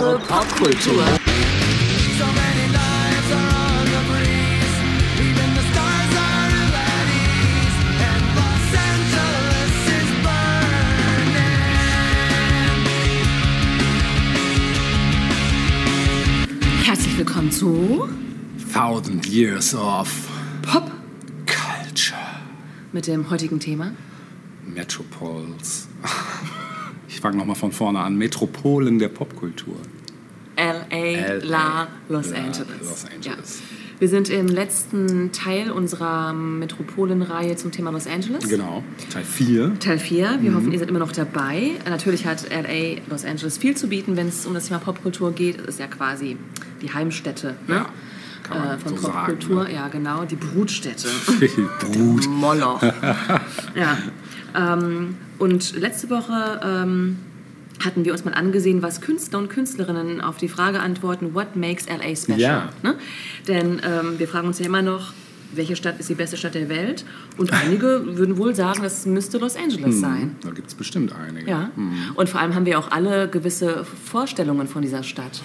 Wahre Popkultur. Herzlich willkommen zu Thousand Years of Pop Culture. mit dem heutigen Thema. Metropols. Ich fange nochmal von vorne an. Metropolen der Popkultur. LA, La, Los La, Angeles. Los Angeles. Ja. Wir sind im letzten Teil unserer Metropolenreihe zum Thema Los Angeles. Genau. Teil 4. Teil 4. Mhm. Wir hoffen, ihr seid immer noch dabei. Natürlich hat LA, Los Angeles viel zu bieten, wenn es um das Thema Popkultur geht. Es ist ja quasi die Heimstätte ne? Ja, äh, von so Popkultur. ne? Ja, genau, die Brutstätte. Brut. Moloch. ja. Ähm, und letzte Woche ähm, hatten wir uns mal angesehen, was Künstler und Künstlerinnen auf die Frage antworten, what makes LA special? Ja. Ne? Denn ähm, wir fragen uns ja immer noch, welche Stadt ist die beste Stadt der Welt? Und einige würden wohl sagen, das müsste Los Angeles sein. Da gibt es bestimmt einige. Ja. Und vor allem haben wir auch alle gewisse Vorstellungen von dieser Stadt.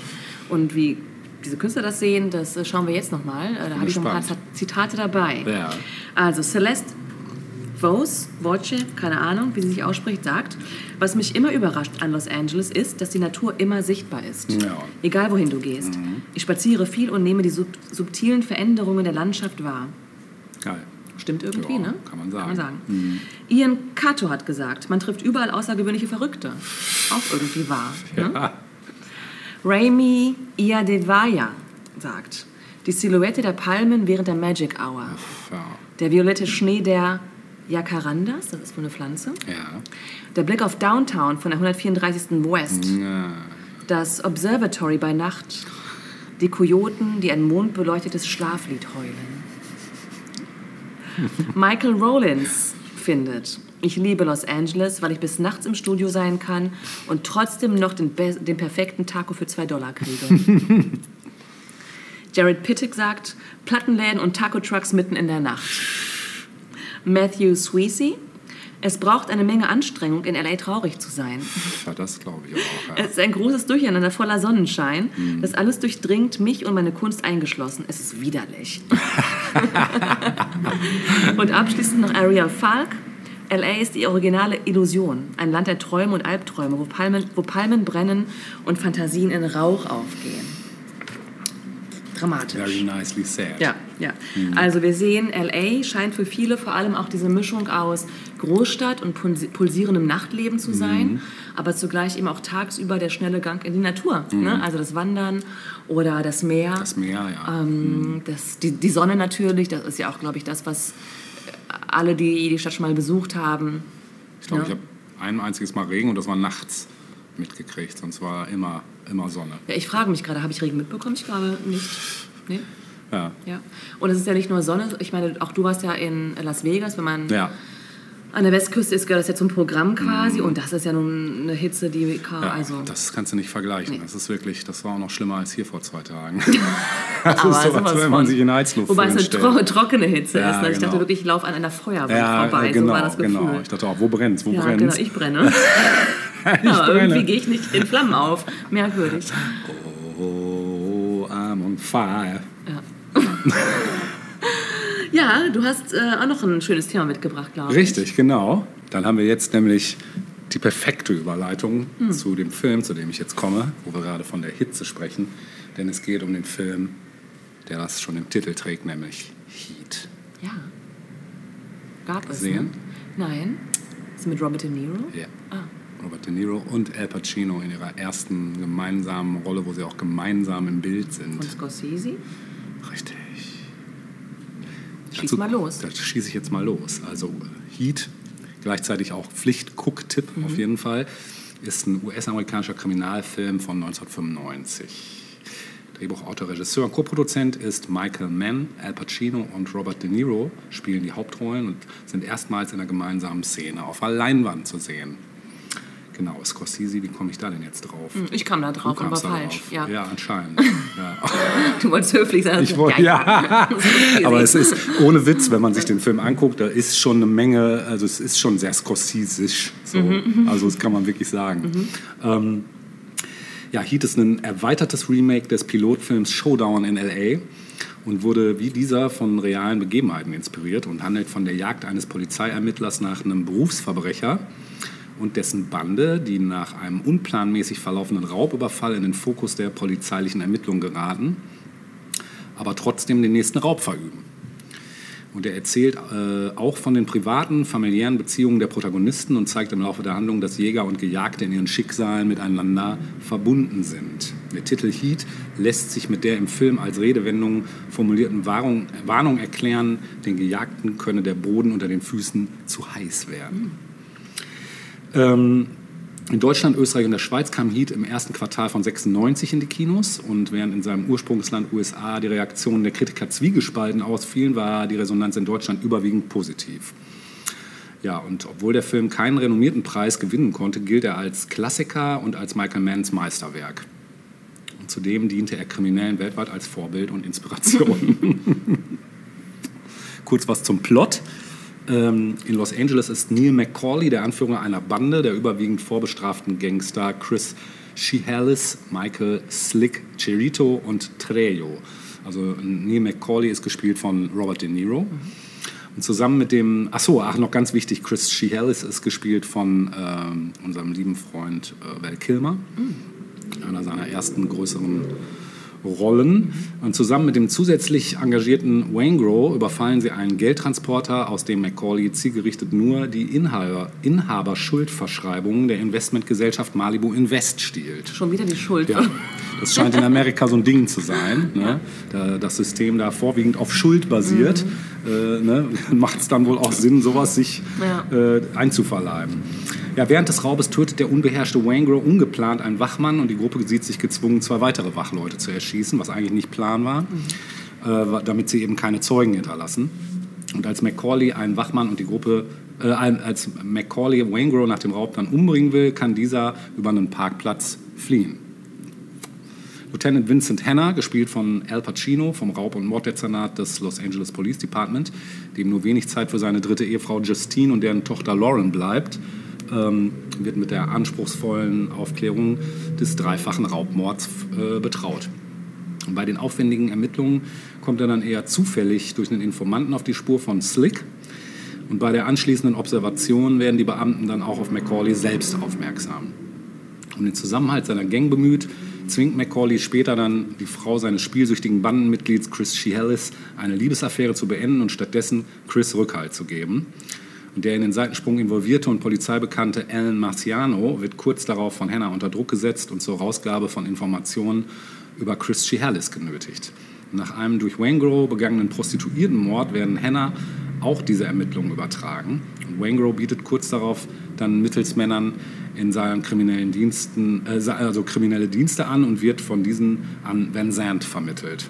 Und wie diese Künstler das sehen, das äh, schauen wir jetzt nochmal. Äh, Da habe ich noch ein paar. Zitate dabei. Ja. Also Celeste Vos, Voce, keine Ahnung, wie sie sich ausspricht, sagt, was mich immer überrascht an Los Angeles ist, dass die Natur immer sichtbar ist. Ja. Egal wohin du gehst. Ich spaziere viel und nehme die sub subtilen Veränderungen der Landschaft wahr. Geil. Stimmt irgendwie, Ja, ne? kann man sagen. Kann man sagen. Ian Cato hat gesagt, man trifft überall außergewöhnliche Verrückte. Auch irgendwie wahr. Ne? Ja. Raimi Iadevaya sagt, die Silhouette der Palmen während der Magic Hour. Ja. Der violette Schnee der Jacarandas, das ist wohl eine Pflanze. ja. Der Blick auf Downtown von der 134. West. ja. Das Observatory bei Nacht. Die Kojoten, die ein mondbeleuchtetes Schlaflied heulen. Michael Rollins findet, ich liebe Los Angeles, weil ich bis nachts im Studio sein kann und trotzdem noch den, den perfekten Taco für 2 Dollar kriege. Jared Pittick sagt, Plattenläden und Taco-Trucks mitten in der Nacht. Matthew Sweezy, es braucht eine Menge Anstrengung, in L.A. traurig zu sein. ja, das glaube ich auch. Ja. Es ist ein großes Durcheinander voller Sonnenschein. Mhm. Das alles durchdringt mich und meine Kunst eingeschlossen. Es ist widerlich. und abschließend noch Ariel Falk. LA ist die originale Illusion. Ein Land der Träume und Albträume, wo Palmen, wo Palmen brennen und Fantasien in Rauch aufgehen. Dramatisch. Very nicely said. Ja, ja. Mhm. Also wir sehen, LA scheint für viele vor allem auch diese Mischung aus Großstadt und pulsi- pulsierendem Nachtleben zu sein, Mhm. aber zugleich eben auch tagsüber der schnelle Gang in die Natur. Ne? Also das Wandern oder das Meer. Mhm. Das Meer, ja. Ähm, das, die, die Sonne natürlich, das ist ja auch, glaube ich, das, was alle, die die Stadt schon mal besucht haben. Ich glaube, ja. ich habe ein einziges Mal Regen und das war nachts mitgekriegt. Sonst war immer, immer Sonne. Ja, ich frage mich gerade, habe ich Regen mitbekommen? Ich glaube nicht. Nee? Ja. Ja. Und es ist ja nicht nur Sonne, ich meine, auch du warst ja in Las Vegas, wenn man Ja. an der Westküste ist, gehört das ja zum Programm quasi und das ist ja nun eine Hitze, die kann, Ja, also... das kannst du nicht vergleichen. Das ist wirklich, das war auch noch schlimmer als hier vor zwei Tagen. aber das ist so, als wenn man sich in Heizluft Wobei es eine tro trockene Hitze Ja, ist. Ne? Ich genau. dachte wirklich, ich laufe an einer Feuerwand Ja, vorbei, genau, so war das Gefühl. genau. Ich dachte auch, wo brennt's, wo ja, brennt's? genau, ich brenne. Aber brenne. irgendwie gehe ich nicht in Flammen auf. Merkwürdig. Oh, I'm on fire. Ja, du hast äh, auch noch ein schönes Thema mitgebracht, glaube ich. Richtig, genau. Dann haben wir jetzt nämlich die perfekte Überleitung Hm. zu dem Film, zu dem ich jetzt komme, wo wir gerade von der Hitze sprechen. Denn es geht um den Film, der das schon im Titel trägt, nämlich Heat. Ja. Gab es, Sehen? ne? Nein. Ist mit Robert De Niro? Ja. Ah. Robert De Niro und Al Pacino in ihrer ersten gemeinsamen Rolle, wo sie auch gemeinsam im Bild sind. Und Scorsese? Richtig. Schieß mal los. Da schieße ich jetzt mal los. Also Heat, gleichzeitig auch Pflicht-Guck-Tipp Mhm. auf jeden Fall, ist ein US-amerikanischer Kriminalfilm von 1995. Drehbuchautor, Regisseur und Co-Produzent ist Michael Mann. Al Pacino und Robert De Niro spielen die Hauptrollen und sind erstmals in einer gemeinsamen Szene auf einer Leinwand zu sehen. Genau, Scorsese, wie komme ich da denn jetzt drauf? Ich kam da drauf, aber falsch. drauf. Ja. ja, anscheinend. ja. Du wolltest höflich sein. Ich wollte, ja. Aber es ist ohne Witz, wenn man sich den Film anguckt, da ist schon eine Menge, also es ist schon sehr Scorsesisch. So. Mhm, Also das kann man wirklich sagen. Ähm, Ja, Heat ist ein erweitertes Remake des Pilotfilms Showdown in L.A. und wurde wie dieser von realen Begebenheiten inspiriert und handelt von der Jagd eines Polizeiermittlers nach einem Berufsverbrecher und dessen Bande, die nach einem unplanmäßig verlaufenden Raubüberfall in den Fokus der polizeilichen Ermittlungen geraten, aber trotzdem den nächsten Raub verüben. Und er erzählt äh, auch von den privaten, familiären Beziehungen der Protagonisten und zeigt im Laufe der Handlung, dass Jäger und Gejagte in ihren Schicksalen miteinander verbunden sind. Der Titel Heat lässt sich mit der im Film als Redewendung formulierten Warnung, Warnung erklären, den Gejagten könne der Boden unter den Füßen zu heiß werden. Ähm, in Deutschland, Österreich und der Schweiz kam Heat im ersten Quartal von 96 in die Kinos und während in seinem Ursprungsland USA die Reaktionen der Kritiker zwiegespalten ausfielen, war die Resonanz in Deutschland überwiegend positiv. Ja, und obwohl der Film keinen renommierten Preis gewinnen konnte, gilt er als Klassiker und als Michael Manns Meisterwerk. Und zudem diente er Kriminellen weltweit als Vorbild und Inspiration. Kurz was zum Plot. Ähm, in Los Angeles ist Neil McCauley der Anführer einer Bande der überwiegend vorbestraften Gangster Chris Shihalis, Michael Slick Cherito und Trejo. Also Neil McCauley ist gespielt von Robert De Niro. Und zusammen mit dem, ach so, ach noch ganz wichtig, Chris Shihalis ist gespielt von ähm, unserem lieben Freund äh, Val Kilmer, einer seiner ersten größeren Rollen. Und zusammen mit dem zusätzlich engagierten Waingro überfallen sie einen Geldtransporter, aus dem Macaulay zielgerichtet nur die Inhaber, Inhaberschuldverschreibungen der Investmentgesellschaft Malibu Invest stiehlt. Schon wieder die Schuld. Ja, das scheint in Amerika so ein Ding zu sein. Ne? Da, das System da vorwiegend auf Schuld basiert. Äh, ne? Macht es dann wohl auch Sinn, sowas sich Ja. äh, einzuverleiben. Ja, während des Raubes tötet der unbeherrschte Wangro ungeplant einen Wachmann und die Gruppe sieht sich gezwungen, zwei weitere Wachleute zu erschießen, was eigentlich nicht Plan war, äh, damit sie eben keine Zeugen hinterlassen. Und als Macaulay einen Wachmann und die Gruppe, äh, als Macaulay Wangro nach dem Raub dann umbringen will, kann dieser über einen Parkplatz fliehen. Lieutenant Vincent Hanna, gespielt von Al Pacino vom Raub- und Morddezernat des Los Angeles Police Department, dem nur wenig Zeit für seine dritte Ehefrau Justine und deren Tochter Lauren bleibt, ähm, wird mit der anspruchsvollen Aufklärung des dreifachen Raubmords äh, betraut. Und bei den aufwendigen Ermittlungen kommt er dann eher zufällig durch einen Informanten auf die Spur von Slick. Und bei der anschließenden Observation werden die Beamten dann auch auf Macaulay selbst aufmerksam. Um den Zusammenhalt seiner Gang bemüht, zwingt Macaulay später dann die Frau seines spielsüchtigen Bandenmitglieds Chris Shihalis eine Liebesaffäre zu beenden und stattdessen Chris Rückhalt zu geben. Und der in den Seitensprung involvierte und polizeibekannte Alan Marciano wird kurz darauf von Hannah unter Druck gesetzt und zur Rausgabe von Informationen über Chris Shihalis genötigt. Nach einem durch Wangro begangenen Prostituiertenmord werden Hannah auch diese Ermittlungen übertragen. Und Wangro bietet kurz darauf dann mittels Männern in seinen kriminellen Diensten, äh, also kriminelle Dienste an und wird von diesen an Van Zandt vermittelt.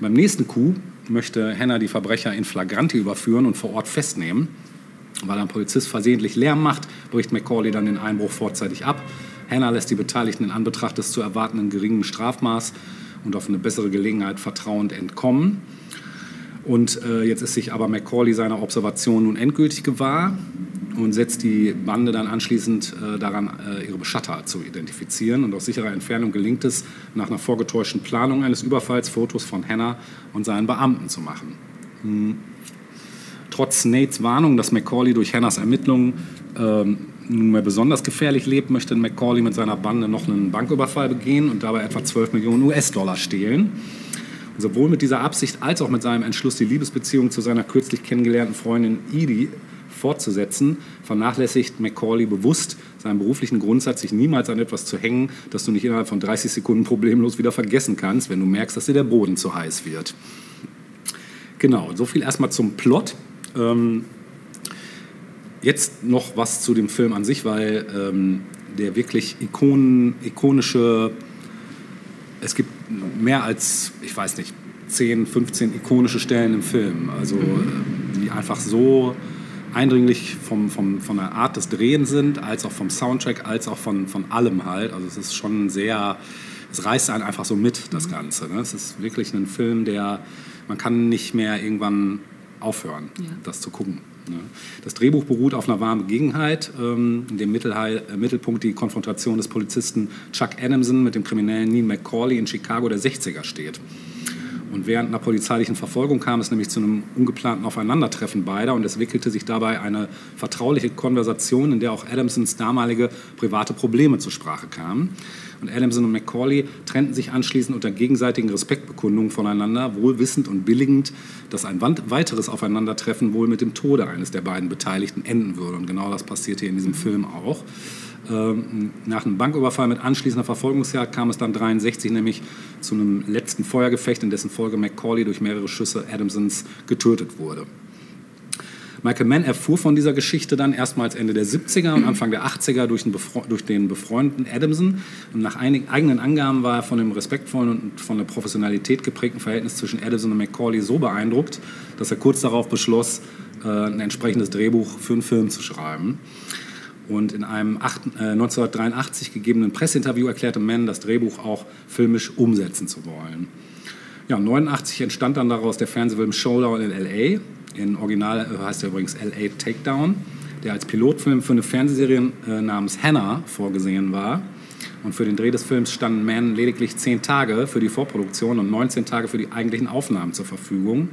Beim nächsten Coup möchte Hannah die Verbrecher in Flagranti überführen und vor Ort festnehmen. Weil ein Polizist versehentlich Lärm macht, bricht Macaulay dann den Einbruch vorzeitig ab. Hannah lässt die Beteiligten in Anbetracht des zu erwartenden geringen Strafmaß und auf eine bessere Gelegenheit vertrauend entkommen. Und äh, jetzt ist sich aber Macaulay seiner Observation nun endgültig gewahr und setzt die Bande dann anschließend äh, daran, äh, ihre Beschatter zu identifizieren. Und aus sicherer Entfernung gelingt es, nach einer vorgetäuschten Planung eines Überfalls Fotos von Hannah und seinen Beamten zu machen. Trotz Nates Warnung, dass Macaulay durch Hannahs Ermittlungen ähm, nunmehr besonders gefährlich lebt, möchte Macaulay mit seiner Bande noch einen Banküberfall begehen und dabei etwa 12 Millionen US-Dollar stehlen. Und sowohl mit dieser Absicht als auch mit seinem Entschluss, die Liebesbeziehung zu seiner kürzlich kennengelernten Freundin Edie fortzusetzen, vernachlässigt Macaulay bewusst seinen beruflichen Grundsatz, sich niemals an etwas zu hängen, das du nicht innerhalb von 30 Sekunden problemlos wieder vergessen kannst, wenn du merkst, dass dir der Boden zu heiß wird. Genau, so viel erstmal zum Plot. Ähm, jetzt noch was zu dem Film an sich, weil ähm, der wirklich Ikonen, ikonische, es gibt mehr als, ich weiß nicht, 10, 15 ikonische Stellen im Film, also äh, die einfach so eindringlich vom, vom, von der Art des Drehens sind, als auch vom Soundtrack, als auch von, von allem halt. Also es ist schon sehr, es reißt einen einfach so mit, das Ganze. Ne? Es ist wirklich ein Film, der, man kann nicht mehr irgendwann aufhören, Ja. das zu gucken. Ne? Das Drehbuch beruht auf einer wahren Begebenheit, ähm, in dem Mittelhei- äh, Mittelpunkt die Konfrontation des Polizisten Chuck Adamson mit dem kriminellen Neil McCauley in Chicago der 60er steht. Und während einer polizeilichen Verfolgung kam es nämlich zu einem ungeplanten Aufeinandertreffen beider und es wickelte sich dabei eine vertrauliche Konversation, in der auch Adamsons damalige private Probleme zur Sprache kamen. Und Adamson und McCauley trennten sich anschließend unter gegenseitigen Respektbekundungen voneinander, wohl wissend und billigend, dass ein weiteres Aufeinandertreffen wohl mit dem Tode eines der beiden Beteiligten enden würde. Und genau das passiert hier in diesem Film auch. Ähm, Nach einem Banküberfall mit anschließender Verfolgungsjagd kam es dann 63 nämlich zu einem letzten Feuergefecht, in dessen Folge McCauley durch mehrere Schüsse Adamsons getötet wurde. Michael Mann erfuhr von dieser Geschichte dann erstmals Ende der 70er und Anfang der 80er durch den, durch den befreundeten Adamson. Und nach einigen eigenen Angaben war er von dem respektvollen und von der Professionalität geprägten Verhältnis zwischen Adamson und McCauley so beeindruckt, dass er kurz darauf beschloss, äh, ein entsprechendes Drehbuch für einen Film zu schreiben. Und in einem acht, äh, 1983 gegebenen Presseinterview erklärte Mann, das Drehbuch auch filmisch umsetzen zu wollen. Ja, 89 entstand dann daraus der Fernsehfilm Showdown in L.A. In Original äh, heißt er übrigens L.A. Takedown, der als Pilotfilm für eine Fernsehserie äh, namens Hannah vorgesehen war. Und für den Dreh des Films standen Mann lediglich 10 Tage für die Vorproduktion und 19 Tage für die eigentlichen Aufnahmen zur Verfügung.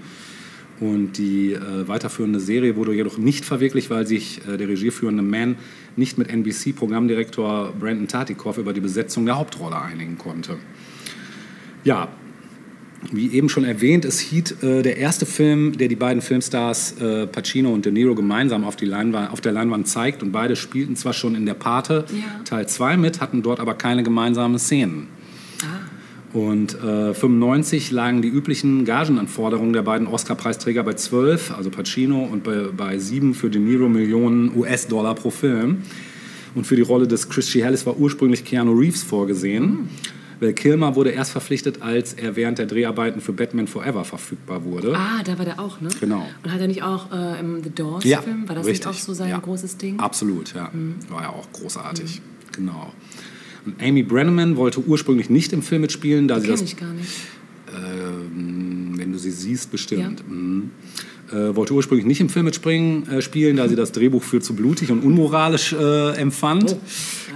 Und die äh, weiterführende Serie wurde jedoch nicht verwirklicht, weil sich äh, der regieführende Mann nicht mit NBC-Programmdirektor Brandon Tatikoff über die Besetzung der Hauptrolle einigen konnte. Ja, wie eben schon erwähnt, ist Heat äh, der erste Film, der die beiden Filmstars äh, Pacino und De Niro gemeinsam auf, Leinwand, auf der Leinwand zeigt. Und beide spielten zwar schon in der Pate Ja. Teil 2 mit, hatten dort aber keine gemeinsamen Szenen. Und äh, 95 lagen die üblichen Gagenanforderungen der beiden Oscar-Preisträger bei 12, also Pacino, und bei, bei 7 für De Niro Millionen US-Dollar pro Film. Und für die Rolle des Christy Hellis war ursprünglich Keanu Reeves vorgesehen. Val Kilmer wurde erst verpflichtet, als er während der Dreharbeiten für Batman Forever verfügbar wurde. Ah, da war der auch, ne? Genau. Und hat er nicht auch äh, im The Doors-Film, war das richtig. nicht auch so sein Ja. großes Ding? Absolut, ja. War ja auch großartig. Genau. Und Amy Brenneman wollte ursprünglich nicht im Film mitspielen, da sie Kenn das ich gar nicht. Ähm, wenn du sie siehst, bestimmt. Mhm. Äh, wollte ursprünglich nicht im Film mitspringen, äh, spielen, da sie das Drehbuch für zu blutig und unmoralisch äh, empfand. Ja,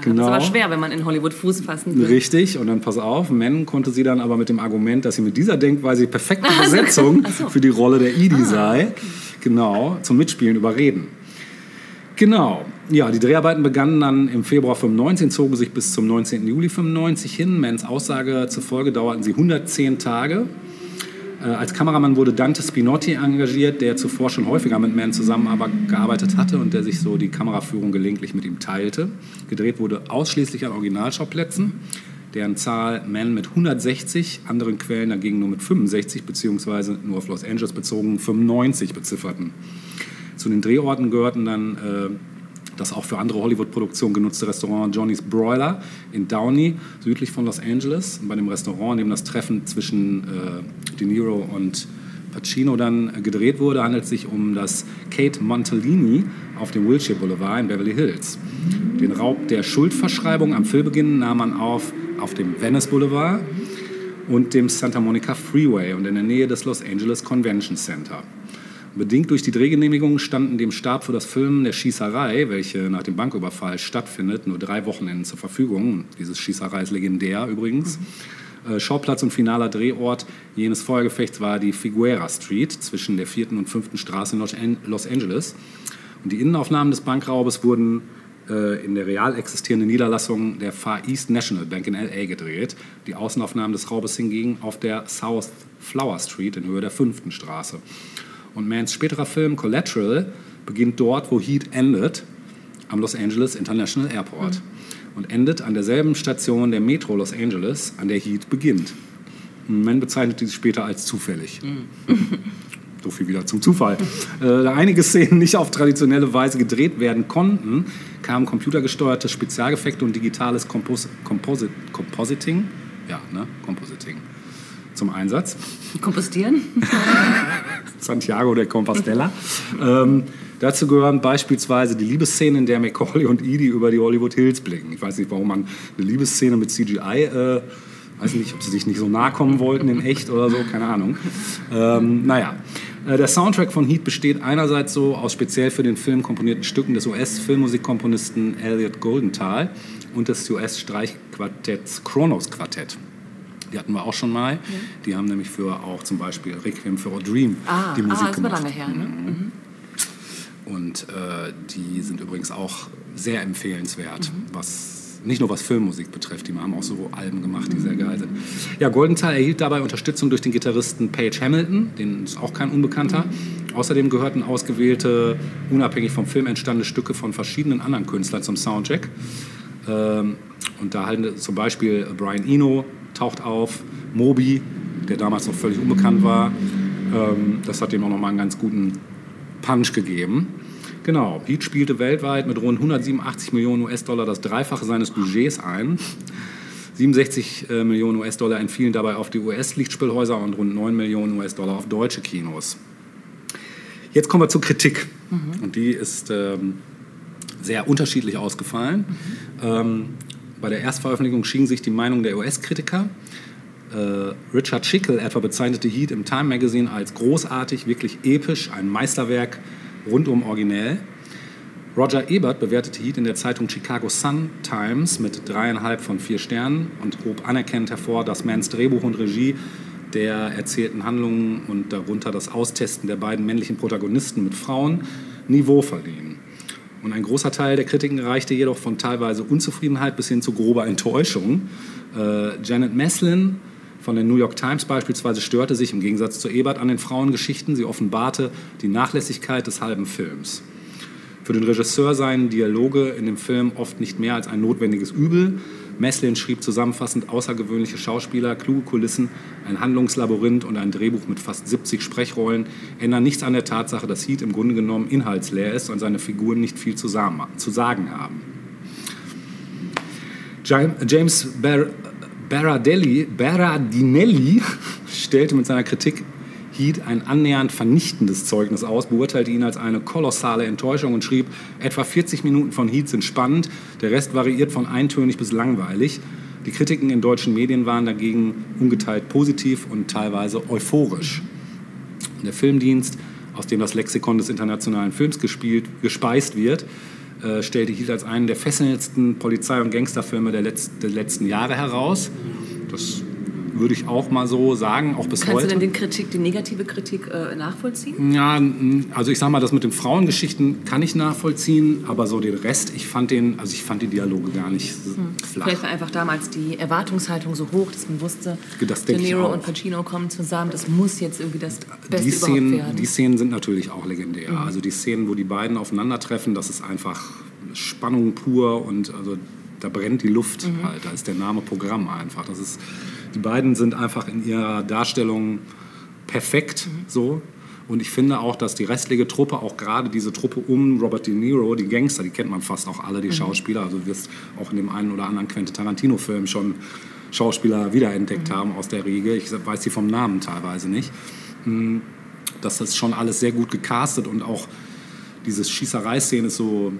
Das ist aber schwer, wenn man in Hollywood Fuß fassen will. Richtig, und dann pass auf, Man konnte sie dann aber mit dem Argument, dass sie mit dieser Denkweise die perfekte Besetzung für die Rolle der Edie sei, genau, zum Mitspielen überreden. Genau. Ja, die Dreharbeiten begannen dann im Februar 95, zogen sich bis zum 19. Juli 95 hin. Mans Aussage zufolge dauerten sie 110 Tage. Äh, als Kameramann wurde Dante Spinotti engagiert, der zuvor schon häufiger mit Mann zusammengearbeitet hatte und der sich so die Kameraführung gelegentlich mit ihm teilte. Gedreht wurde ausschließlich an Originalschauplätzen, deren Zahl Mann mit 160, anderen Quellen dagegen nur mit 65 beziehungsweise nur auf Los Angeles bezogen 95 bezifferten. Zu den Drehorten gehörten dann äh, das auch für andere Hollywood-Produktionen genutzte Restaurant Johnny's Broiler in Downey, südlich von Los Angeles. Und bei dem Restaurant, in dem das Treffen zwischen äh, De Niro und Pacino dann äh, gedreht wurde, handelt es sich um das Kate Montellini auf dem Wilshire Boulevard in Beverly Hills. Den Raub der Schuldverschreibung am Filmbeginn nahm man auf auf dem Venice Boulevard und dem Santa Monica Freeway und in der Nähe des Los Angeles Convention Center. Bedingt durch die Drehgenehmigung standen dem Stab für das Filmen der Schießerei, welche nach dem Banküberfall stattfindet, nur drei Wochenenden zur Verfügung. Diese Schießerei ist legendär übrigens. Äh, Schauplatz und finaler Drehort jenes Feuergefechts war die Figuera Street zwischen der vierten und fünften Straße in Los Angeles. Und die Innenaufnahmen des Bankraubes wurden äh, in der real existierenden Niederlassung der Far East National Bank in L.A. gedreht. Die Außenaufnahmen des Raubes hingegen auf der South Flower Street in Höhe der fünften Straße. Und Mans späterer Film Collateral beginnt dort, wo Heat endet, am Los Angeles International Airport. Und endet an derselben Station der Metro Los Angeles, an der Heat beginnt. Man bezeichnet dies später als zufällig. So viel wieder zum Zufall. Äh, da einige Szenen nicht auf traditionelle Weise gedreht werden konnten, kamen computergesteuerte Spezialeffekte und digitales Compos Composit Compositing, ja, ne, Compositing zum Einsatz. Kompostieren? Santiago de Compostela. ähm, dazu gehören beispielsweise die Liebesszene, in der Macaulay und Edie über die Hollywood Hills blicken. Ich weiß nicht, warum man eine Liebesszene mit CGI, äh, weiß nicht, ob sie sich nicht so nahe kommen wollten in echt oder so, keine Ahnung. Ähm, naja, Äh, Der Soundtrack von Heat besteht einerseits so aus speziell für den Film komponierten Stücken des US-Filmmusikkomponisten Elliot Goldenthal und des US-Streichquartetts Kronos Quartett. Die hatten wir auch schon mal. Die haben nämlich für auch zum Beispiel Requiem for a Dream Ah, die Musik ah das war gemacht. lange her. Ne? Und äh, die sind übrigens auch sehr empfehlenswert, Mhm. was nicht nur was Filmmusik betrifft, die haben auch so Alben gemacht, die sehr geil sind. Ja, Goldenthal erhielt dabei Unterstützung durch den Gitarristen Page Hamilton, den ist auch kein Unbekannter. Außerdem gehörten ausgewählte, unabhängig vom Film entstandene Stücke von verschiedenen anderen Künstlern zum Soundtrack. Ähm, und da halt zum Beispiel Brian Eno taucht auf, Moby, der damals noch völlig unbekannt war. Ähm, das hat ihm auch nochmal einen ganz guten Punch gegeben. Genau, Heat spielte weltweit mit rund 187 Millionen US-Dollar das Dreifache seines Budgets ein. 67 äh, Millionen US-Dollar entfielen dabei auf die US-Lichtspielhäuser und rund 9 Millionen US-Dollar auf deutsche Kinos. Jetzt kommen wir zur Kritik. Und die ist ähm, sehr unterschiedlich ausgefallen. Ähm, bei der Erstveröffentlichung schienen sich die Meinungen der US-Kritiker. Äh, Richard Schickel etwa bezeichnete Heat im Time Magazine als großartig, wirklich episch, ein Meisterwerk, rundum originell. Roger Ebert bewertete Heat in der Zeitung Chicago Sun Times mit dreieinhalb von vier Sternen und hob anerkennend hervor, dass Mans Drehbuch und Regie der erzählten Handlungen und darunter das Austesten der beiden männlichen Protagonisten mit Frauen Niveau verliehen. Und ein großer Teil der Kritiken reichte jedoch von teilweise Unzufriedenheit bis hin zu grober Enttäuschung. Äh, Janet Meslin von der New York Times beispielsweise störte sich im Gegensatz zu Ebert an den Frauengeschichten. Sie offenbarte die Nachlässigkeit des halben Films. Für den Regisseur seien Dialoge in dem Film oft nicht mehr als ein notwendiges Übel. Meslin schrieb zusammenfassend außergewöhnliche Schauspieler, kluge Kulissen, ein Handlungslabyrinth und ein Drehbuch mit fast 70 Sprechrollen ändern nichts an der Tatsache, dass Heat im Grunde genommen inhaltsleer ist und seine Figuren nicht viel zu sagen haben. Ja- James Bar Barradelli, Barradinelli stellte mit seiner Kritik Heat ein annähernd vernichtendes Zeugnis aus, beurteilte ihn als eine kolossale Enttäuschung und schrieb, etwa 40 Minuten von Heat sind spannend, der Rest variiert von eintönig bis langweilig. Die Kritiken in deutschen Medien waren dagegen ungeteilt positiv und teilweise euphorisch. Der Filmdienst, aus dem das Lexikon des internationalen Films gespielt, gespeist wird, äh, stellte Heat als einen der fesselndsten Polizei- und Gangsterfilme der, Letz der letzten Jahre heraus. Das würde ich auch mal so sagen, auch bis Kannst heute. du denn den Kritik, die negative Kritik äh, nachvollziehen? Ja, also ich sag mal, das mit den Frauengeschichten kann ich nachvollziehen, aber so den Rest, ich fand den, also ich fand die Dialoge gar nicht s- flach. Vielleicht war einfach damals die Erwartungshaltung so hoch, dass man wusste, Das De Niro und Pacino kommen zusammen. Das muss jetzt irgendwie das Beste die überhaupt Szenen, werden. Mhm. die Szenen sind natürlich auch legendär. Also die Szenen, wo die beiden aufeinandertreffen, das ist einfach Spannung pur und also da brennt die Luft Mhm. halt. Da ist der Name Programm einfach. Das ist, die beiden sind einfach in ihrer Darstellung perfekt Mhm. so. Und ich finde auch, dass die restliche Truppe, auch gerade diese Truppe um Robert De Niro, die Gangster, die kennt man fast auch alle, die Schauspieler. Also du wirst auch in dem einen oder anderen Quentin Tarantino-Film schon Schauspieler wiederentdeckt haben aus der Riege. Ich weiß sie vom Namen teilweise nicht dass das schon alles sehr gut gecastet und auch diese Schießereiszene ist so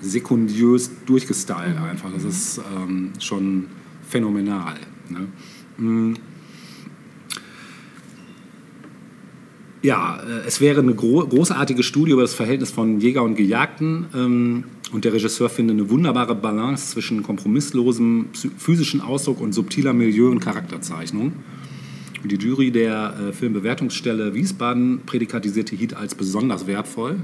sekundiös durchgestylt einfach. Das ist ähm, schon phänomenal. Ne? Mm. Ja, äh, es wäre eine gro großartige Studie über das Verhältnis von Jäger und Gejagten. Ähm, und der Regisseur findet eine wunderbare Balance zwischen kompromisslosem physischen Ausdruck und subtiler Milieu- und Charakterzeichnung. Und Die Jury der äh, Filmbewertungsstelle Wiesbaden prädikatisierte Heat als besonders wertvoll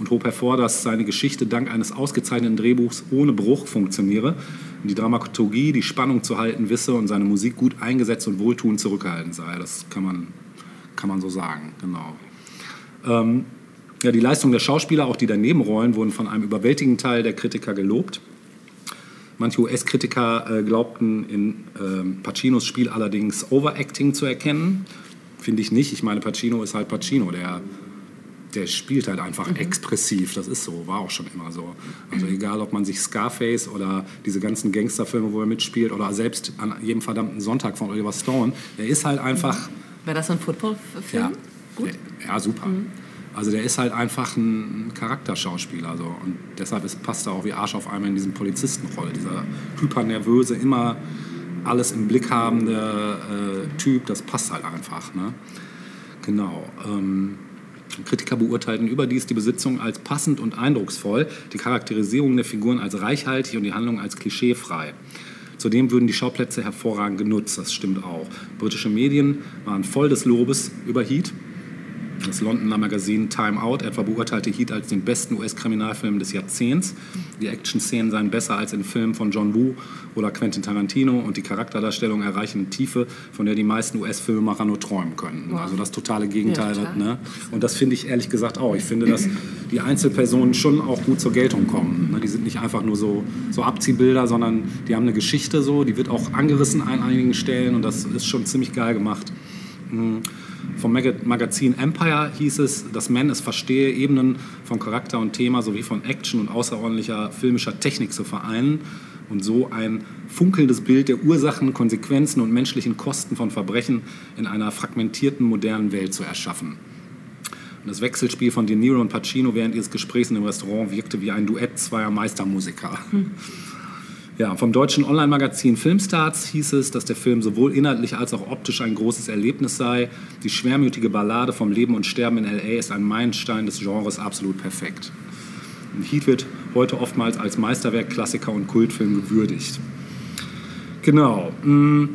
und hob hervor, dass seine Geschichte dank eines ausgezeichneten Drehbuchs ohne Bruch funktioniere die Dramaturgie, die Spannung zu halten wisse und seine Musik gut eingesetzt und wohltuend zurückgehalten sei. Das kann man, kann man so sagen, genau. Ähm, ja, die Leistung der Schauspieler, auch die der Nebenrollen, wurden von einem überwältigenden Teil der Kritiker gelobt. Manche US-Kritiker äh, glaubten in ähm, Pacinos Spiel allerdings Overacting zu erkennen. Finde ich nicht. Ich meine, Pacino ist halt Pacino. Der, der spielt halt einfach expressiv. Das ist so, war auch schon immer so. Also egal, ob man sich Scarface oder diese ganzen Gangsterfilme, wo er mitspielt, oder selbst an jedem verdammten Sonntag von Oliver Stone, er ist halt einfach... Wäre das ein Football-Film? Ja, Gut. ja super. Also der ist halt einfach ein, ein Charakterschauspieler. So. Und deshalb ist, passt er auch wie Arsch auf einmal in diesen Polizistenrolle. Dieser hypernervöse, immer alles im Blick habende äh, Typ, das passt halt einfach. Ne? Genau. Ähm, Kritiker beurteilten überdies die Besitzung als passend und eindrucksvoll, die Charakterisierung der Figuren als reichhaltig und die Handlung als klischeefrei. Zudem würden die Schauplätze hervorragend genutzt, das stimmt auch. Britische Medien waren voll des Lobes über Heat. Das Londoner Magazin Time Out etwa beurteilte Heat als den besten US-Kriminalfilm des Jahrzehnts. Die Action-Szenen seien besser als in Filmen von John Woo oder Quentin Tarantino und die Charakterdarstellung erreichen eine Tiefe, von der die meisten US-Filmemacher nur träumen könnten. Also das totale Gegenteil. Ja, ne? Und das finde ich ehrlich gesagt auch. Ich finde, dass die Einzelpersonen schon auch gut zur Geltung kommen. Ne? Die sind nicht einfach nur so, so Abziehbilder, sondern die haben eine Geschichte so, die wird auch angerissen an einigen Stellen und das ist schon ziemlich geil gemacht. Vom Mag- Magazin Empire hieß es, dass Man es verstehe, Ebenen von Charakter und Thema sowie von Action und außerordentlicher filmischer Technik zu vereinen und so ein funkelndes Bild der Ursachen, Konsequenzen und menschlichen Kosten von Verbrechen in einer fragmentierten modernen Welt zu erschaffen. Und das Wechselspiel von De Niro und Pacino während ihres Gesprächs in dem Restaurant wirkte wie ein Duett zweier Meistermusiker. Ja, vom deutschen Online-Magazin Filmstarts hieß es, dass der Film sowohl inhaltlich als auch optisch ein großes Erlebnis sei. Die schwermütige Ballade vom Leben und Sterben in L.A. ist ein Meilenstein des Genres absolut perfekt. Und Heat wird heute oftmals als Meisterwerk, Klassiker und Kultfilm gewürdigt. Genau. mm.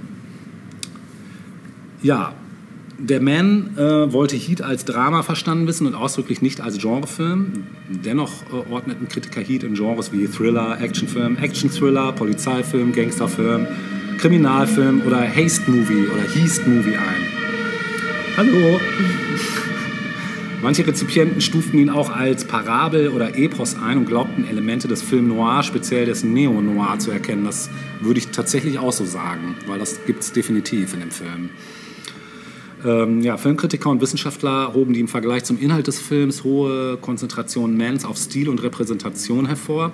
Ja, der Man äh, wollte Heat als Drama verstanden wissen und ausdrücklich nicht als Genrefilm. Dennoch äh, ordneten Kritiker Heat in Genres wie Thriller, Actionfilm, Action-Thriller, Polizeifilm, Gangsterfilm, Kriminalfilm oder Haste-Movie oder Heast-Movie ein. Hallo! Manche Rezipienten stuften ihn auch als Parabel oder Epos ein und glaubten Elemente des Film Noir, speziell des Neo-Noir, zu erkennen. Das würde ich tatsächlich auch so sagen, weil das gibt es definitiv in dem Film. Ähm, ja, Filmkritiker und Wissenschaftler hoben die im Vergleich zum Inhalt des Films hohe Konzentration Mans auf Stil und Repräsentation hervor.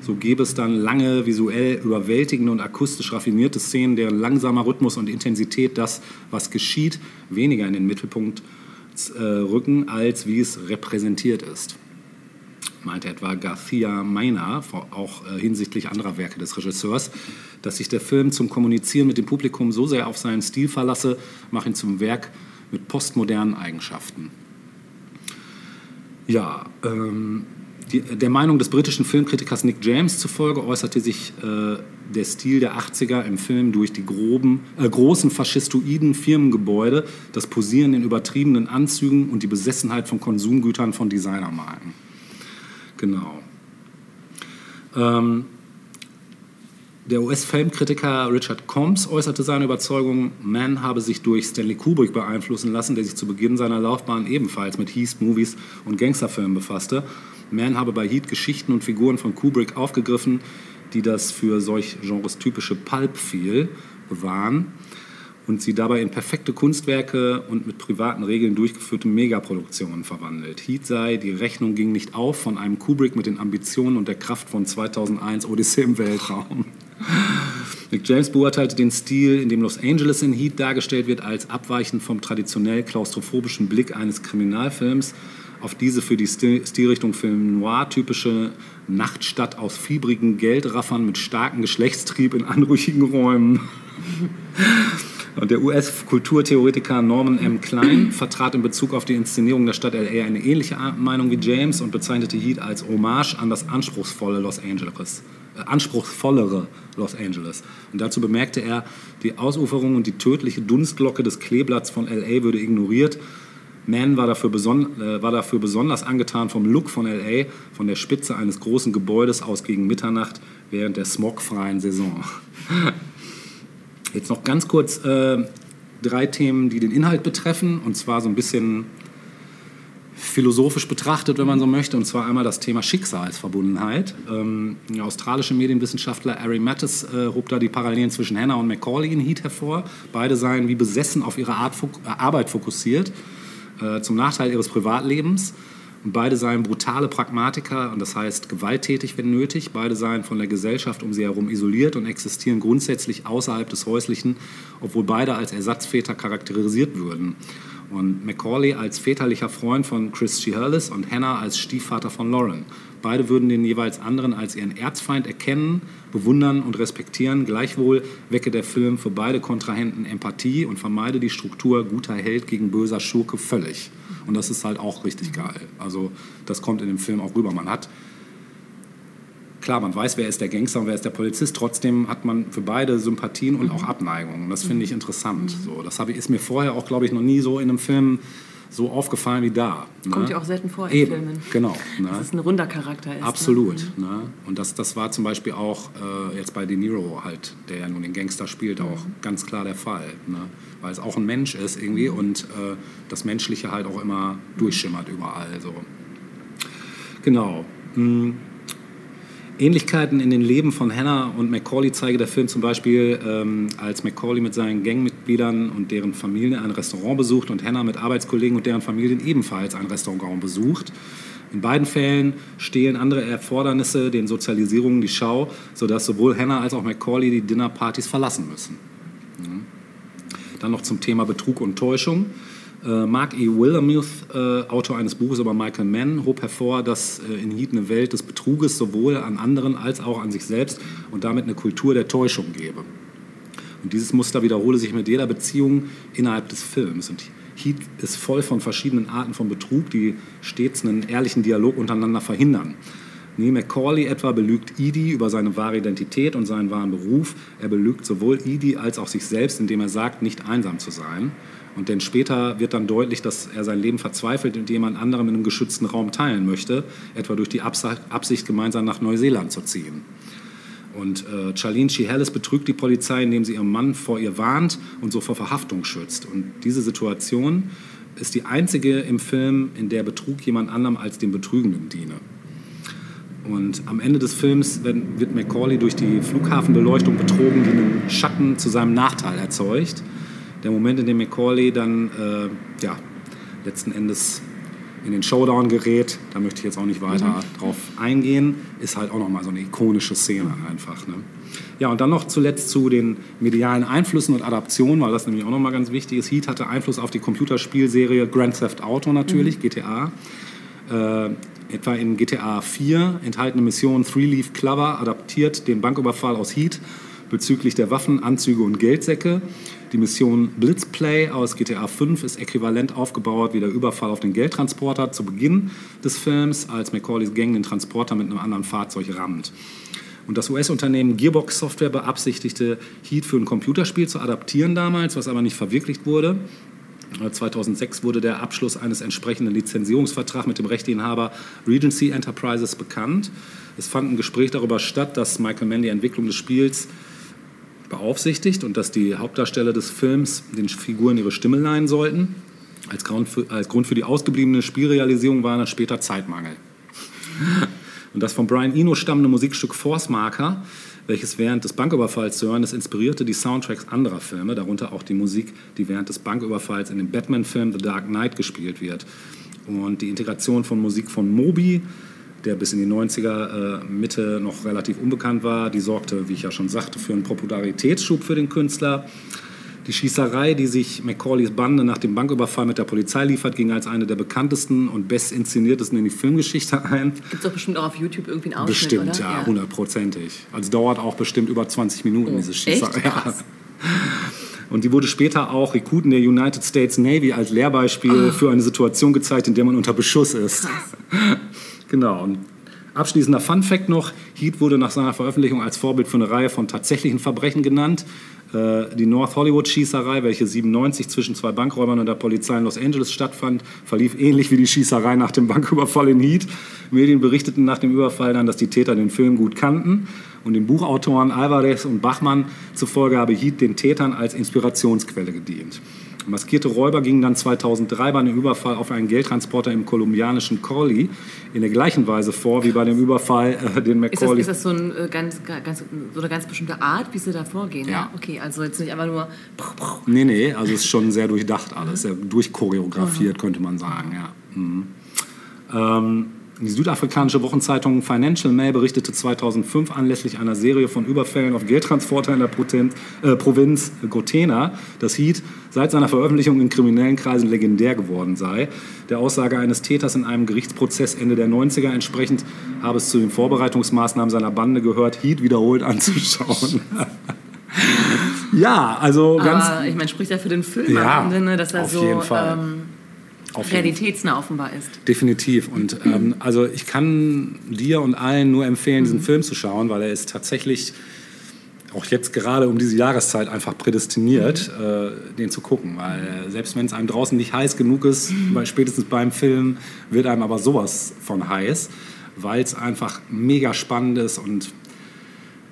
So gäbe es dann lange, visuell überwältigende und akustisch raffinierte Szenen, deren langsamer Rhythmus und Intensität das, was geschieht, weniger in den Mittelpunkt äh, rücken, als wie es repräsentiert ist. Meinte etwa Garcia Maina, auch äh, hinsichtlich anderer Werke des Regisseurs, dass sich der Film zum Kommunizieren mit dem Publikum so sehr auf seinen Stil verlasse, mache ihn zum Werk mit postmodernen Eigenschaften. Ja, ähm, die, der Meinung des britischen Filmkritikers Nick James zufolge äußerte sich äh, der Stil der 80er im Film durch die groben, äh, großen faschistoiden Firmengebäude, das Posieren in übertriebenen Anzügen und die Besessenheit von Konsumgütern von Designermarken. Genau. Ähm, der US-Filmkritiker Richard Combs äußerte seine Überzeugung, Mann habe sich durch Stanley Kubrick beeinflussen lassen, der sich zu Beginn seiner Laufbahn ebenfalls mit Heist-Movies und Gangsterfilmen befasste. Mann habe bei Heat Geschichten und Figuren von Kubrick aufgegriffen, die das für solch Genres typische Pulp-Feel bewahren und sie dabei in perfekte Kunstwerke und mit privaten Regeln durchgeführte Megaproduktionen verwandelt. Heat sei, die Rechnung ging nicht auf von einem Kubrick mit den Ambitionen und der Kraft von 2001 Odyssee im Weltraum. Nick James beurteilte den Stil, in dem Los Angeles in Heat dargestellt wird, als abweichend vom traditionell klaustrophobischen Blick eines Kriminalfilms auf diese für die Stil Stilrichtung Film Noir typische Nachtstadt aus fiebrigen Geldraffern mit starkem Geschlechtstrieb in anrüchigen Räumen. Und der US-Kulturtheoretiker Norman M. Klein vertrat in Bezug auf die Inszenierung der Stadt LA eine ähnliche Meinung wie James und bezeichnete Heat als Hommage an das anspruchsvolle Los Angeles, anspruchsvollere Los Angeles. Und dazu bemerkte er, die Ausuferung und die tödliche Dunstglocke des Kleeblatts von LA würde ignoriert. Mann war dafür, äh, war dafür besonders angetan vom Look von LA, von der Spitze eines großen Gebäudes aus gegen Mitternacht während der smogfreien Saison. Jetzt noch ganz kurz äh, drei Themen, die den Inhalt betreffen, und zwar so ein bisschen philosophisch betrachtet, wenn man so möchte, und zwar einmal das Thema Schicksalsverbundenheit. Ähm, der australische Medienwissenschaftler Ari Mattis äh, hob da die Parallelen zwischen Hannah und Macaulay in Heat hervor. Beide seien wie besessen auf ihre Art, äh, Arbeit fokussiert, äh, zum Nachteil ihres Privatlebens. Und beide seien brutale Pragmatiker, und das heißt gewalttätig, wenn nötig. Beide seien von der Gesellschaft um sie herum isoliert und existieren grundsätzlich außerhalb des Häuslichen, obwohl beide als Ersatzväter charakterisiert würden. Und Macaulay als väterlicher Freund von Chris Shiherlis und Hannah als Stiefvater von Lauren. Beide würden den jeweils anderen als ihren Erzfeind erkennen, bewundern und respektieren. Gleichwohl wecke der Film für beide Kontrahenten Empathie und vermeide die Struktur guter Held gegen böser Schurke völlig. Und das ist halt auch richtig geil. Also das kommt in dem Film auch rüber. Man hat klar, man weiß, wer ist der Gangster und wer ist der Polizist. Trotzdem hat man für beide Sympathien und auch Abneigungen. Das finde ich interessant. So, das ich, ist mir vorher auch, glaube ich, noch nie so in einem Film so aufgefallen wie da. Kommt ne? ja auch selten vor in Eben, Filmen. genau. Ne? Dass es ein runder Charakter ist. Absolut. Ne? Ne? Und das, das war zum Beispiel auch äh, jetzt bei De Niro halt, der ja nun den Gangster spielt, auch ganz klar der Fall. Ne? Weil es auch ein Mensch ist irgendwie und äh, das Menschliche halt auch immer durchschimmert überall. So. Genau. Hm. Ähnlichkeiten in den Leben von Hannah und Macaulay zeige der Film zum Beispiel, ähm, als Macaulay mit seinen Gangmitgliedern und deren Familien ein Restaurant besucht und Hannah mit Arbeitskollegen und deren Familien ebenfalls ein Restaurant besucht. In beiden Fällen stehlen andere Erfordernisse den Sozialisierungen die Schau, sodass sowohl Hannah als auch Macaulay die Dinnerpartys verlassen müssen. Dann noch zum Thema Betrug und Täuschung. Äh, Mark E. Willermuth, äh, Autor eines Buches über Michael Mann, hob hervor, dass äh, in Heat eine Welt des Betruges sowohl an anderen als auch an sich selbst und damit eine Kultur der Täuschung gebe. Und dieses Muster wiederhole sich mit jeder Beziehung innerhalb des Films. Und Heat ist voll von verschiedenen Arten von Betrug, die stets einen ehrlichen Dialog untereinander verhindern. Neil Macaulay etwa belügt Edie über seine wahre Identität und seinen wahren Beruf. Er belügt sowohl Edie als auch sich selbst, indem er sagt, nicht einsam zu sein. Und denn später wird dann deutlich, dass er sein Leben verzweifelt mit jemand anderem in einem geschützten Raum teilen möchte, etwa durch die Absicht, gemeinsam nach Neuseeland zu ziehen. Und äh, Charlene Chihellis betrügt die Polizei, indem sie ihren Mann vor ihr warnt und so vor Verhaftung schützt. Und diese Situation ist die einzige im Film, in der Betrug jemand anderem als dem Betrügenden diene. Und am Ende des Films wird Macaulay durch die Flughafenbeleuchtung betrogen, die einen Schatten zu seinem Nachteil erzeugt. Der Moment, in dem Macaulay dann äh, ja, letzten Endes in den Showdown gerät, da möchte ich jetzt auch nicht weiter drauf eingehen, ist halt auch nochmal so eine ikonische Szene einfach. Ne? Ja, und dann noch zuletzt zu den medialen Einflüssen und Adaptionen, weil das nämlich auch nochmal ganz wichtig ist. Heat hatte Einfluss auf die Computerspielserie Grand Theft Auto natürlich, GTA. Äh, etwa in GTA 4 enthaltene Mission Three Leaf Clover adaptiert den Banküberfall aus Heat bezüglich der Waffen, Anzüge und Geldsäcke. Die Mission Blitzplay aus GTA 5 ist äquivalent aufgebaut wie der Überfall auf den Geldtransporter zu Beginn des Films, als Macaulays Gang den Transporter mit einem anderen Fahrzeug rammt. Und das US-Unternehmen Gearbox Software beabsichtigte, Heat für ein Computerspiel zu adaptieren damals, was aber nicht verwirklicht wurde. 2006 wurde der Abschluss eines entsprechenden Lizenzierungsvertrags mit dem Rechteinhaber Regency Enterprises bekannt. Es fand ein Gespräch darüber statt, dass Michael Mann die Entwicklung des Spiels beaufsichtigt und dass die Hauptdarsteller des Films den Figuren ihre Stimme leihen sollten. Als Grund für, als Grund für die ausgebliebene Spielrealisierung war dann später Zeitmangel. Und das von Brian Eno stammende Musikstück Force Marker, welches während des Banküberfalls zu hören ist, inspirierte die Soundtracks anderer Filme, darunter auch die Musik, die während des Banküberfalls in dem Batman-Film The Dark Knight gespielt wird. Und die Integration von Musik von Moby, der bis in die 90er äh, Mitte noch relativ unbekannt war, die sorgte, wie ich ja schon sagte, für einen Popularitätsschub für den Künstler. Die Schießerei, die sich Macaulays Bande nach dem Banküberfall mit der Polizei liefert, ging als eine der bekanntesten und bestinszeniertesten in die Filmgeschichte ein. Gibt es doch bestimmt auch auf YouTube irgendwie einen Ausschnitt, Bestimmt, oder? ja, hundertprozentig. Also dauert auch bestimmt über 20 Minuten, Oh, diese Schießerei. Ja. Krass. Und die wurde später auch Rekruten der United States Navy als Lehrbeispiel für eine Situation gezeigt, in der man unter Beschuss ist. Genau. Und abschließender Fun Fact noch: Heat wurde nach seiner Veröffentlichung als Vorbild für eine Reihe von tatsächlichen Verbrechen genannt. Äh, Die North Hollywood Schießerei, welche 97 zwischen zwei Bankräubern und der Polizei in Los Angeles stattfand, verlief ähnlich wie die Schießerei nach dem Banküberfall in Heat. Medien berichteten nach dem Überfall dann, dass die Täter den Film gut kannten. Und den Buchautoren Alvarez und Bachmann zufolge habe Heat den Tätern als Inspirationsquelle gedient. Maskierte Räuber gingen dann 2003 bei einem Überfall auf einen Geldtransporter im kolumbianischen Collie in der gleichen Weise vor wie bei dem Überfall, äh, den Ist das, ist das so, ein, äh, ganz, ganz, so eine ganz bestimmte Art, wie sie da vorgehen? Ja. Okay, also jetzt nicht einfach nur. Nee, nee, also es ist schon sehr durchdacht alles, sehr durchchoreografiert, könnte man sagen, ja. Mhm. Ähm, Die südafrikanische Wochenzeitung Financial Mail berichtete 2005 anlässlich einer Serie von Überfällen auf Geldtransporter in der Protent, äh, Provinz Gotena, dass Heat seit seiner Veröffentlichung in kriminellen Kreisen legendär geworden sei. Der Aussage eines Täters in einem Gerichtsprozess Ende der 90er entsprechend habe es zu den Vorbereitungsmaßnahmen seiner Bande gehört, Heat wiederholt anzuschauen. ja, also ganz Aber ich meine, spricht ja für den Film Ja, am Ende, dass er auf so jeden Fall. ähm, realitätsnah offenbar ist. Definitiv. Und ähm, also ich kann dir und allen nur empfehlen, diesen Film zu schauen, weil er ist tatsächlich auch jetzt gerade um diese Jahreszeit einfach prädestiniert, äh, den zu gucken. Weil selbst wenn es einem draußen nicht heiß genug ist, weil spätestens beim Film wird einem aber sowas von heiß, weil es einfach mega spannend ist und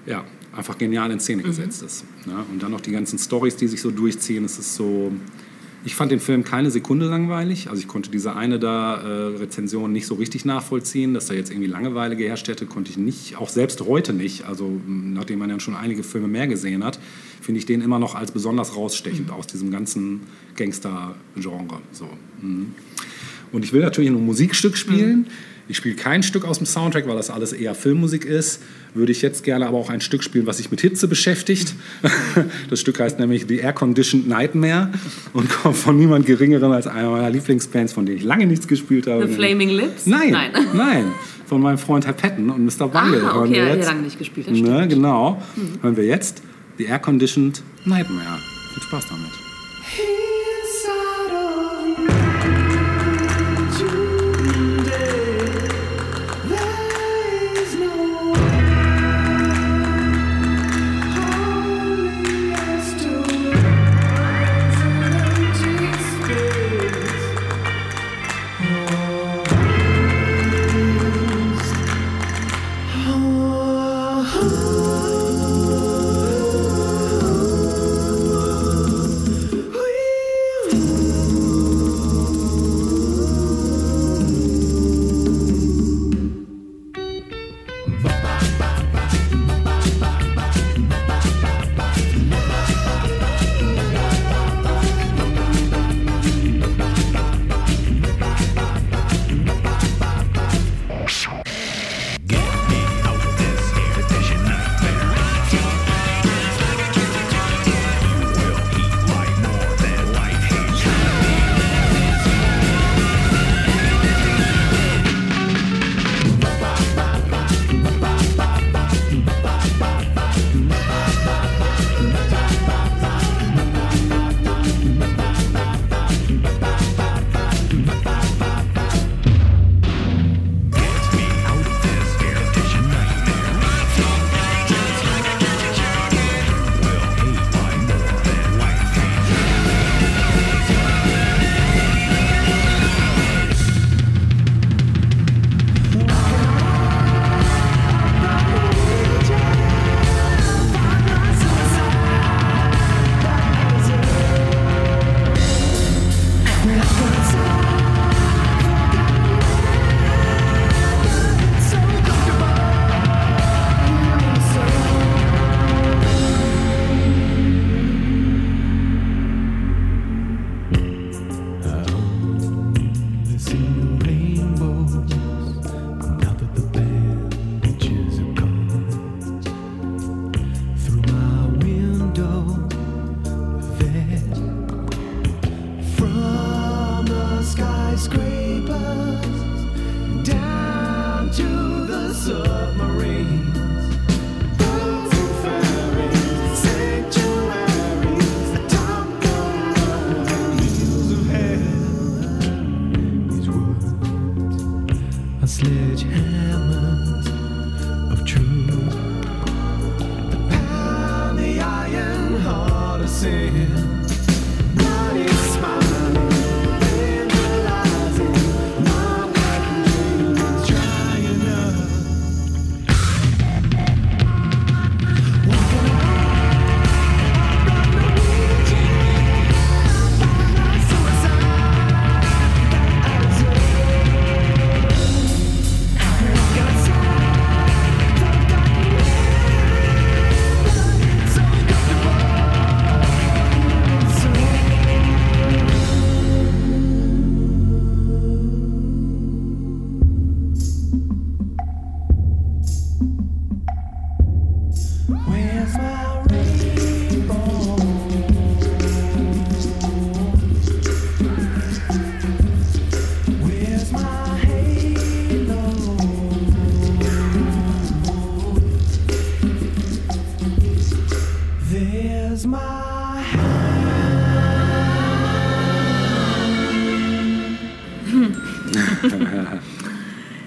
ja, einfach genial in Szene gesetzt ist. Ne? Und dann noch die ganzen Stories, die sich so durchziehen. Es ist so. Ich fand den Film keine Sekunde langweilig. Also ich konnte diese eine da äh, Rezension nicht so richtig nachvollziehen, dass da jetzt irgendwie Langeweile geherrscht hätte, konnte ich nicht, auch selbst heute nicht. Also m, nachdem man ja schon einige Filme mehr gesehen hat, finde ich den immer noch als besonders rausstechend aus diesem ganzen Gangster-Genre. So. Mhm. Und ich will natürlich ein Musikstück spielen. Ich spiele kein Stück aus dem Soundtrack, weil das alles eher Filmmusik ist. Würde ich jetzt gerne aber auch ein Stück spielen, was sich mit Hitze beschäftigt. Das Stück heißt nämlich The Air Conditioned Nightmare und kommt von niemand Geringeren als einer meiner Lieblingsbands, von denen ich lange nichts gespielt habe. The Flaming Lips? Nein, Nein. nein. Von meinem Freund Herr Patton und Mr. Bungle Ah, hören okay, wir er hat jetzt. ja lange nicht gespielt, das Ne, genau. Hören wir jetzt The Air Conditioned Nightmare. Viel Spaß damit.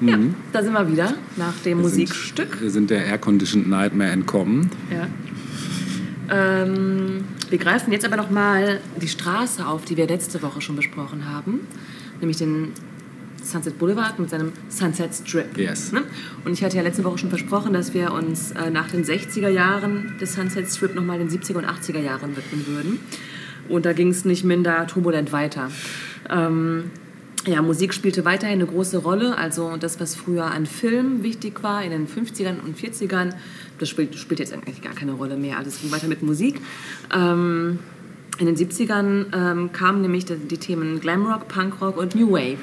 Ja, da sind wir wieder nach dem Musikstück. Wir sind der Air-Conditioned Nightmare entkommen. Ja. Ähm, wir greifen jetzt aber noch mal die Straße auf, die wir letzte Woche schon besprochen haben, nämlich den Sunset Boulevard mit seinem Sunset Strip. Yes. Ne? Und ich hatte ja letzte Woche schon versprochen, dass wir uns äh, nach den 60er Jahren des Sunset Strip nochmal den 70er und 80er Jahren widmen würden. Und da ging es nicht minder turbulent weiter. Ähm, ja, Musik spielte weiterhin eine große Rolle. Also das, was früher an Film wichtig war in den 50ern und 40ern, das spielt, spielt jetzt eigentlich gar keine Rolle mehr. Alles ging weiter mit Musik. Ähm, in den 70ern ähm, kamen nämlich die, die Themen Glamrock, Punkrock und New Wave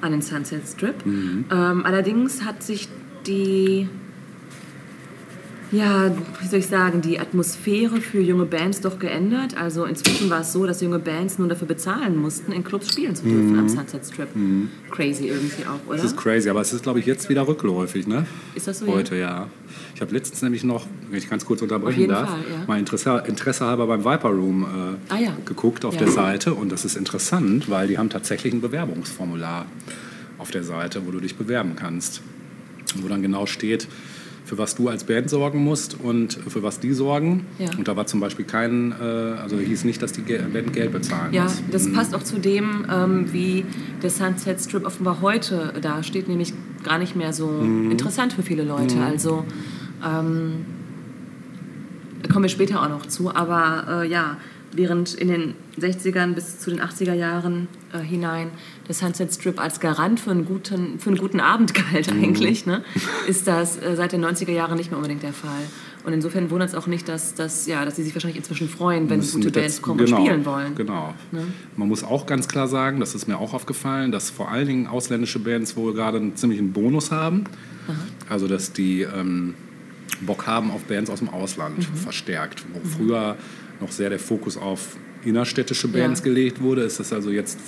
an den Sunset Strip. Ähm, allerdings hat sich die ja, wie soll ich sagen, die Atmosphäre für junge Bands doch geändert. Also inzwischen war es so, dass junge Bands nur dafür bezahlen mussten, in Clubs spielen zu dürfen am Sunset Strip. Crazy irgendwie auch, oder? Das ist crazy, aber es ist, glaube ich, jetzt wieder rückläufig, ne? Ist das so, Heute, ja. Ich habe letztens nämlich noch, wenn ich ganz kurz unterbrechen darf, Fall, ja. mal Interesse, Interesse halber beim Viper Room äh, Ah, ja. geguckt auf Ja. der Seite und das ist interessant, weil die haben tatsächlich ein Bewerbungsformular auf der Seite, wo du dich bewerben kannst. Wo dann genau steht, für was du als Band sorgen musst und für was die sorgen. Ja. Und da war zum Beispiel kein, äh, also hieß nicht, dass die Band Geld bezahlen Ja, muss. das passt auch zu dem, ähm, wie der Sunset Strip offenbar heute dasteht, nämlich gar nicht mehr so interessant für viele Leute. Also ähm, kommen wir später auch noch zu, aber äh, ja, während in den 60ern bis zu den 80er Jahren äh, hinein der Sunset Strip als Garant für einen guten, für einen guten Abend galt eigentlich, ne, ist das äh, seit den 90er Jahren nicht mehr unbedingt der Fall. Und insofern wundert es auch nicht, dass, dass, ja, dass sie sich wahrscheinlich inzwischen freuen, wenn gute Bands kommen genau, und spielen wollen. Genau. Ne? Man muss auch ganz klar sagen, das ist mir auch aufgefallen, dass vor allen Dingen ausländische Bands wohl gerade einen ziemlichen Bonus haben. Also dass die ähm, Bock haben auf Bands aus dem Ausland Mhm. verstärkt. Wo früher noch sehr der Fokus auf innerstädtische Bands Ja. gelegt wurde, ist das also jetzt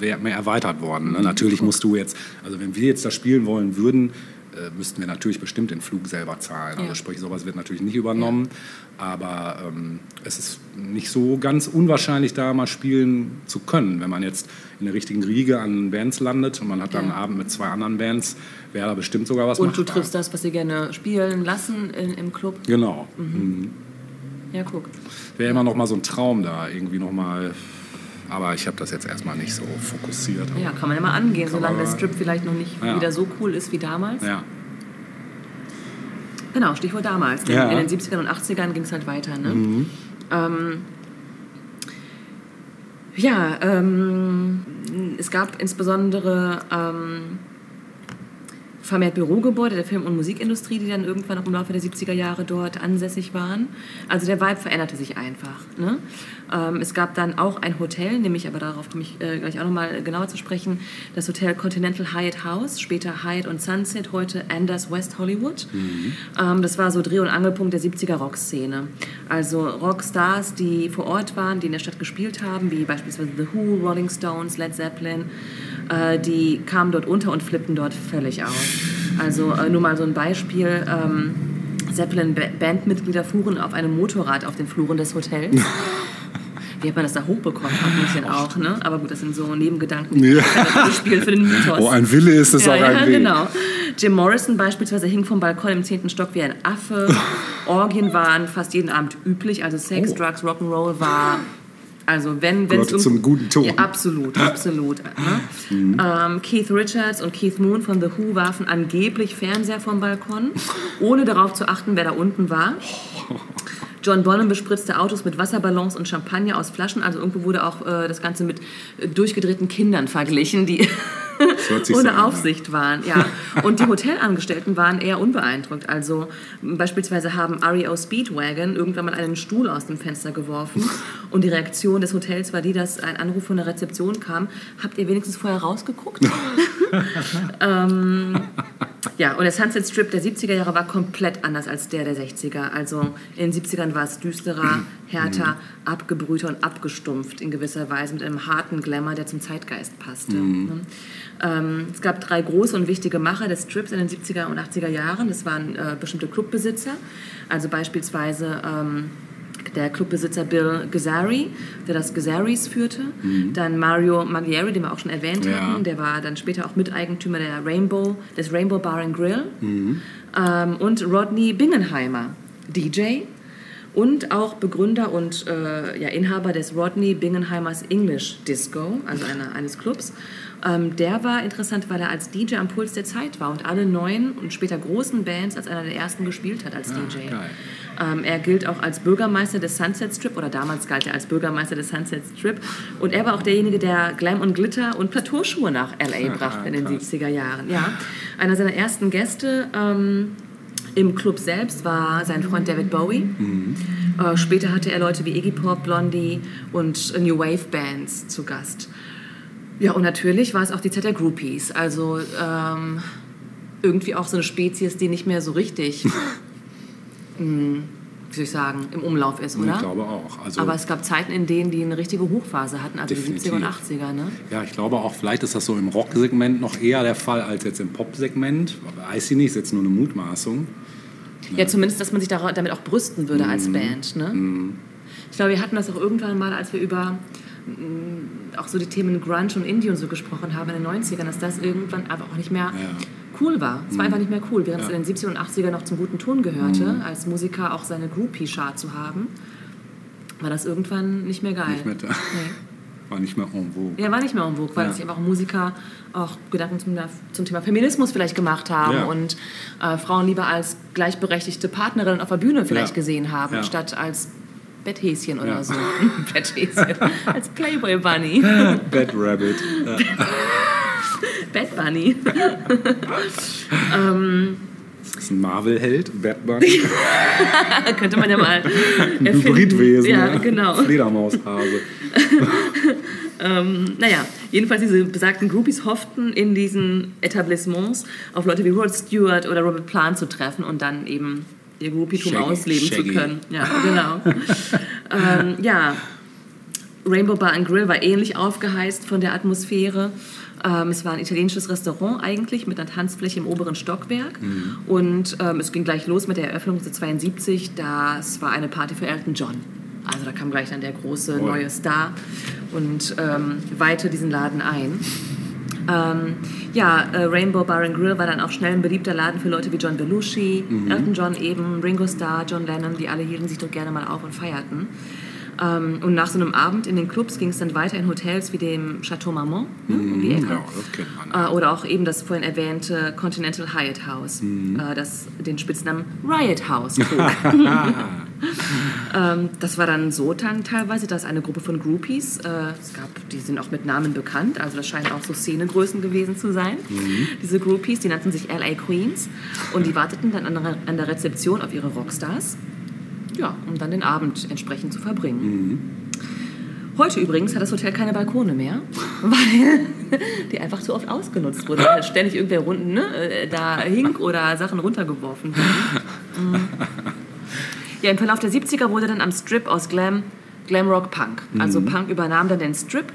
mehr erweitert worden. Mhm. Ne? Natürlich musst du jetzt, also wenn wir jetzt da spielen wollen würden, äh, müssten wir natürlich bestimmt den Flug selber zahlen. Also Ja. sprich, sowas wird natürlich nicht übernommen. Aber ähm, es ist nicht so ganz unwahrscheinlich, da mal spielen zu können. Wenn man jetzt in der richtigen Riege an Bands landet und man hat dann Ja. einen Abend mit zwei anderen Bands, wäre da bestimmt sogar was Und du machbar. triffst das, was sie gerne spielen lassen in, im Club. Genau. Ja, guck. Wäre immer noch mal so ein Traum da, irgendwie noch mal. Aber ich habe das jetzt erstmal nicht so fokussiert. Ja, kann man ja mal angehen, solange der Strip vielleicht noch nicht Ja. wieder so cool ist wie damals. Ja. Genau, Stichwort damals. Ja. Mhm. In den 70ern und 80ern ging es halt weiter. Ne? Ähm, ja, ähm, es gab insbesondere ähm, vermehrt Bürogebäude der Film- und Musikindustrie, die dann irgendwann auch im Laufe der 70er Jahre dort ansässig waren. Also der Vibe veränderte sich einfach. Ne? Ähm, es gab dann auch ein Hotel, nämlich, aber darauf komme ich äh, gleich auch nochmal genauer zu sprechen, das Hotel Continental Hyatt House, später Hyatt und Sunset, heute Anders West Hollywood. Ähm, das war so Dreh- und Angelpunkt der 70er Rockszene. Also Rockstars, die vor Ort waren, die in der Stadt gespielt haben, wie beispielsweise The Who, Rolling Stones, Led Zeppelin, äh, die kamen dort unter und flippten dort völlig aus. Also äh, nur mal so ein Beispiel. Ähm, Zeppelin-Bandmitglieder fuhren auf einem Motorrad auf den Fluren des Hotels. Wie hat man das da hochbekommen? Ein bisschen auch, ne? Aber gut, das sind so Nebengedanken, die Ja. spielen für den Mythos. Oh, ein Wille ist es Ja, auch ja, ein Weg. genau. Jim Morrison beispielsweise hing vom Balkon im 10. Stock wie ein Affe. Orgien waren fast jeden Abend üblich. Also Sex, Oh. Drugs, Rock'n'Roll war... Also wenn wenn Gehörte zum guten Ton. Ja, absolut, absolut. ne? ähm, Keith Richards und Keith Moon von The Who warfen angeblich Fernseher vom Balkon, ohne darauf zu achten, wer da unten war. John Bonham bespritzte Autos mit Wasserballons und Champagner aus Flaschen. Also irgendwo wurde auch äh, das Ganze mit äh, durchgedrehten Kindern verglichen, die so ohne an, Aufsicht waren. Ja. Und die Hotelangestellten waren eher unbeeindruckt. Also beispielsweise haben REO Speedwagon irgendwann mal einen Stuhl aus dem Fenster geworfen. Und die Reaktion des Hotels war die, dass ein Anruf von der Rezeption kam. Habt ihr wenigstens vorher rausgeguckt? ähm, ja, und der Sunset Strip der 70er Jahre war komplett anders als der der 60er. Also in den 70ern war es düsterer, härter, abgebrühter und abgestumpft in gewisser Weise mit einem harten Glamour, der zum Zeitgeist passte. ne? Ähm, es gab drei große und wichtige Macher des Strips in den 70er und 80er Jahren. Das waren äh, bestimmte Clubbesitzer, also beispielsweise ähm, der Clubbesitzer Bill Gazzari, der das Gazzaris führte. Dann Mario Maglieri, den wir auch schon erwähnt Mhm. Ja. hatten, der war dann später auch Miteigentümer der Rainbow, des Rainbow Bar and Grill. Mhm. Ähm, und Rodney Bingenheimer, DJ. Und auch Begründer und äh, ja, Inhaber des Rodney Bingenheimers English Disco, also einer, eines Clubs. Ähm, der war interessant, weil er als DJ am Puls der Zeit war und alle neuen und später großen Bands als einer der ersten gespielt hat als DJ. geil. Ähm, er gilt auch als Bürgermeister des Sunset Strip oder damals galt er als Bürgermeister des Sunset Strip und er war auch derjenige, der Glam und Glitter und Plateauschuhe nach LA brachte in den krass. 70er Jahren. Ja, einer seiner ersten Gäste ähm, im Club selbst war sein Freund David Bowie. Äh, später hatte er Leute wie Iggy Pop, Blondie und New Wave Bands zu Gast. Ja, und natürlich war es auch die Zeit der Groupies. Also ähm, irgendwie auch so eine Spezies, die nicht mehr so richtig, mh, wie soll ich sagen, im Umlauf ist, oder? Ich glaube auch. Also, Aber es gab Zeiten, in denen die eine richtige Hochphase hatten, also die Definitiv. 70er und 80er, ne? ja, ich glaube auch, vielleicht ist das so im Rocksegment noch eher der Fall als jetzt im Pop-Segment. Aber Weiß ich nicht, ist jetzt nur eine Mutmaßung. Ja, zumindest, dass man sich damit auch brüsten würde Mhm. als Band. Ne? Ich glaube, wir hatten das auch irgendwann mal, als wir über mh, auch so die Themen Grunge und Indie und so gesprochen haben in den 90ern, dass das irgendwann einfach auch nicht mehr cool war. Es war einfach nicht mehr cool, während es Ja. in den 70er und 80er noch zum guten Ton gehörte, als Musiker auch seine Groupie-Chart zu haben, war das irgendwann nicht mehr geil. Nicht mehr da. Nee. War nicht mehr en vogue. Ja, war nicht mehr en vogue, weil Ja. sich einfach Musiker auch Gedanken zum, zum Thema Feminismus vielleicht gemacht haben Ja. und äh, Frauen lieber als gleichberechtigte Partnerin auf der Bühne vielleicht gesehen haben, statt als Betthäschen oder so. Betthäschen. als Playboy Bunny. Bad Rabbit. Bad Bunny. Das ist ein Marvel-Held, Bad Bunny. Könnte man ja mal Ein. Hybridwesen. Ja, ne? genau. Fledermaushase. Naja, jedenfalls diese besagten Groupies hofften in diesen Etablissements auf Leute wie Rod Stewart oder Robert Plant zu treffen und dann eben ihr Groupietum Shaggy, ausleben Shaggy. zu können. Ja, genau. ähm, ja, Rainbow Bar and Grill war ähnlich aufgeheißt von der Atmosphäre. Ähm, es war ein italienisches Restaurant eigentlich mit einer Tanzfläche im oberen Stockwerk. Und ähm, es ging gleich los mit der Eröffnung 1972. Das war eine Party für Elton John. Also da kam gleich dann der große Oh. neue Star und ähm, weihte diesen Laden ein. Ähm, ja, äh, Rainbow Bar and Grill war dann auch schnell ein beliebter Laden für Leute wie John Belushi, Elton John eben, Ringo Starr, John Lennon, die alle hielten sich dort gerne mal auf und feierten. Ähm, und nach so einem Abend in den Clubs ging es dann weiter in Hotels wie dem Chateau Marmont ne, um die Ecke. Ja, das kennt man. Äh, oder auch eben das vorhin erwähnte Continental Hyatt House, äh, das den Spitznamen Riot House trug. ähm, das war dann so dann teilweise, dass eine Gruppe von Groupies, äh, es gab, die sind auch mit Namen bekannt, also das scheinen auch so Szenegrößen gewesen zu sein. Diese Groupies, die nannten sich LA Queens und die warteten dann an an der Rezeption auf ihre Rockstars, ja, um dann den Abend entsprechend zu verbringen. Heute übrigens hat das Hotel keine Balkone mehr, weil die einfach zu oft ausgenutzt wurden. Weil ständig irgendwer runden, ne, äh, da hing oder Sachen runtergeworfen wurden. Mhm. Ja, im Verlauf der 70er wurde dann am Strip aus Glam Glamrock Punk. Also Punk übernahm dann den Strip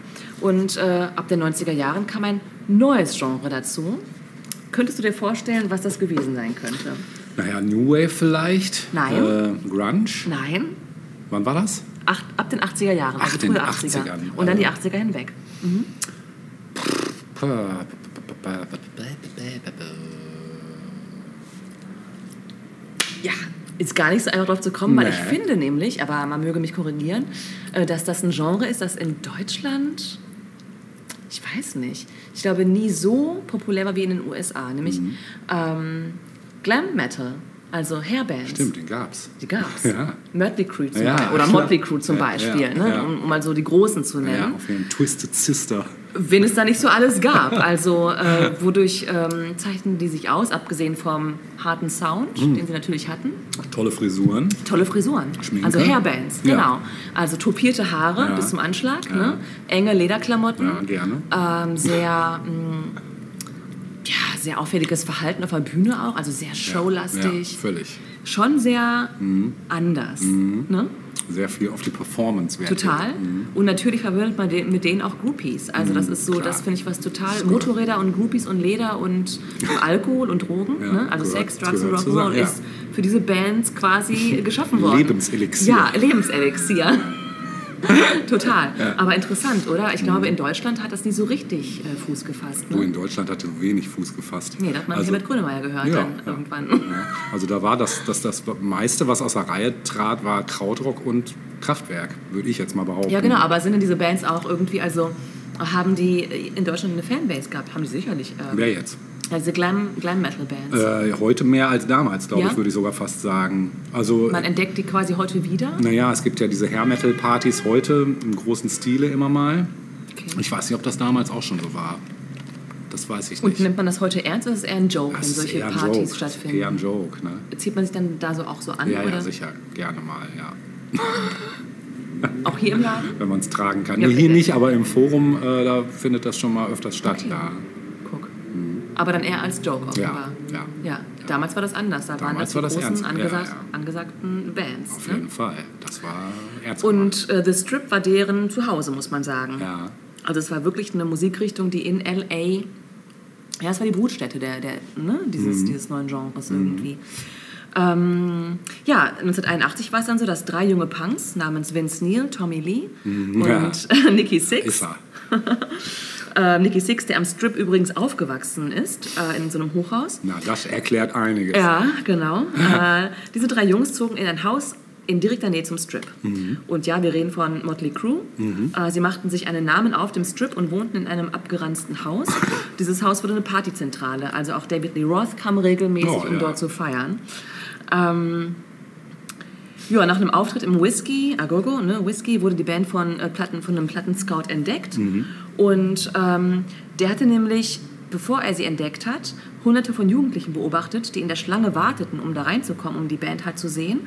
und äh, ab den 90er Jahren kam ein neues Genre dazu. Könntest du dir vorstellen, was das gewesen sein könnte? Naja, New Wave vielleicht. Nein. Äh, Grunge. Nein, Wann war das? acht, ab den 80er Jahren, Ach, also den frühe 80er. 80ern, Und dann die also. 80er hinweg. Ja, ist gar nicht so einfach drauf zu kommen, weil ich Nee. finde nämlich, aber man möge mich korrigieren, äh, dass das ein Genre ist, das in Deutschland, ich weiß nicht, ich glaube nie so populär war wie in den USA, nämlich Mhm. ähm, Glam Metal, also Hairbands. Stimmt, den gab's. Die gab's. Ja. Mötley Crüe zum Ja, Beispiel. Oder. Motley Crue zum Ja, Beispiel, ja, ne? ja. Um, um mal so die Großen zu Ja, nennen. auf jeden Twisted Sister. Wen es da nicht so alles gab. Also äh, wodurch ähm, zeichneten die sich aus, abgesehen vom harten Sound, Mhm. den sie natürlich hatten. Tolle Frisuren. Tolle Frisuren. Schminke. Also Hairbands, Ja. genau. Also topierte Haare Ja. bis zum Anschlag, Ja. ne? enge Lederklamotten. Ja, gerne. Ähm, sehr, mh, ja, sehr auffälliges Verhalten auf der Bühne auch, also sehr showlastig. Ja, völlig. Schon sehr Mhm. anders. Ne? Sehr viel auf die Performance Wert. Total. Und natürlich verbindet man den, mit denen auch Groupies. Also das ist so, Mhm. klar. das finde ich was total. Motorräder und Groupies und Leder und Alkohol und Drogen. Ja, ne? Also gehört- Sex, Drugs und Rock'n'Roll ja. ist für diese Bands quasi geschaffen worden. Lebenselixier. Ja, Lebenselixier. Total. Aber interessant, oder? Ich glaube, in Deutschland hat das nie so richtig äh, Fuß gefasst. Du, Ne? in Deutschland hatte wenig Fuß gefasst. Nee, da hat man Also- Herbert Grönemeyer gehört Ja, dann ja. irgendwann. Ja, also da war das, das, das meiste, was aus der Reihe trat, war Krautrock und Kraftwerk, würde ich jetzt mal behaupten. Ja, genau, aber sind denn diese Bands auch irgendwie, also haben die in Deutschland eine Fanbase gehabt? Haben die sicherlich. Ähm, Wer jetzt? Diese Glam, Glam Metal Bands. Äh, heute mehr als damals, glaube Ja? ich, würde ich sogar fast sagen. Also, Man entdeckt die quasi heute wieder. naja, es gibt ja diese Hair-Metal-Partys heute im großen Stile immer mal. Okay. Ich weiß nicht, ob das damals auch schon so war. Das weiß ich Und nicht. nimmt man das heute ernst oder ist es eher ein Joke, Das wenn ist solche eher ein Partys Joke. stattfinden? Eher ein Joke, ne? Zieht man sich dann da so auch so an? Ja, oder? ja, sicher. Gerne mal, ja. Auch hier im Laden? Wenn man es tragen kann. Ja, Nee, hier nicht, aber im Forum, äh, da findet das schon mal öfters statt. Okay. Ja. Aber dann eher als Joke offenbar. Ja, ja. Ja, damals war das anders. Da waren Damals das die war das großen ernst. Ja, angesagt, ja. angesagten Bands. Auf ne? jeden Fall. Das war ernst Und äh, The Strip war deren Zuhause, muss man sagen. Ja. Also es war wirklich eine Musikrichtung, die in L.A. Ja, es war die Brutstätte der, der, ne, dieses, Mhm. dieses neuen Genres irgendwie. Ähm, ja, 1981 war es dann so, dass drei junge Punks namens Vince Neil, Tommy Lee Mhm. Ja. und Nicky Six, Ist er. äh, Nicky Six, der am Strip übrigens aufgewachsen ist, äh, in so einem Hochhaus. Na, das erklärt einiges. Ja, genau. äh, diese drei Jungs zogen in ein Haus in direkter Nähe zum Strip. Und ja, wir reden von Motley Crue. Äh, sie machten sich einen Namen auf dem Strip und wohnten in einem abgeranzten Haus. Dieses Haus wurde eine Partyzentrale. Also auch David Lee Roth kam regelmäßig, Oh, um ja. dort zu feiern. Ähm, ja, nach einem Auftritt im Whisky, Agogo, ne, Whisky, wurde die Band von, äh, Platten, von einem Plattenscout entdeckt. Und ähm, der hatte nämlich, bevor er sie entdeckt hat, hunderte von Jugendlichen beobachtet, die in der Schlange warteten, um da reinzukommen, um die Band halt zu sehen.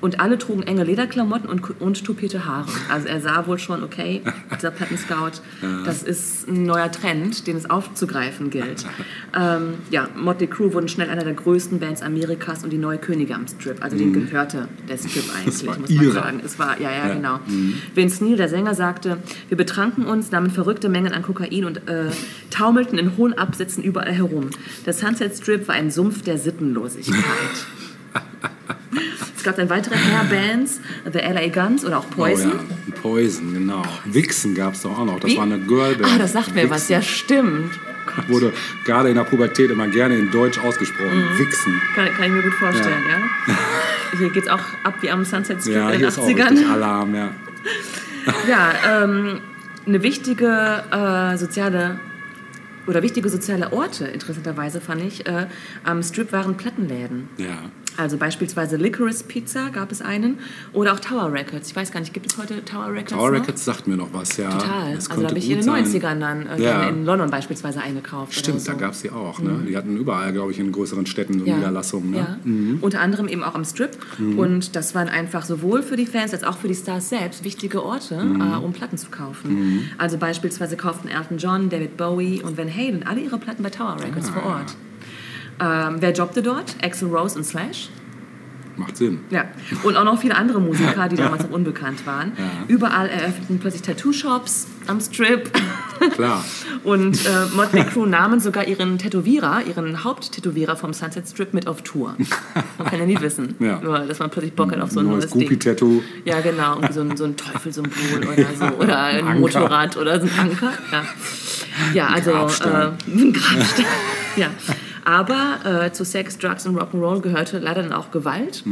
Und alle trugen enge Lederklamotten und, und tupierte Haare. Also er sah wohl schon, okay, dieser Plattenscout, das ist ein neuer Trend, den es aufzugreifen gilt. ähm, ja, Motley Crue wurden schnell einer der größten Bands Amerikas und die neue Könige am Strip. Also denen gehörte der Strip eigentlich, Mhm. muss man ihre. sagen. Es war, ja, ja, Ja. Mhm. genau. Vince Neil, der Sänger, sagte, wir betranken uns, nahmen verrückte Mengen an Kokain und äh, taumelten in hohen Absätzen überall herum. Der Sunset Strip war ein Sumpf der Sittenlosigkeit. es gab dann weitere Hairbands, The LA Guns oder auch Poison. Oh, ja. Poison, genau. Wixen gab es doch auch noch. Das Wie? war eine Girlband. Ah, das sagt mir was, ja, stimmt. Wurde gerade in der Pubertät immer gerne in Deutsch ausgesprochen. Mhm. Wichsen. Kann, kann ich mir gut vorstellen, ja. Hier geht's auch ab wie am Sunset Strip Ja, in den hier ist auch 80ern. richtig Alarm, ja. Ja, ähm, eine wichtige äh, soziale oder wichtige soziale Orte, interessanterweise fand ich, äh, am Strip waren Plattenläden. Ja. Also beispielsweise Licorice Pizza gab es einen oder auch Tower Records. Ich weiß gar nicht, gibt es heute Tower Records Tower noch? Recordz sagt mir noch was, ja. Total. Das Also da habe ich in den sein. 90ern dann äh, Ja. in London beispielsweise eingekauft. Stimmt, so. da gab es die auch. Ne? Die hatten überall, glaube ich, in größeren Städten so Niederlassungen. Ja. Ne? Unter anderem eben auch am Strip. Und das waren einfach sowohl für die Fans als auch für die Stars selbst wichtige Orte, äh, um Platten zu kaufen. Also beispielsweise kauften Elton John, David Bowie und Van Halen alle ihre Platten bei Tower Records vor Ort. Ähm, wer jobbte dort? Axl Rose und Slash. Macht Sinn. Ja, und auch noch viele andere Musiker, die damals noch unbekannt waren. Überall eröffneten plötzlich Tattoo-Shops am Strip. Klar. Und äh, Motley Crue nahmen sogar ihren Tätowierer, ihren Haupttätowierer vom Sunset Strip mit auf Tour. Man kann ja nie wissen, Ja. nur, dass man plötzlich Bock hat auf so ein Neues neues. Goopy-Tattoo. Ja, genau, irgendwie so ein, so ein Teufelsymbol oder so. Oder ein Anker. Motorrad oder so ein Anker. Ja, ja also Grabstein. Äh, ein Grabstein. ja. Aber äh, zu Sex, Drugs und Rock'n'Roll gehörte leider dann auch Gewalt.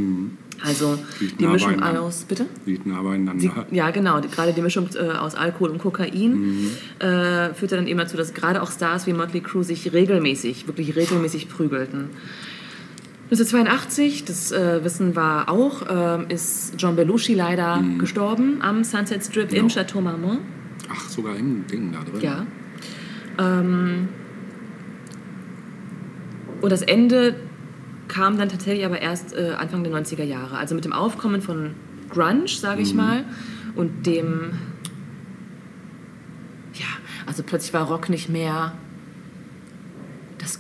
Also Liegt die nah Mischung aus, bitte? Liegt nah beieinander. Sie, ja, genau. Die, gerade die Mischung äh, aus Alkohol und Kokain äh, führte dann eben dazu, dass gerade auch Stars wie Motley Crue sich regelmäßig, wirklich regelmäßig prügelten. 1982, das äh, wissen wir auch, ähm, ist John Belushi leider gestorben am Sunset Strip im Chateau Marmont. Ach, sogar im Ding da drin. Ja. Ähm, und das Ende kam dann tatsächlich aber erst äh, Anfang der 90er Jahre. Also mit dem Aufkommen von Grunge, sage ich mal, und dem. Ja, also plötzlich war Rock nicht mehr das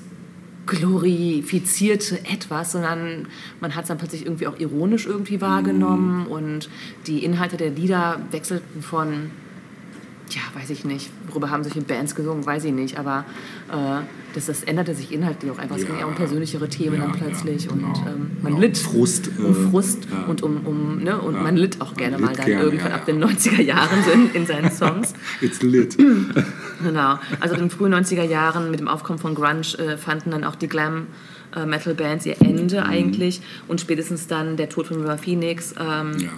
glorifizierte etwas, sondern man hat es dann plötzlich irgendwie auch ironisch irgendwie wahrgenommen und die Inhalte der Lieder wechselten von ja, weiß ich nicht, worüber haben solche Bands gesungen, weiß ich nicht, aber äh, das, das änderte sich inhaltlich auch einfach. Es ging eher um persönlichere Themen Ja, dann plötzlich ja, und genau. ähm, man Genau. litt. Frust, Um äh, Frust ja. und um, um ne, und man litt auch gerne Man mal litt dann gerne, irgendwann ab den 90er Jahren so in, in seinen Songs. It's lit. Genau. Also in den frühen 90er Jahren mit dem Aufkommen von Grunge äh, fanden dann auch die Glam äh, Metal Bands ihr Ende Mhm. eigentlich und spätestens dann der Tod von River Phoenix ähm,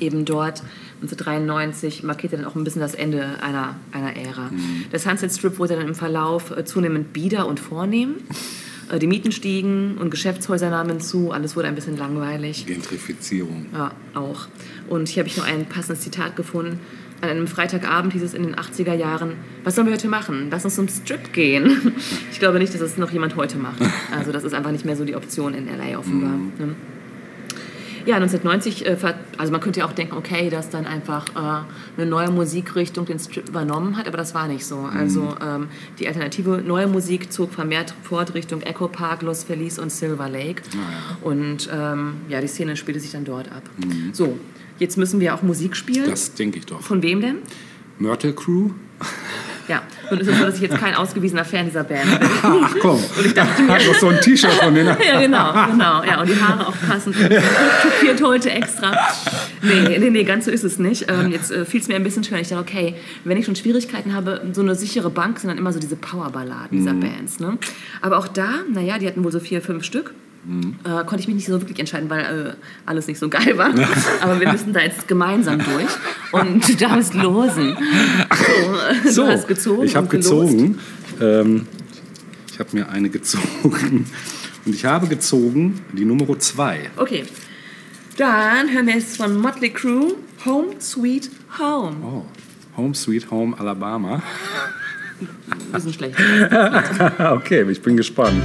eben dort 1993 markierte dann auch ein bisschen das Ende einer, einer Ära. Mhm. Der Sunset Strip wurde dann im Verlauf äh, zunehmend bieder und vornehm. Äh, Die Mieten stiegen und Geschäftshäuser nahmen zu, alles wurde ein bisschen langweilig. Gentrifizierung. Ja, auch. Und hier habe ich noch ein passendes Zitat gefunden. An einem Freitagabend hieß es in den 80er Jahren, was sollen wir heute machen? Lass uns zum Strip gehen. Ich glaube nicht, dass es noch jemand heute macht. Also das ist einfach nicht mehr so die Option in L.A. offenbar. Ne? Ja, 1990, äh, also man könnte ja auch denken, okay, dass dann einfach äh, eine neue Musikrichtung den Strip übernommen hat, aber das war nicht so. Also ähm, die alternative neue Musik zog vermehrt fort Richtung Echo Park, Los Feliz und Silver Lake. Und ähm, ja, die Szene spielte sich dann dort ab. So, jetzt müssen wir auch Musik spielen. Das denke ich doch. Von wem denn? Myrtle Crew? Ja, und es ist so, dass ich jetzt kein ausgewiesener Fan dieser Band bin. Ach komm, hat doch so ein T-Shirt von denen. Ja, genau, genau. Ja, und die Haare auch passend. Tupiert heute extra. Nee, nee, nee, ganz so ist es nicht. Ähm, jetzt äh, fiel es mir ein bisschen schwer. Ich dachte, okay, wenn ich schon Schwierigkeiten habe, so eine sichere Bank sind dann immer so diese Powerballaden dieser Bands. Ne? Aber auch da, naja, die hatten wohl so vier, fünf Stück. Äh, konnte ich mich nicht so wirklich entscheiden, weil äh, alles nicht so geil war. Aber wir müssen da jetzt gemeinsam durch. Und du darfst losen. So, So, du hast gezogen. ich habe gezogen. Ähm, ich habe mir eine gezogen. Und ich habe gezogen die Nummer 2. Okay. Dann hören wir jetzt von Motley Crue Home Sweet Home. Oh, Home Sweet Home Alabama. Ein bisschen schlecht. okay, ich bin gespannt.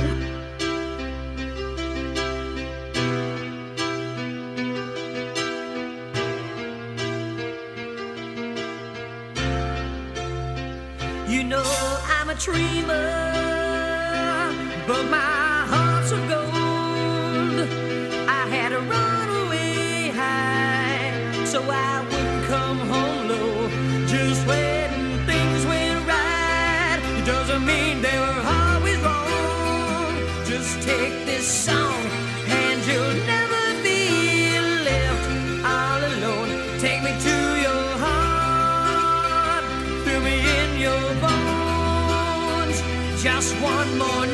Take this song, and you'll never be left all alone. Take me to your heart, feel me in your bones. Just one more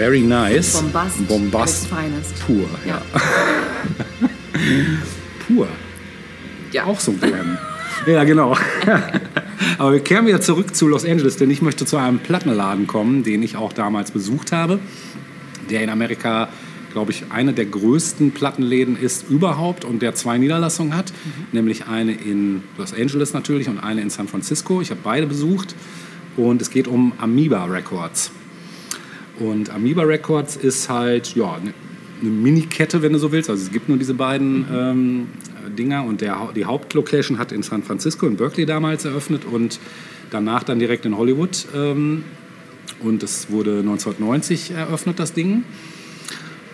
very nice. Bombast. Bombast finest. pur, ja. Ja. Pur. Ja. Auch so gern. ja, genau. Aber wir kehren wieder zurück zu Los Angeles, denn ich möchte zu einem Plattenladen kommen, den ich auch damals besucht habe, der in Amerika, glaube ich, eine der größten Plattenläden ist überhaupt und der zwei Niederlassungen hat, nämlich eine in Los Angeles natürlich und eine in San Francisco. Ich habe beide besucht und es geht um Amoeba Records. Und Amoeba Records ist halt ja, eine eine Mini-Kette, wenn du so willst. Also es gibt nur diese beiden ähm, Dinger und der, die Hauptlocation hat in San Francisco, in Berkeley damals eröffnet und danach dann direkt in Hollywood. Ähm, und es wurde 1990 eröffnet, das Ding.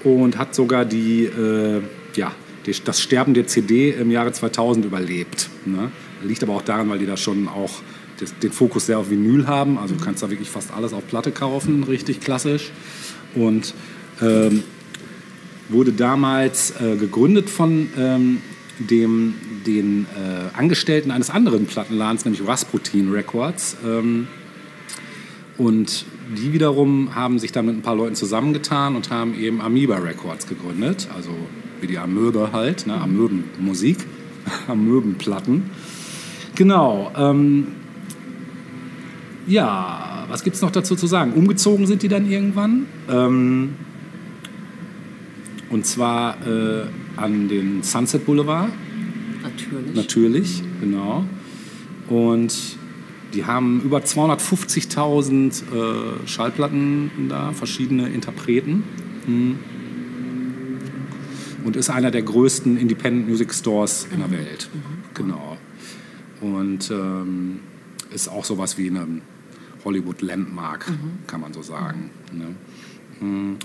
Und hat sogar die, äh, ja, die, das Sterben der CD im Jahre 2000 überlebt. Ne? Liegt aber auch daran, weil die da schon auch das, den Fokus sehr auf Vinyl haben. Also du kannst da wirklich fast alles auf Platte kaufen, richtig klassisch. Und ähm, wurde damals äh, gegründet von ähm, dem, den äh, Angestellten eines anderen Plattenladens, nämlich Rasputin Records. Ähm, und die wiederum haben sich dann mit ein paar Leuten zusammengetan und haben eben Amoeba Records gegründet. Also wie die Amöbe halt, ne? Amöbenmusik, Amöbenplatten. Genau. Ähm, ja, was gibt es noch dazu zu sagen? Umgezogen sind die dann irgendwann. Ähm, und zwar äh, an den Sunset Boulevard, Natürlich. natürlich, genau. Und die haben über 250.000 äh, Schallplatten da, verschiedene Interpreten. Hm. Und ist einer der größten Independent Music Stores in der Welt. Genau. Und ähm, ist auch sowas wie eine Hollywood Landmark, kann man so sagen. Ne? Hm.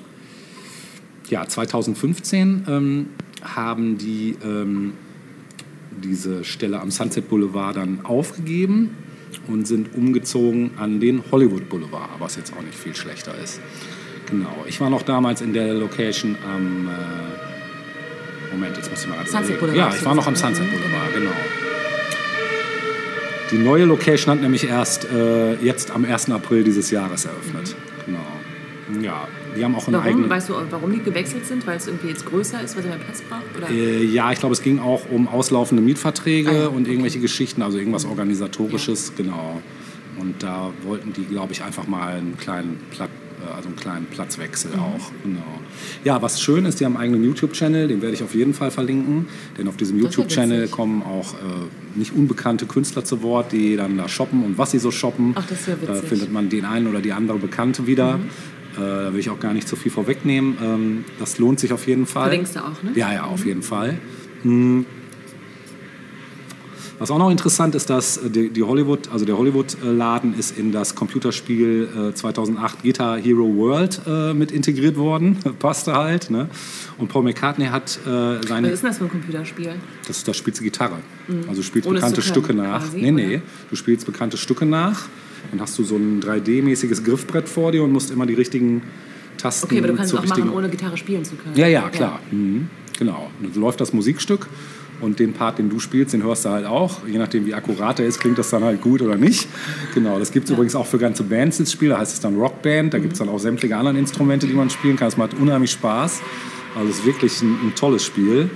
Ja, 2015 ähm, haben die ähm, diese Stelle am Sunset Boulevard dann aufgegeben und sind umgezogen an den Hollywood Boulevard, was jetzt auch nicht viel schlechter ist. Genau. Ich war noch damals in der Location am äh, Moment, jetzt muss ich mal Sunset. Boulevard Ja, ich war noch am. Sunset Mhm, Boulevard, genau. Die neue Location hat nämlich erst äh, jetzt am 1. April dieses Jahres eröffnet. Genau. Ja, die haben auch eine Warum? eigene. Weißt du, warum die gewechselt sind? Weil es irgendwie jetzt größer ist, weil sie mehr Platz braucht? Oder? Äh, ja, ich glaube, es ging auch um auslaufende Mietverträge Ah ja, und irgendwelche Geschichten, also irgendwas Organisatorisches, genau. Und da wollten die, glaube ich, einfach mal einen kleinen, Platt, äh, also einen kleinen Platzwechsel Mhm. auch. Genau. Ja, was schön ist, die haben einen eigenen YouTube-Channel, den werde ich auf jeden Fall verlinken. Denn auf diesem YouTube-Channel kommen auch äh, nicht unbekannte Künstler zu Wort, die dann da shoppen und was sie so shoppen. Ach, das ist ja Da witzig. Mhm. findet man den einen oder die andere Bekannte wieder. Äh, da will ich auch gar nicht zu viel vorwegnehmen. Ähm, das lohnt sich auf jeden Fall. Verlinkst du auch, ne? Ja, ja, auf jeden Fall. Hm. Was auch noch interessant ist, dass äh, die, die Hollywood, also der Hollywood-Laden ist in das Computerspiel äh, 2008 Guitar Hero World äh, mit integriert worden. Passte halt. Ne? Und Paul McCartney hat äh, Was seine. ist denn das für ein Computerspiel? Das ist das spielst du Gitarre. Also du spielst Ohne bekannte können, Stücke nach. quasi, nee, nee. oder? Du spielst bekannte Stücke nach. Dann hast du so ein 3D-mäßiges Griffbrett vor dir und musst immer die richtigen Tasten Okay, aber du kannst es auch machen, ohne Gitarre spielen zu können. ja, ja, klar. Mhm. Genau. Und dann läuft das Musikstück und den Part, den du spielst, den hörst du halt auch. Je nachdem, wie akkurat er ist, klingt das dann halt gut oder nicht. Genau, das gibt es übrigens auch für ganze Bands ins Spiel. Da heißt es dann Rockband. Da gibt es dann auch sämtliche anderen Instrumente, die man spielen kann. Es macht unheimlich Spaß. Also es ist wirklich ein, ein tolles Spiel.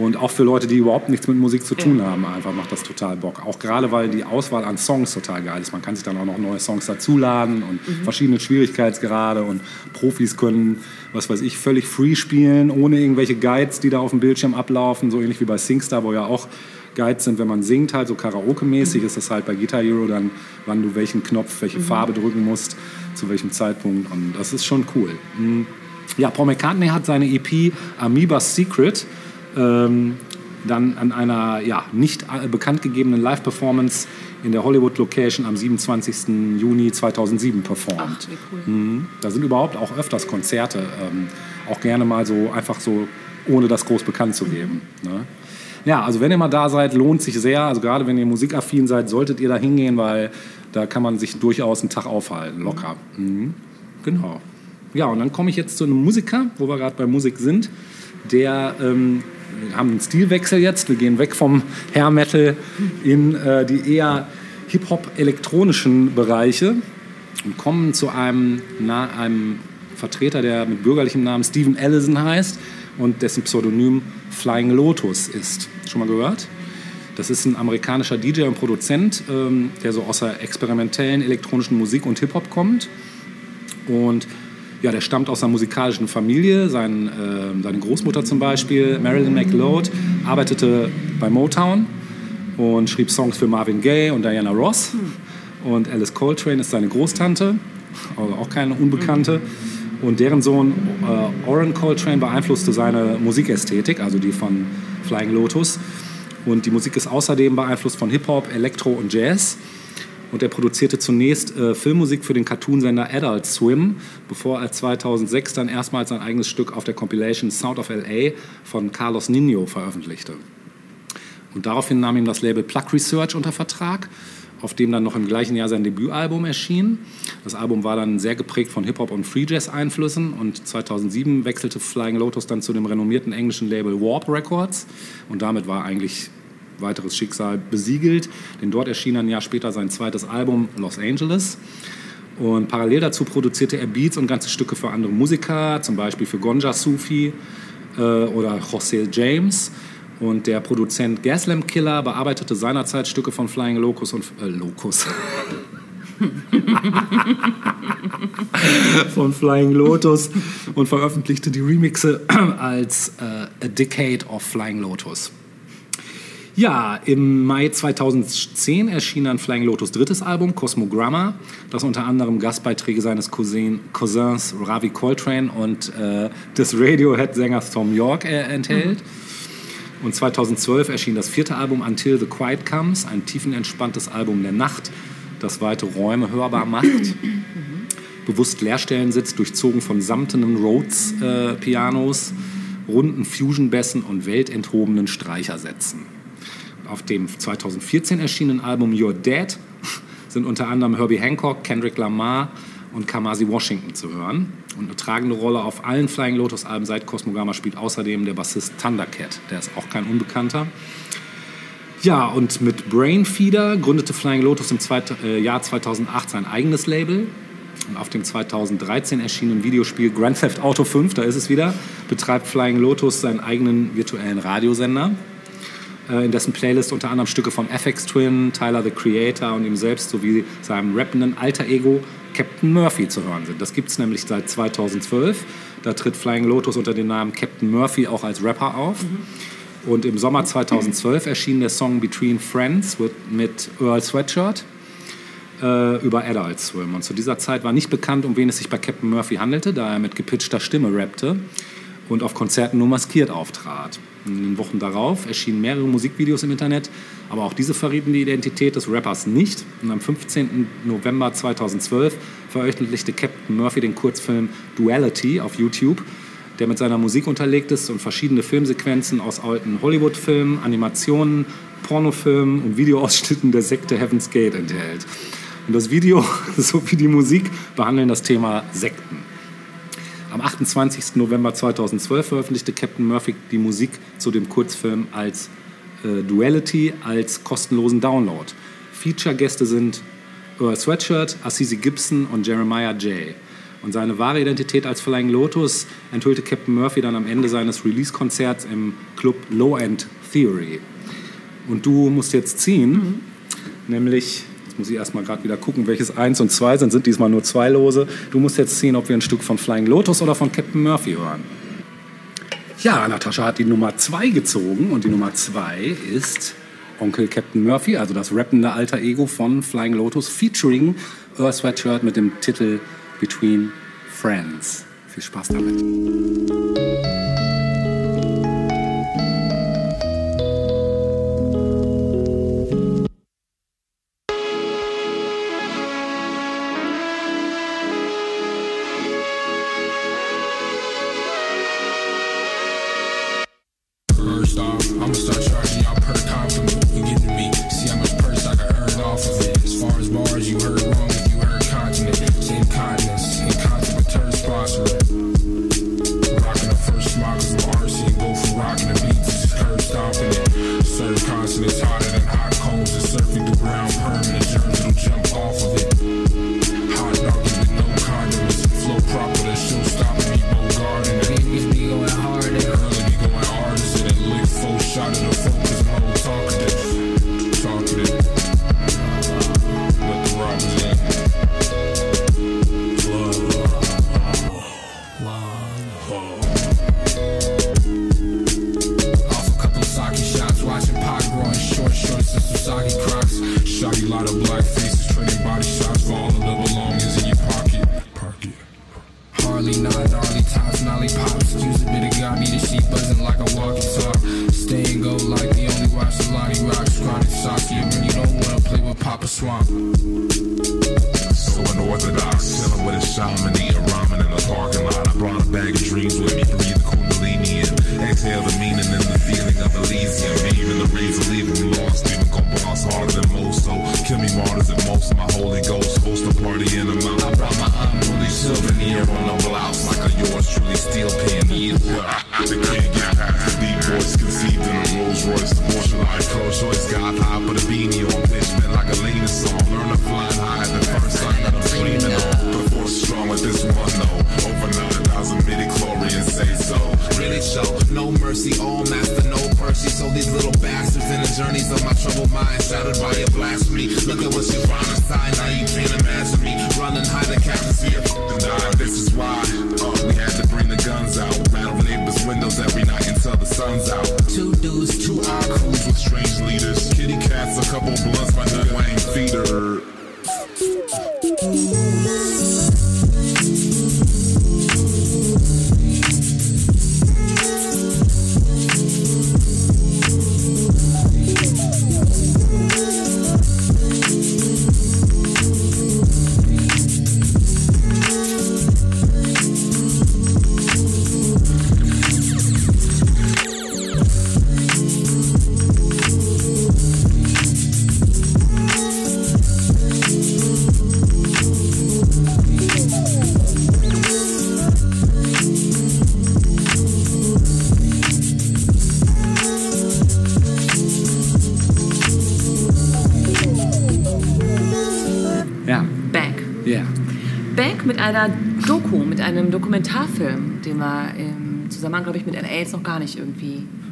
Und auch für Leute, die überhaupt nichts mit Musik zu tun haben, einfach macht das total Bock. Auch gerade, weil die Auswahl an Songs total geil ist. Man kann sich dann auch noch neue Songs dazuladen und verschiedene Schwierigkeitsgrade. Und Profis können, was weiß ich, völlig free spielen, ohne irgendwelche Guides, die da auf dem Bildschirm ablaufen. So ähnlich wie bei SingStar, wo ja auch Guides sind, wenn man singt, halt so Karaoke-mäßig ist das halt bei Guitar Hero dann, wann du welchen Knopf, welche Farbe drücken musst, zu welchem Zeitpunkt. Und das ist schon cool. Mhm. Ja, Paul McCartney hat seine EP Amoeba's Secret ähm, dann an einer ja, nicht äh, bekannt gegebenen Live-Performance in der Hollywood-Location am 27. Juni 2007 performt. Ach, cool. Mhm. Da sind überhaupt auch öfters Konzerte, ähm, auch gerne mal so einfach so, ohne das groß bekannt zu geben. Ne? Ja, also wenn ihr mal da seid, lohnt sich sehr. Also gerade wenn ihr musikaffin seid, solltet ihr da hingehen, weil da kann man sich durchaus einen Tag aufhalten, locker. Mhm. Genau. Ja, und dann komme ich jetzt zu einem Musiker, wo wir gerade bei Musik sind, der ähm, haben einen Stilwechsel jetzt. Wir gehen weg vom Hair Metal in äh, die eher Hip-Hop-elektronischen Bereiche und kommen zu einem, na, einem Vertreter, der mit bürgerlichem Namen Steven Allison heißt und dessen Pseudonym Flying Lotus ist. Schon mal gehört? Das ist ein amerikanischer DJ und Produzent, ähm, der so aus der experimentellen elektronischen Musik und Hip-Hop kommt. Und ja, der stammt aus einer musikalischen Familie. Sein, äh, seine Großmutter zum Beispiel, Marilyn McLeod, arbeitete bei Motown und schrieb Songs für Marvin Gaye und Diana Ross. Und Alice Coltrane ist seine Großtante, also auch keine Unbekannte. Und deren Sohn äh, Oren Coltrane beeinflusste seine Musikästhetik, also die von Flying Lotus. Und die Musik ist außerdem beeinflusst von Hip-Hop, Elektro und Jazz. Und er produzierte zunächst äh, Filmmusik für den Cartoonsender Adult Swim, bevor er 2006 dann erstmals sein eigenes Stück auf der Compilation Sound of LA von Carlos Nino veröffentlichte. Und daraufhin nahm ihm das Label Plug Research unter Vertrag, auf dem dann noch im gleichen Jahr sein Debütalbum erschien. Das Album war dann sehr geprägt von Hip-Hop und Free Jazz-Einflüssen und 2007 wechselte Flying Lotus dann zu dem renommierten englischen Label Warp Records und damit war eigentlich weiteres Schicksal besiegelt, denn dort erschien ein Jahr später sein zweites Album Los Angeles. Und parallel dazu produzierte er Beats und ganze Stücke für andere Musiker, zum Beispiel für Gonja Sufi äh, oder José James. Und der Produzent Gaslamp Killer bearbeitete seinerzeit Stücke von Flying Locus und äh, Locus. von Flying Lotus und veröffentlichte die Remixe als äh, A Decade of Flying Lotus. Ja, im Mai 2010 erschien dann Flying Lotus drittes Album, Cosmogramma, das unter anderem Gastbeiträge seines Cousin, Cousins Ravi Coltrane und äh, des Radiohead-Sängers Tom York äh, enthält. Und 2012 erschien das vierte Album Until the Quiet Comes, ein tiefenentspanntes Album der Nacht, das weite Räume hörbar macht. Bewusst Leerstellen sitzt, durchzogen von samtenen Rhodes-Pianos, runden Fusion-Bässen und weltenthobenen Streichersätzen. Auf dem 2014 erschienenen Album You're Dead sind unter anderem Herbie Hancock, Kendrick Lamar und Kamasi Washington zu hören. Und eine tragende Rolle auf allen Flying Lotus Alben seit Cosmogramma spielt außerdem der Bassist Thundercat. Der ist auch kein Unbekannter. Ja, und mit Brainfeeder gründete Flying Lotus im äh, Jahr 2008 sein eigenes Label. Und auf dem 2013 erschienenen Videospiel Grand Theft Auto 5, da ist es wieder, betreibt Flying Lotus seinen eigenen virtuellen Radiosender, in dessen Playlist unter anderem Stücke von FX Twin, Tyler the Creator und ihm selbst sowie seinem rappenden Alter Ego Captain Murphy zu hören sind. Das gibt es nämlich seit 2012. Da tritt Flying Lotus unter dem Namen Captain Murphy auch als Rapper auf. Und im Sommer 2012 erschien der Song Between Friends mit Earl Sweatshirt äh, über Adult Swim. Und zu dieser Zeit war nicht bekannt, um wen es sich bei Captain Murphy handelte, da er mit gepitchter Stimme rappte und auf Konzerten nur maskiert auftrat. In den Wochen darauf erschienen mehrere Musikvideos im Internet, aber auch diese verrieten die Identität des Rappers nicht. Und am 15. November 2012 veröffentlichte Captain Murphy den Kurzfilm Duality auf YouTube, der mit seiner Musik unterlegt ist und verschiedene Filmsequenzen aus alten Hollywood-Filmen, Animationen, Pornofilmen und Videoausschnitten der Sekte Heaven's Gate enthält. Und das Video sowie die Musik behandeln das Thema Sekten. Am 28. November 2012 veröffentlichte Captain Murphy die Musik zu dem Kurzfilm als äh, Duality als kostenlosen Download. Feature-Gäste sind Earl Sweatshirt, Assisi Gibson und Jeremiah J. Und seine wahre Identität als Flying Lotus enthüllte Captain Murphy dann am Ende seines Release-Konzerts im Club Low End Theory. Und du musst jetzt ziehen, nämlich, jetzt muss ich erstmal gerade wieder gucken, welches eins und zwei sind, sind diesmal nur zwei Lose. Du musst jetzt ziehen, ob wir ein Stück von Flying Lotus oder von Captain Murphy hören. Ja, Natascha hat die Nummer zwei gezogen und die Nummer zwei ist Onkel Captain Murphy, also das rappende alter Ego von Flying Lotus, featuring Earth Sweatshirt mit dem Titel Between Friends. Viel Spaß damit. Swamp. So unorthodox, chilling with a shaman,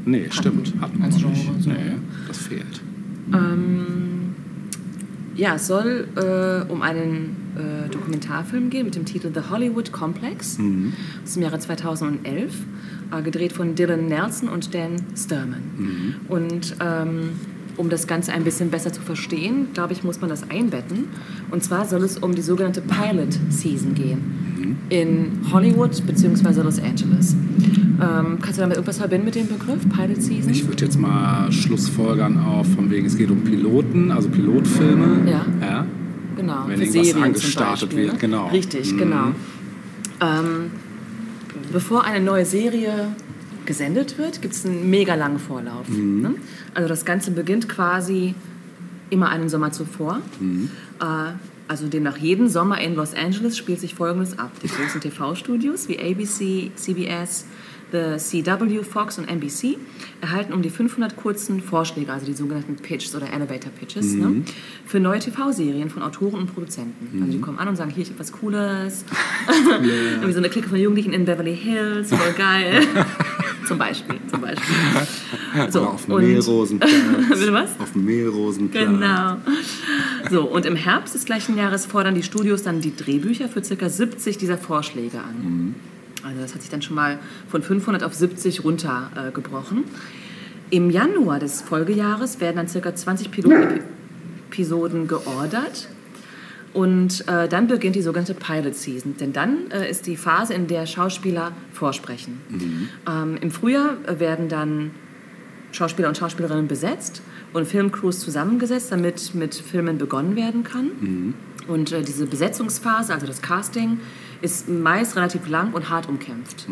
Nee, stimmt. Hatten wir als Genre. nicht. So. Nee, das fehlt. Ähm, ja, es soll äh, um einen äh, Dokumentarfilm gehen mit dem Titel The Hollywood Complex aus dem Jahre 2011, äh, gedreht von Dylan Nelson und Dan Sturman. Und ähm, um das Ganze ein bisschen besser zu verstehen, glaube ich, muss man das einbetten. Und zwar soll es um die sogenannte Pilot Season gehen in Hollywood bzw. Los Angeles. Ähm, kannst du damit irgendwas verbinden mit dem Begriff Pilot Season? Ich würde jetzt mal Schlussfolgern auf, von wegen, es geht um Piloten, also Pilotfilme. Ja. ja. Genau, Wenn für irgendwas Serien angestartet Beispiel, wird, ne? genau. Richtig, Mhm. genau. Ähm, bevor eine neue Serie gesendet wird, gibt es einen mega langen Vorlauf. Mhm. Ne? Also das Ganze beginnt quasi immer einen Sommer zuvor. Mhm. Äh, also demnach jeden Sommer in Los Angeles spielt sich Folgendes ab. Die großen TV-Studios wie ABC, CBS, The CW, Fox und NBC erhalten um die 500 kurzen Vorschläge, also die sogenannten Pitches oder Elevator Pitches, Mhm. ne, für neue TV-Serien von Autoren und Produzenten. Also die kommen an und sagen, hier, ich habe was Cooles. Irgendwie so eine Clique von Jugendlichen in Beverly Hills, voll geil. zum Beispiel, zum Beispiel. So, Oder auf dem Mehlrosenplatz. Bitte was? Auf dem Mehlrosenplatz. Genau. So, und im Herbst des gleichen Jahres fordern die Studios dann die Drehbücher für ca. 70 dieser Vorschläge an. Also das hat sich dann schon mal von 500 auf 70 runtergebrochen. Äh, gebrochen. Im Januar des Folgejahres werden dann ca. 20 Pilot-Episoden geordert. Und äh, dann beginnt die sogenannte Pilot Season. Denn dann äh, ist die Phase, in der Schauspieler vorsprechen. Ähm, Im Frühjahr äh, werden dann Schauspieler und Schauspielerinnen besetzt und Filmcrews zusammengesetzt, damit mit Filmen begonnen werden kann. Und äh, diese Besetzungsphase, also das Casting, ist meist relativ lang und hart umkämpft.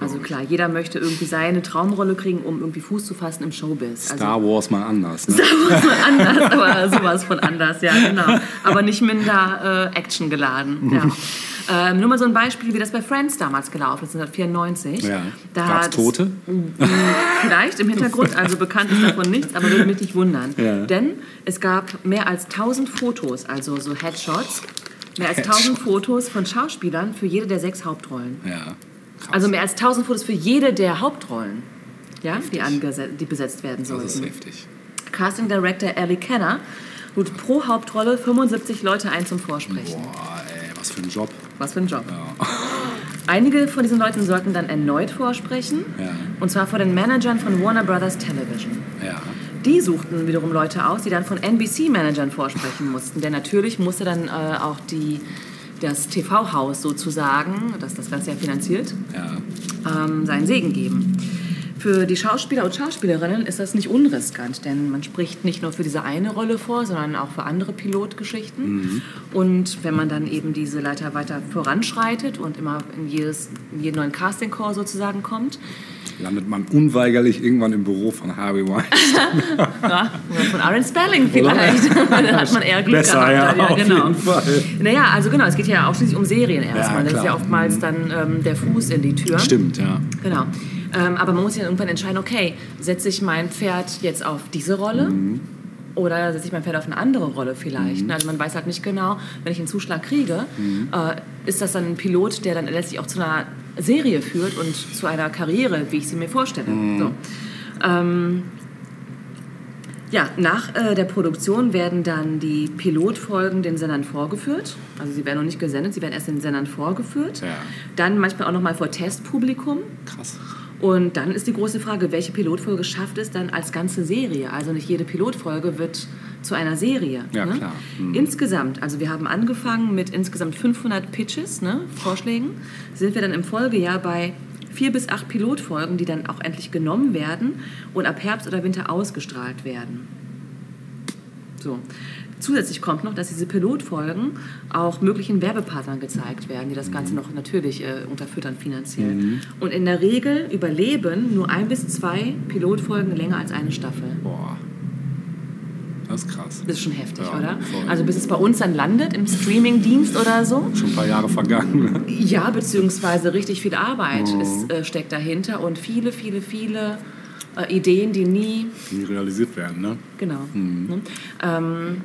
also klar, jeder möchte irgendwie seine Traumrolle kriegen, um irgendwie Fuß zu fassen im Showbiz. Also Star Wars mal anders. Ne? anders, aber sowas von anders, ja, genau. Aber nicht minder äh, actiongeladen. Ja. Ähm, nur mal so ein Beispiel, wie das bei Friends damals gelaufen ist, 1994. Ja. Da Gab's Tote? Vielleicht im Hintergrund, also bekannt ist davon nichts, aber würde mich nicht wundern. Ja. Denn es gab mehr als 1000 Fotos, also so Headshots, mehr als 1000 Fotos von Schauspielern für jede der sechs Hauptrollen. Ja. Krass. Also mehr als 1000 Fotos für jede der Hauptrollen, ja, die, die besetzt werden das ist heftig. Casting Director Ellie Kenner lud pro Hauptrolle 75 Leute ein zum Vorsprechen. Boah, ey, was für ein Job. Was für ein Job. Einige von diesen Leuten sollten dann erneut vorsprechen. Ja. Und zwar vor den Managern von Warner Brothers Television. Ja. Die suchten wiederum Leute aus, die dann von NBC-Managern vorsprechen mussten. Denn natürlich musste dann äh, auch die, das TV-Haus sozusagen, das das Ganze ja finanziert, Ja. ähm, seinen Segen geben. Für die Schauspieler und Schauspielerinnen ist das nicht unriskant, denn man spricht nicht nur für diese eine Rolle vor, sondern auch für andere Pilotgeschichten. Und wenn man dann eben diese Leiter weiter voranschreitet und immer in, jedes, in jeden neuen Casting-Call sozusagen kommt, Landet man unweigerlich irgendwann im Büro von Harvey Weinstein. ja, von Aaron Spelling vielleicht, dann hat man eher Glück Besser, gehabt. ja, jeden Fall. Naja, also genau, es geht ja ausschließlich um Serien erstmal. das ist ja oftmals dann ähm, der Fuß in die Tür. Stimmt, ja. Genau. Ähm, aber man muss ja irgendwann entscheiden, okay, setze ich mein Pferd jetzt auf diese Rolle oder setze ich mein Pferd auf eine andere Rolle vielleicht. Also man weiß halt nicht genau, wenn ich einen Zuschlag kriege, äh, ist das dann ein Pilot, der dann letztlich auch zu einer Serie führt und zu einer Karriere, wie ich sie mir vorstelle. So. Ähm, ja, nach äh, der Produktion werden dann die Pilotfolgen den Sendern vorgeführt. Also sie werden noch nicht gesendet, sie werden erst den Sendern vorgeführt. Ja. Dann manchmal auch noch mal vor Testpublikum. Krass. Und dann ist die große Frage, welche Pilotfolge schafft es dann als ganze Serie? Also nicht jede Pilotfolge wird zu einer Serie. Ja, ne? klar. Mhm. Insgesamt, also wir haben angefangen mit insgesamt 500 Pitches, ne, Vorschlägen, sind wir dann im Folgejahr bei vier bis acht Pilotfolgen, die dann auch endlich genommen werden und ab Herbst oder Winter ausgestrahlt werden. So. Zusätzlich kommt noch, dass diese Pilotfolgen auch möglichen Werbepartnern gezeigt werden, die das Ganze noch natürlich äh, unterfüttern finanziell. Und in der Regel überleben nur ein bis zwei Pilotfolgen länger als eine Staffel. Boah. Das ist krass. Das ist schon heftig, Ja, oder? voll. Also bis es bei uns dann landet, im Streamingdienst oder so. Schon ein paar Jahre vergangen. ne? Ja, beziehungsweise richtig viel Arbeit Mhm. ist, äh, steckt dahinter und viele, viele, viele äh, Ideen, die nie Die realisiert werden, ne? Genau. Mhm. Ne? Ähm,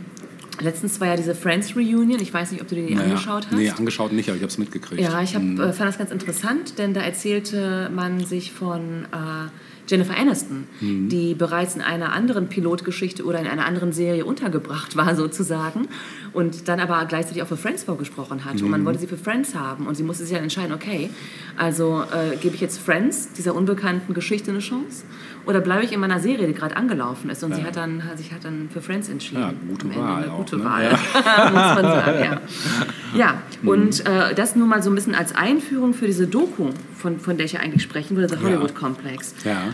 letztens war ja diese Friends Reunion. Ich weiß nicht, ob du dir die Naja. angeschaut hast. Nee, angeschaut nicht, aber ich habe es mitgekriegt. Ja, ich hab, Mhm. äh, fand das ganz interessant, denn da erzählte man sich von äh, Jennifer Aniston, Mhm. die bereits in einer anderen Pilotgeschichte oder in einer anderen Serie untergebracht war sozusagen und dann aber gleichzeitig auch für Friends vorgesprochen hat. Mhm. Und man wollte sie für Friends haben und sie musste sich dann entscheiden, okay, also äh, gebe ich jetzt Friends, dieser unbekannten Geschichte, eine Chance oder bleibe ich in meiner Serie, die gerade angelaufen ist und sie hat dann, sich hat dann für Friends entschieden. Ja, gute Wahl Eine auch, gute ne? Wahl, muss man sagen, ja. Ja, Mhm. und äh, das nur mal so ein bisschen als Einführung für diese Doku, von, von der ich ja eigentlich sprechen würde, The Hollywood Complex.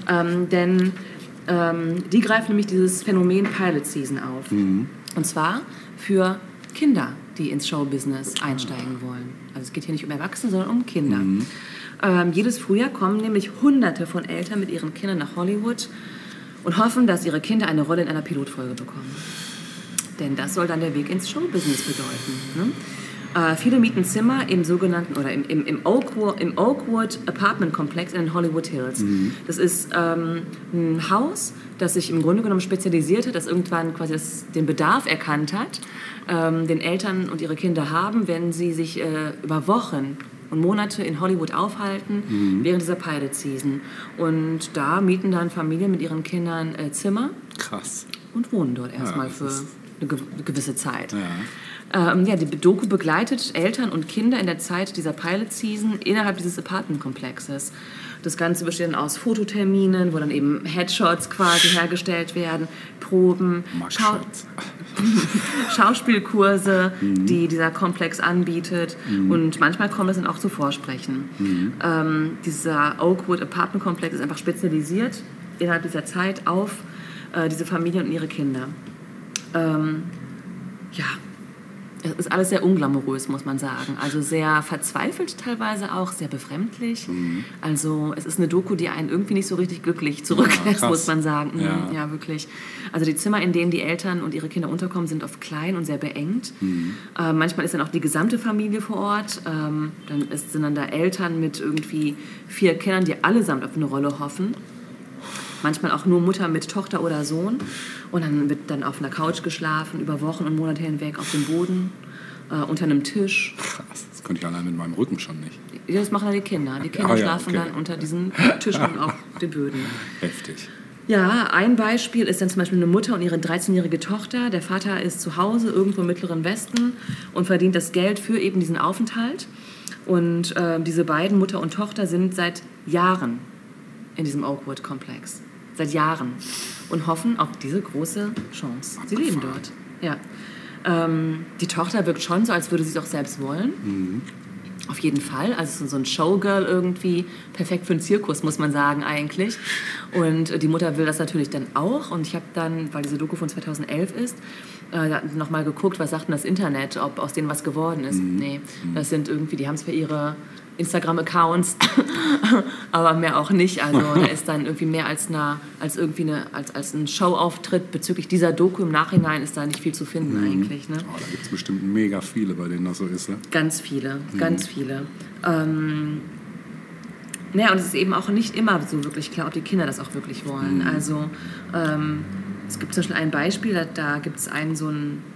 Ähm, denn ähm, die greifen nämlich dieses Phänomen Pilot Season auf. Mhm. Und zwar für Kinder, die ins Showbusiness einsteigen wollen. Also es geht hier nicht um Erwachsene, sondern um Kinder. Mhm. Ähm, jedes Frühjahr kommen nämlich Hunderte von Eltern mit ihren Kindern nach Hollywood und hoffen, dass ihre Kinder eine Rolle in einer Pilotfolge bekommen. Denn das soll dann der Weg ins Showbusiness bedeuten. Ne? Äh, viele mieten Zimmer im sogenannten oder im, im, im, Oakwood, im Oakwood Apartment Komplex in den Hollywood Hills. Das ist ähm, ein Haus, das sich im Grunde genommen spezialisiert hat, das irgendwann quasi das, den Bedarf erkannt hat, ähm, den Eltern und ihre Kinder haben, wenn sie sich äh, über Wochen und Monate in Hollywood aufhalten während dieser Pilot Season. Und da mieten dann Familien mit ihren Kindern äh, Zimmer Krass. und wohnen dort erstmal das für eine gewisse Zeit. Ja. Ähm, ja, die Doku begleitet Eltern und Kinder in der Zeit dieser Pilot-Season innerhalb dieses Apartmentkomplexes. Das Ganze besteht dann aus Fototerminen, wo dann eben Headshots quasi hergestellt werden, Proben, Schau. Schauspielkurse, Mhm. die dieser Komplex anbietet. Und manchmal kommt es dann auch zu Vorsprechen. Mhm. Ähm, dieser Oakwood Apartment Komplex ist einfach spezialisiert innerhalb dieser Zeit auf äh, diese Familien und ihre Kinder. Ähm, ja, es ist alles sehr unglamourös, muss man sagen. Also sehr verzweifelt teilweise auch, sehr befremdlich. Mhm. Also es ist eine Doku, die einen irgendwie nicht so richtig glücklich zurücklässt, krass. muss man sagen. Mhm, Ja. ja, wirklich. Also die Zimmer, in denen die Eltern und ihre Kinder unterkommen, sind oft klein und sehr beengt. Mhm. Äh, manchmal ist dann auch die gesamte Familie vor Ort. Ähm, dann ist, sind dann da Eltern mit irgendwie vier Kindern, die allesamt auf eine Rolle hoffen manchmal auch nur Mutter mit Tochter oder Sohn. Und dann wird dann auf einer Couch geschlafen, über Wochen und Monate hinweg auf dem Boden, äh, unter einem Tisch. Krass. Das könnte ich allein mit meinem Rücken schon nicht. Ja, Das machen dann die Kinder. Die Kinder Ah, ja, schlafen okay. dann unter diesen Tischen und auf den Böden. Heftig. Ja, ein Beispiel ist dann zum Beispiel eine Mutter und ihre 13-jährige Tochter. Der Vater ist zu Hause irgendwo im Mittleren Westen und verdient das Geld für eben diesen Aufenthalt. Und äh, diese beiden, Mutter und Tochter, sind seit Jahren in diesem Oakwood-Komplex. Seit Jahren. Und hoffen auf diese große Chance. Sie leben dort. Ja. Ähm, die Tochter wirkt schon so, als würde sie es auch selbst wollen. Auf jeden Fall. Also so ein Showgirl irgendwie. Perfekt für einen Zirkus, muss man sagen, eigentlich. Und die Mutter will das natürlich dann auch. Und ich habe dann, weil diese Doku von 2011 ist, äh, nochmal geguckt, was sagt denn das Internet, ob aus denen was geworden ist. Nee, das sind irgendwie, die haben zwar ihre Instagram-Accounts, aber mehr auch nicht. Also da ist dann irgendwie mehr als, eine, als irgendwie eine, als, als ein Showauftritt bezüglich dieser Doku im Nachhinein ist da nicht viel zu finden eigentlich. Ne? Oh, da gibt es bestimmt mega viele, bei denen das so ist. Ne? Ganz viele, ganz viele. Ähm, naja, und es ist eben auch nicht immer so wirklich klar, ob die Kinder das auch wirklich wollen. Also ähm, es gibt zum Beispiel ein Beispiel, da, da gibt es einen so ein äh,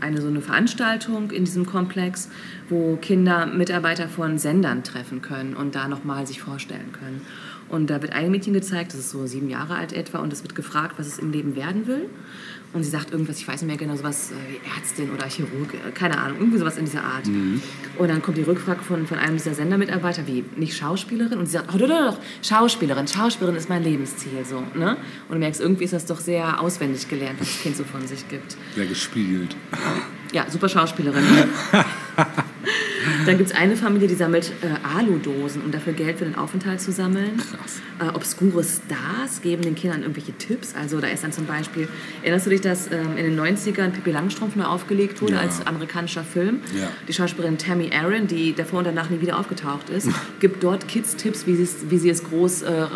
eine so eine Veranstaltung in diesem Komplex, wo Kinder Mitarbeiter von Sendern treffen können und da nochmal sich vorstellen können. Und da wird ein Mädchen gezeigt, das ist so sieben Jahre alt etwa, und es wird gefragt, was es im Leben werden will. Und sie sagt irgendwas, ich weiß nicht mehr genau, sowas äh, wie Ärztin oder Chirurg, äh, keine Ahnung, irgendwie sowas in dieser Art. Und dann kommt die Rückfrage von, von einem dieser Sendermitarbeiter, wie, nicht Schauspielerin? Und sie sagt, oh, doch, doch, doch, Schauspielerin, Schauspielerin ist mein Lebensziel, so, ne? Und du merkst, irgendwie ist das doch sehr auswendig gelernt, was das Kind so von sich gibt. Sehr gespiegelt. Ja, super Schauspielerin. Dann gibt es eine Familie, die sammelt äh, Aludosen, um dafür Geld für den Aufenthalt zu sammeln. Krass. Äh, obskure Stars geben den Kindern irgendwelche Tipps. Also da ist dann zum Beispiel, erinnerst du dich, dass ähm, in den 90ern Pippi Langstrumpf neu aufgelegt wurde Ja. als amerikanischer Film? Ja. Die Schauspielerin Tammy Aaron, die davor und danach nie wieder aufgetaucht ist, gibt dort Kids Tipps, wie, sie es- wie sie es groß äh,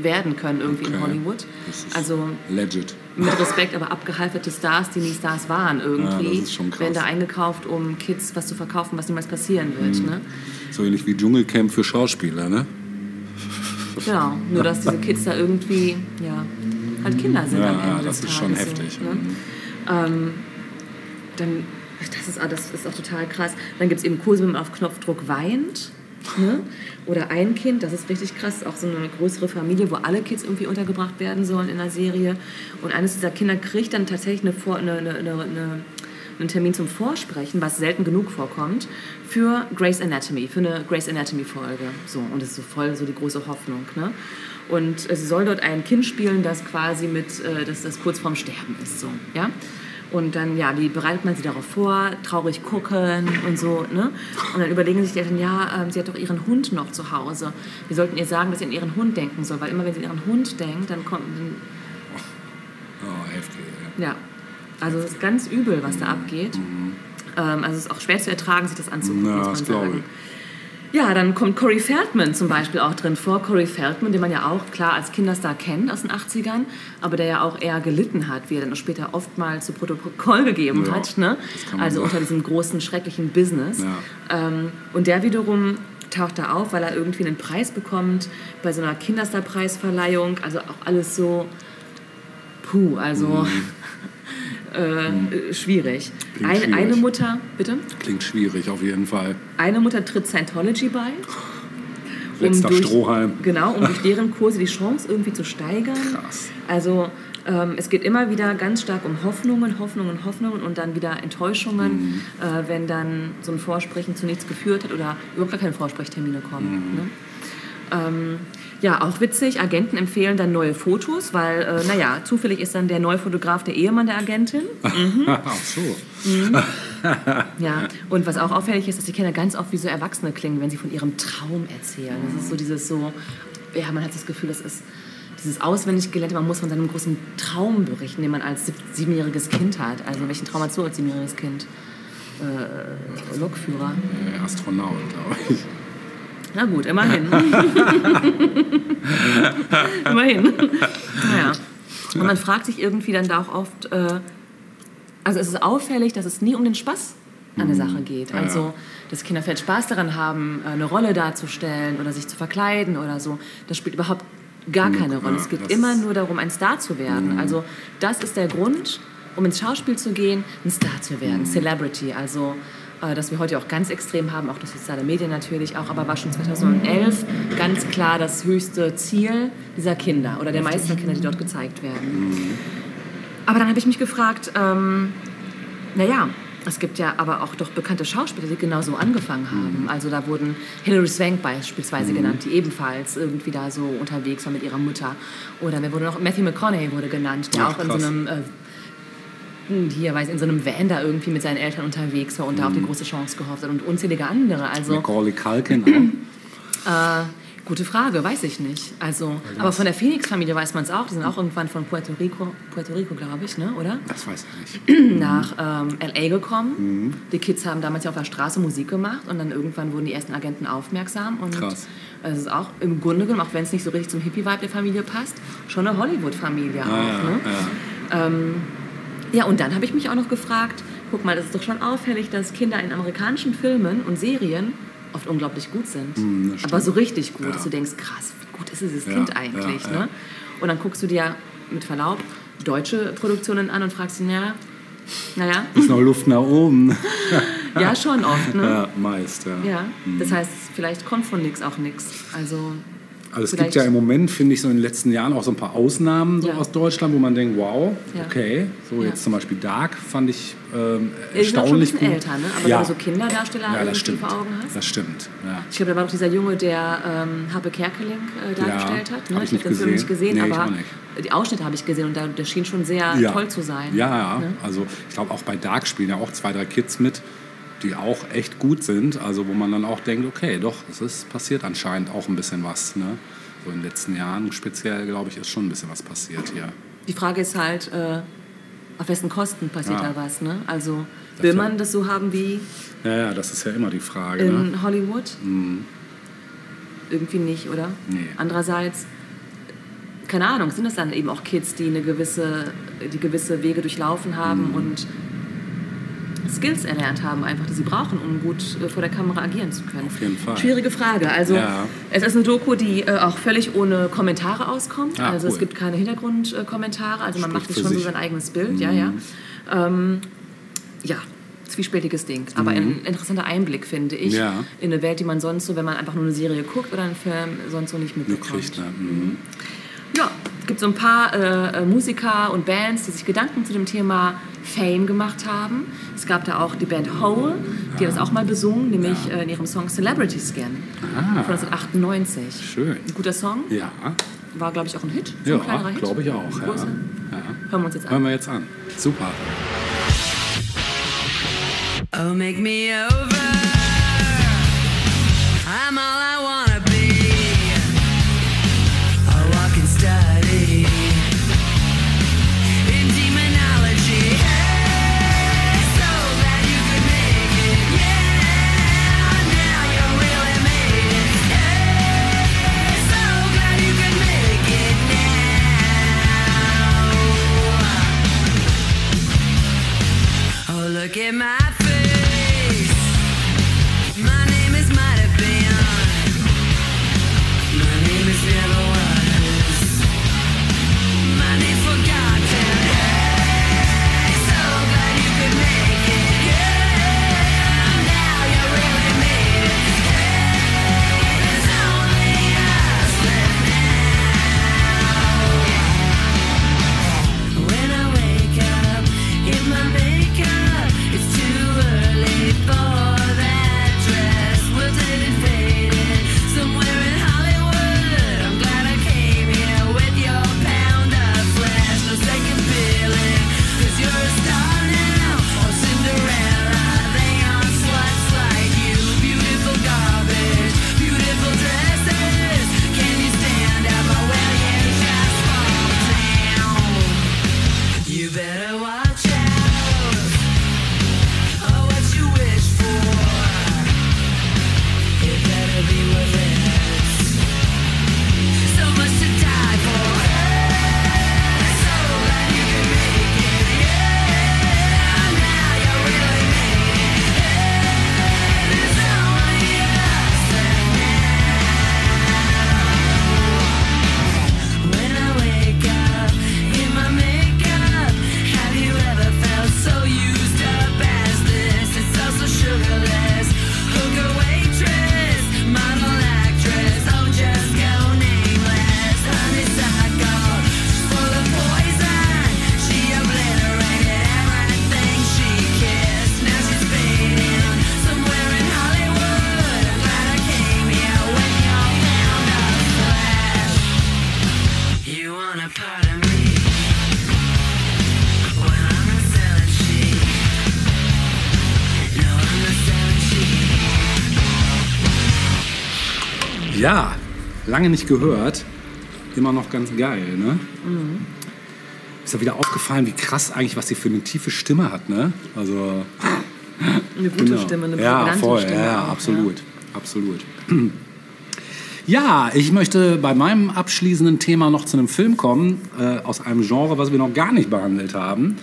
werden können irgendwie in Okay. Hollywood. Das ist Also legit. Mit Respekt, aber abgehalferte Stars, die nie Stars waren irgendwie, Ja, das werden da eingekauft, um Kids was zu verkaufen, was niemals passieren wird. Mhm. Ne? So ähnlich wie Dschungelcamp für Schauspieler, ne? Genau, nur dass diese Kids da irgendwie, ja, halt Kinder sind Ja, am Ende ja, des das ist Tages. schon so, heftig. Ne? Mhm. Ähm, dann, das ist, ah, das ist auch total krass. Dann gibt es eben Kurse, wenn man auf Knopfdruck weint. Ne? Oder ein Kind, das ist richtig krass, auch so eine größere Familie, wo alle Kids irgendwie untergebracht werden sollen in der Serie. Und eines dieser Kinder kriegt dann tatsächlich eine, Vor eine, eine, eine, eine, einen Termin zum Vorsprechen, was selten genug vorkommt, für Grey's Anatomy, für eine Grey's Anatomy-Folge. So, und das ist so voll so die große Hoffnung. Ne? Und sie soll dort ein Kind spielen, das quasi mit, äh, das, das kurz vorm Sterben ist. So, ja? Und dann, ja, wie bereitet man sie darauf vor? Traurig gucken und so, ne? Und dann überlegen sich die Eltern, ja, ähm, sie hat doch ihren Hund noch zu Hause. Wir sollten ihr sagen, dass sie an ihren Hund denken soll, weil immer wenn sie an ihren Hund denkt, dann kommt, dann, Oh, heftig. Ja. ja, also es ist ganz übel, was da abgeht. Ähm, also es ist auch schwer zu ertragen, sich das anzugucken, Ja, das man glaube sagen. Ja, dann kommt Corey Feldman zum Beispiel auch drin vor. Corey Feldman, den man ja auch klar als Kinderstar kennt aus den 80ern, aber der ja auch eher gelitten hat, wie er dann auch später oftmals zu Protokoll gegeben Ja, hat. Ne? Also sagen. unter diesem großen, schrecklichen Business. Ja. Ähm, und der wiederum taucht da auf, weil er irgendwie einen Preis bekommt bei so einer Kinderstar-Preisverleihung. Also auch alles so, puh, also äh, schwierig. Mhm. Klingt Ein, schwierig. Eine Mutter, bitte? Klingt schwierig auf jeden Fall. Eine Mutter tritt Scientology bei. Letzter durch, Strohhalm. Genau, um durch deren Kurse die Chance irgendwie zu steigern. Krass. Also ähm, es geht immer wieder ganz stark um Hoffnungen, Hoffnungen, Hoffnungen und dann wieder Enttäuschungen, Mhm. äh, wenn dann so ein Vorsprechen zu nichts geführt hat oder überhaupt gar keine Vorsprechtermine kommen. Mhm. Ne? Ähm, ja, auch witzig, Agenten empfehlen dann neue Fotos, weil, äh, naja, zufällig ist dann der neue Fotograf der Ehemann der Agentin. Ach so. Ja, und was auch auffällig ist, dass die Kinder ganz oft wie so Erwachsene klingen, wenn sie von ihrem Traum erzählen. Das ist so dieses so, ja, man hat das Gefühl, das ist dieses auswendig gelernte, man muss von seinem großen Traum berichten, den man als sieb- siebenjähriges Kind hat. Also welchen Traum hast du als siebenjähriges Kind? Äh, Lokführer. Astronaut, glaube ich. Na gut, immerhin. immerhin. Naja. Und man fragt sich irgendwie dann da auch oft, äh, also es ist auffällig, dass es nie um den Spaß an der Sache geht. Ja. Also, dass Kinder vielleicht Spaß daran haben, äh, eine Rolle darzustellen oder sich zu verkleiden oder so. Das spielt überhaupt gar keine Rolle. Es geht immer nur darum, ein Star zu werden. Also, das ist der Grund, um ins Schauspiel zu gehen, ein Star zu werden, Celebrity. Also, äh, das wir heute auch ganz extrem haben, auch durch soziale Medien natürlich auch, aber war schon 2011 ganz klar das höchste Ziel dieser Kinder oder der meisten Kinder, die dort gezeigt werden. Aber dann habe ich mich gefragt, ähm, naja, es gibt ja aber auch doch bekannte Schauspieler, die genauso angefangen haben. Also da wurden Hilary Swank beispielsweise genannt, die ebenfalls irgendwie da so unterwegs war mit ihrer Mutter. Oder wer wurde noch, Matthew McConaughey wurde genannt, der Ach, auch in krass. so einem äh, hier, weiß in so einem Van da irgendwie mit seinen Eltern unterwegs war und da auf die Mhm. große Chance gehofft hat und unzählige andere. Also Macaulay Culkin auch. äh, gute Frage, weiß ich nicht. Also, aber von der Phoenix-Familie weiß man es auch. Die sind auch irgendwann von Puerto Rico, Puerto Rico, glaube ich, ne? oder? Das weiß ich nicht. Nach ähm, LA gekommen. Mhm. Die Kids haben damals ja auf der Straße Musik gemacht und dann irgendwann wurden die ersten Agenten aufmerksam. Und Krass. es ist auch im Grunde genommen, auch wenn es nicht so richtig zum Hippie-Vibe der Familie passt, schon eine Hollywood-Familie auch. Ah, ja, ne? ja. Ja, und dann habe ich mich auch noch gefragt, guck mal, das ist doch schon auffällig, dass Kinder in amerikanischen Filmen und Serien oft unglaublich gut sind. Hm, stimmt. Aber so richtig gut, Ja. dass du denkst, krass, wie gut ist dieses Ja, Kind eigentlich? ja, ne? ja. Und dann guckst du dir mit Verlaub deutsche Produktionen an und fragst dich, naja, naja, Ist noch Luft nach oben. ja schon oft, ne? ja, meist, ja. Ja, das heißt, vielleicht kommt von nix auch nix. Also, Also es Vielleicht- gibt ja im Moment, finde ich, so in den letzten Jahren auch so ein paar Ausnahmen so Ja. aus Deutschland, wo man denkt, wow, Ja. okay. So Ja. jetzt zum Beispiel Dark fand ich ähm, auch erstaunlich bisschen gut. älter, ne? Aber ja. wenn du so Kinderdarsteller ja, das stimmt. vor Augen hast. Das stimmt. Ich glaube, da war doch dieser Junge, der ähm, Habe Kerkeling äh, dargestellt hat. Ne? hab ich habe den Film nicht gesehen. Nee, ich aber auch die Ausschnitte habe ich gesehen und der, der schien schon sehr toll zu sein. Ja, ja. Ne? Also ich glaube auch bei Dark spielen ja auch zwei, drei Kids mit, die auch echt gut sind. Also wo man dann auch denkt, okay, doch, es ist passiert anscheinend auch ein bisschen was. Ne? So in den letzten Jahren speziell, glaube ich, ist schon ein bisschen was passiert hier. Die Frage ist halt, äh, auf wessen Kosten passiert Ja. da was? Ne? Also Das will ja. man das so haben wie Ja, ja, das ist ja immer die Frage. Ne? in Hollywood? Irgendwie nicht, oder? Nee. Andererseits, keine Ahnung, sind es dann eben auch Kids, die eine gewisse, die gewisse Wege durchlaufen haben Mhm. und Skills erlernt haben, einfach, die sie brauchen, um gut äh, vor der Kamera agieren zu können. Auf jeden Fall. Schwierige Frage. Also Ja. es ist eine Doku, die äh, auch völlig ohne Kommentare auskommt. Ah, also es cool. gibt keine Hintergrundkommentare. Also man Spricht macht sich schon so sich. Mhm. sein eigenes Bild. Ja, ja. Ähm, ja, zwiespältiges Ding. Aber ein interessanter Einblick, finde ich, Mhm. Ja. in eine Welt, die man sonst so, wenn man einfach nur eine Serie guckt oder einen Film, sonst so nicht mitbekommt. Ne? Mhm. Ja, es gibt so ein paar äh, äh, Musiker und Bands, die sich Gedanken zu dem Thema Fame gemacht haben. Es gab da auch die Band Hole, die hat das auch mal besungen, nämlich äh, in ihrem Song Celebrity Skin Ah. von 1998. Schön. Ein guter Song, Ja, war glaube ich auch ein Hit, so ein ja glaube ich auch. Ja. Ja. Hören wir uns jetzt Hören an. wir jetzt an. Super. Oh, make me over. I'm all I wanna lange nicht gehört. Immer noch ganz geil, ne? Ist ja wieder aufgefallen, wie krass eigentlich, was sie für eine tiefe Stimme hat, ne? Also, Eine gute genau. Stimme, eine ja, voll, Stimme. ja, ja, auch, absolut, absolut. Ja, ich möchte bei meinem abschließenden Thema noch zu einem Film kommen, äh, aus einem Genre, was wir noch gar nicht behandelt haben,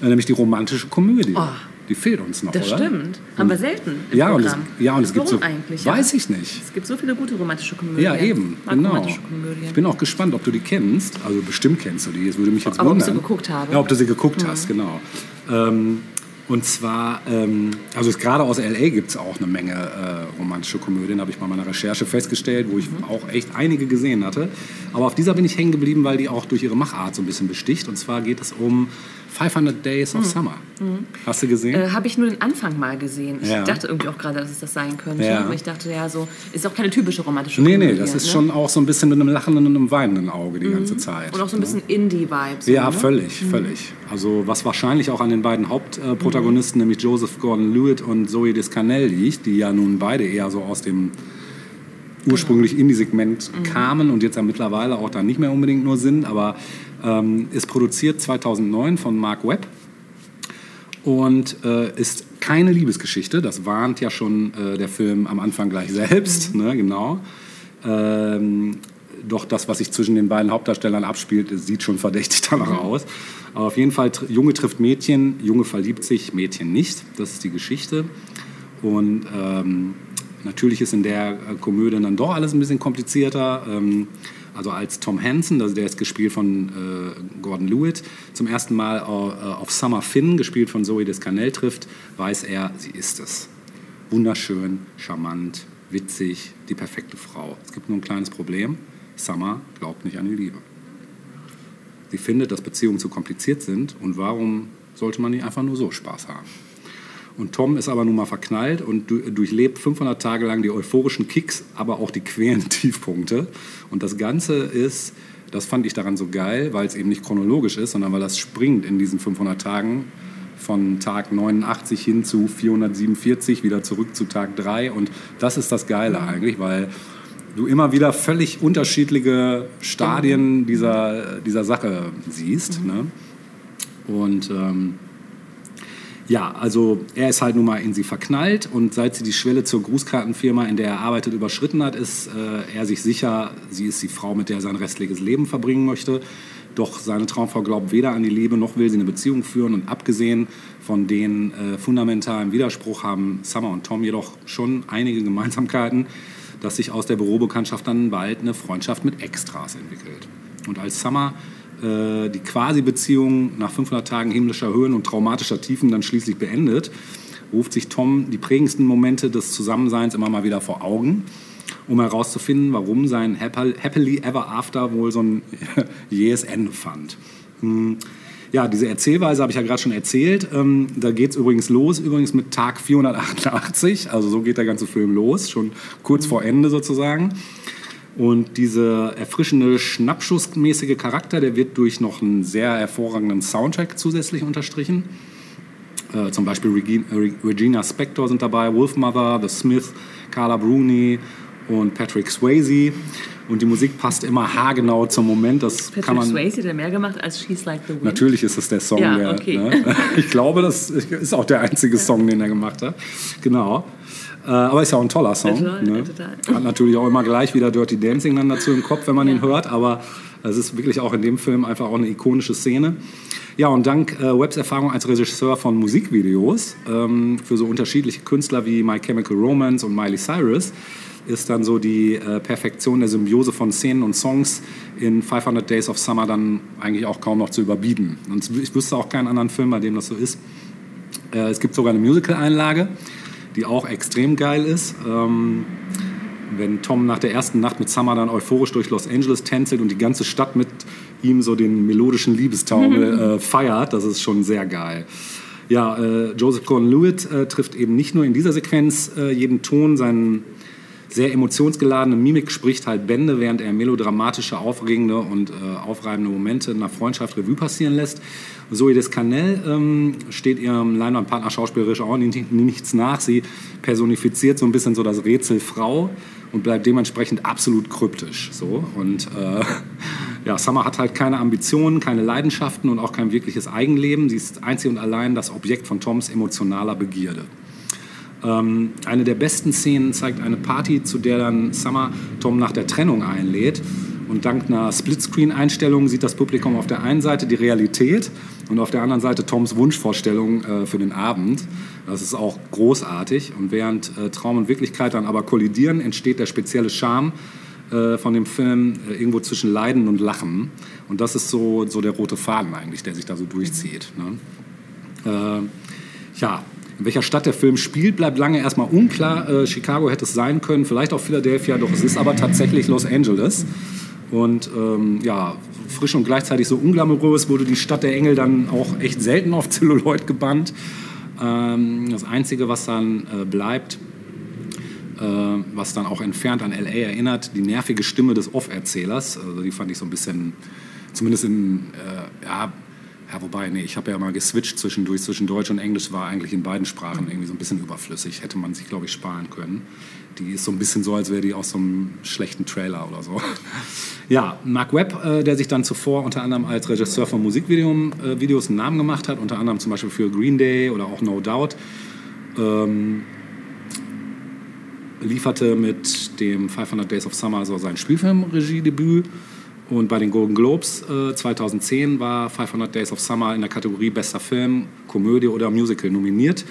nämlich die romantische Komödie. Oh. Die fehlt uns noch, Das oder? stimmt. Haben wir selten im Ja, und es, Programm. ja, und es gibt so. eigentlich? Weiß ich nicht. Es gibt so viele gute romantische Komödien. Ja, eben, genau. Komödien. Ich bin auch gespannt, ob du die kennst. Also bestimmt kennst du die. Es würde mich jetzt Aber ob wundern. sie geguckt habe. Mhm. Ja, ob du sie geguckt hast, genau. Ähm, und zwar, ähm, also gerade aus L.A. gibt es auch eine Menge äh, romantische Komödien, habe ich bei meiner Recherche festgestellt, wo ich Mhm. auch echt einige gesehen hatte. Aber auf dieser bin ich hängen geblieben, weil die auch durch ihre Machart so ein bisschen besticht. Und zwar geht es um 500 Days of Summer. Hast du gesehen? Mhm. Äh, habe ich nur den Anfang mal gesehen. Ich Ja. dachte irgendwie auch gerade, dass es das sein könnte. Ja. Aber ich dachte, ja, so ist auch keine typische romantische nee, Komödie. nee, das ist ne? schon auch so ein bisschen mit einem lachenden und einem weinenden Auge die ganze Zeit. Und auch so ein ne? bisschen Indie-Vibes. Ja, ne? völlig, völlig. Also was wahrscheinlich auch an den beiden Hauptprotagonisten, nämlich Joseph Gordon-Levitt und Zoe Deschanel liegt, die ja nun beide eher so aus dem ursprünglich Indie-Segment kamen und jetzt ja mittlerweile auch da nicht mehr unbedingt nur sind, aber ähm, ist produziert 2009 von Mark Webb und äh, ist keine Liebesgeschichte. Das warnt ja schon äh, der Film am Anfang gleich selbst, ne, genau. Ähm, doch das, was sich zwischen den beiden Hauptdarstellern abspielt, sieht schon verdächtig danach aus. Aber auf jeden Fall, Junge trifft Mädchen, Junge verliebt sich, Mädchen nicht. Das ist die Geschichte. Und ähm, natürlich ist in der äh, Komödie dann doch alles ein bisschen komplizierter. Ähm, also als Tom Hansen, also der ist gespielt von äh, Gordon Lewitt, zum ersten Mal äh, auf Summer Finn, gespielt von Zoe Deschanel, trifft, weiß er, sie ist es. Wunderschön, charmant, witzig, die perfekte Frau. Es gibt nur ein kleines Problem. Summer glaubt nicht an die Liebe. Sie findet, dass Beziehungen zu kompliziert sind und warum sollte man nicht einfach nur so Spaß haben? Und Tom ist aber nun mal verknallt und du- durchlebt 500 Tage lang die euphorischen Kicks, aber auch die quälenden Tiefpunkte. Und das Ganze ist, das fand ich daran so geil, weil es eben nicht chronologisch ist, sondern weil das springt in diesen 500 Tagen von Tag 89 hin zu 447, wieder zurück zu Tag 3. Und das ist das Geile eigentlich, weil du immer wieder völlig unterschiedliche Stadien dieser, dieser Sache siehst. Ne? Und ähm, ja, also er ist halt nun mal in sie verknallt und seit sie die Schwelle zur Grußkartenfirma, in der er arbeitet, überschritten hat, ist äh, er sich sicher, sie ist die Frau, mit der er sein restliches Leben verbringen möchte. Doch seine Traumfrau glaubt weder an die Liebe noch will sie eine Beziehung führen. Und abgesehen von den äh, fundamentalen Widerspruch haben Summer und Tom jedoch schon einige Gemeinsamkeiten, dass sich aus der Bürobekanntschaft dann bald eine Freundschaft mit Extras entwickelt. Und als Summer äh, die Quasi-Beziehung nach 500 Tagen himmlischer Höhen und traumatischer Tiefen dann schließlich beendet, ruft sich Tom die prägendsten Momente des Zusammenseins immer mal wieder vor Augen, um herauszufinden, warum sein Happily Ever After wohl so ein jähes Ende fand. Hm. Ja, diese Erzählweise habe ich ja gerade schon erzählt. Ähm, da geht es übrigens los, übrigens mit Tag 488. Also so geht der ganze Film los, schon kurz vor Ende sozusagen. Und dieser erfrischende, schnappschussmäßige Charakter, der wird durch noch einen sehr hervorragenden Soundtrack zusätzlich unterstrichen. Äh, zum Beispiel Regi Re Regina Spektor sind dabei, Wolfmother, The Smith, Carla Bruni und Patrick Swayze. Und die Musik passt immer haargenau zum Moment. Das Patrick kann man Swayze ja mehr gemacht als She's Like the Wind. Natürlich ist es der Song, Ja, der. okay. Ne? Ich glaube, das ist auch der einzige Song, den er gemacht hat. Genau. Äh, aber ist ja auch ein toller Song. Total, ne? ja, total. Hat natürlich auch immer gleich wieder Dirty Dancing dann dazu im Kopf, wenn man ihn hört. Aber es ist wirklich auch in dem Film einfach auch eine ikonische Szene. Ja, und dank äh, Webbs Erfahrung als Regisseur von Musikvideos ähm, für so unterschiedliche Künstler wie My Chemical Romance und Miley Cyrus ist dann so die äh, Perfektion der Symbiose von Szenen und Songs in 500 Days of Summer dann eigentlich auch kaum noch zu überbieten. Und ich wüsste auch keinen anderen Film, bei dem das so ist. Äh, es gibt sogar eine Musical-Einlage, die auch extrem geil ist. Ähm, wenn Tom nach der ersten Nacht mit Summer dann euphorisch durch Los Angeles tänzelt und die ganze Stadt mit ihm so den melodischen Liebestaumel äh, feiert, das ist schon sehr geil. Ja, äh, Joseph Gordon-Levitt äh, trifft eben nicht nur in dieser Sequenz äh, jeden Ton seinen sehr emotionsgeladene Mimik spricht halt Bände, während er melodramatische, aufregende und äh, aufreibende Momente in einer Freundschaft Revue passieren lässt. Zoe Descanel ähm, steht ihrem Leinwandpartner schauspielerisch auch nicht, nichts nach. Sie personifiziert so ein bisschen so das Rätsel Frau und bleibt dementsprechend absolut kryptisch. So. Und äh, ja, Summer hat halt keine Ambitionen, keine Leidenschaften und auch kein wirkliches Eigenleben. Sie ist einzig und allein das Objekt von Toms emotionaler Begierde. Ähm, eine der besten Szenen zeigt eine Party, zu der dann Summer Tom nach der Trennung einlädt. Und dank einer Splitscreen-Einstellung sieht das Publikum auf der einen Seite die Realität und auf der anderen Seite Toms Wunschvorstellung äh, für den Abend. Das ist auch großartig. Und während äh, Traum und Wirklichkeit dann aber kollidieren, entsteht der spezielle Charme äh, von dem Film äh, irgendwo zwischen Leiden und Lachen. Und das ist so, so der rote Faden eigentlich, der sich da so durchzieht. Ne? Äh, ja, in welcher Stadt der Film spielt, bleibt lange erstmal unklar. Äh, Chicago hätte es sein können, vielleicht auch Philadelphia, doch es ist aber tatsächlich Los Angeles. Und ähm, ja, frisch und gleichzeitig so unglamourös wurde die Stadt der Engel dann auch echt selten auf Zelluloid gebannt. Ähm, das Einzige, was dann äh, bleibt, äh, was dann auch entfernt an L.A. erinnert, die nervige Stimme des Off-Erzählers. Also die fand ich so ein bisschen, zumindest in, äh, ja, ja, wobei, nee, ich habe ja mal geswitcht zwischendurch zwischen Deutsch und Englisch, war eigentlich in beiden Sprachen irgendwie so ein bisschen überflüssig. Hätte man sich, glaube ich, sparen können. Die ist so ein bisschen so, als wäre die aus so einem schlechten Trailer oder so. Ja, Mark Webb, äh, der sich dann zuvor unter anderem als Regisseur von Musikvideos äh, einen Namen gemacht hat, unter anderem zum Beispiel für Green Day oder auch No Doubt, ähm, lieferte mit dem 500 Days of Summer so sein Spielfilmregiedebüt. Und bei den Golden Globes äh, 2010 war 500 Days of Summer in der Kategorie Bester Film, Komödie oder Musical nominiert.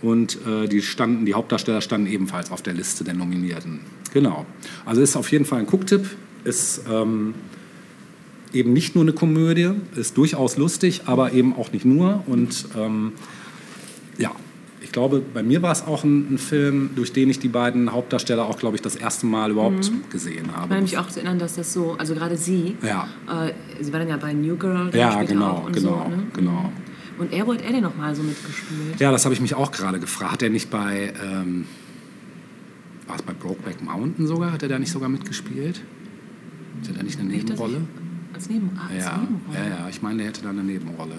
Und äh, die, standen, die Hauptdarsteller standen ebenfalls auf der Liste der Nominierten. Genau. Also ist auf jeden Fall ein Gucktipp. Ist ähm, eben nicht nur eine Komödie, ist durchaus lustig, aber eben auch nicht nur. Und ähm, ja, ich glaube, bei mir war es auch ein, ein Film, durch den ich die beiden Hauptdarsteller auch, glaube ich, das erste Mal überhaupt gesehen Ich habe. meine mich auch zu erinnern, dass das so, also gerade sie, Ja. äh, sie war dann ja bei New Girl, Ja, genau, genau, so, ne? genau. Und er er denn noch mal so mitgespielt? Ja, das habe ich mich auch gerade gefragt. Hat er nicht bei, ähm, war es bei Brokeback Mountain sogar? Hat er da nicht sogar mitgespielt? Hat er da nicht eine ich- Nebenrolle? Als, Neben, ah, als Ja, Nebenrolle. ja, ja, ich meine, der hätte da eine Nebenrolle.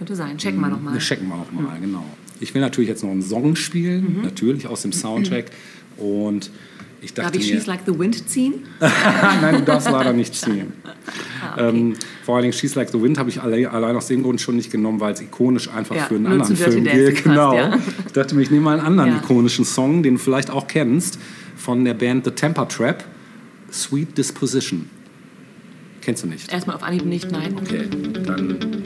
Könnte sein. Checken wir noch mal. Das checken wir noch mal, genau. Ich will natürlich jetzt noch einen Song spielen, Mhm. natürlich aus dem Soundtrack. Und ich Darf dachte ich mir, She's Like the Wind ziehen? nein, du darfst leider nicht ziehen. Ah, okay. ähm, vor allen Dingen She's Like the Wind habe ich alle, allein aus dem Grund schon nicht genommen, weil es ikonisch einfach Ja, für einen anderen Film gilt. Genau. ja. Ich dachte mir, ich nehme mal einen anderen Ja. ikonischen Song, den du vielleicht auch kennst, von der Band The Temper Trap, Sweet Disposition. Kennst du nicht? Erstmal auf Anhieb nicht, nein. Okay, dann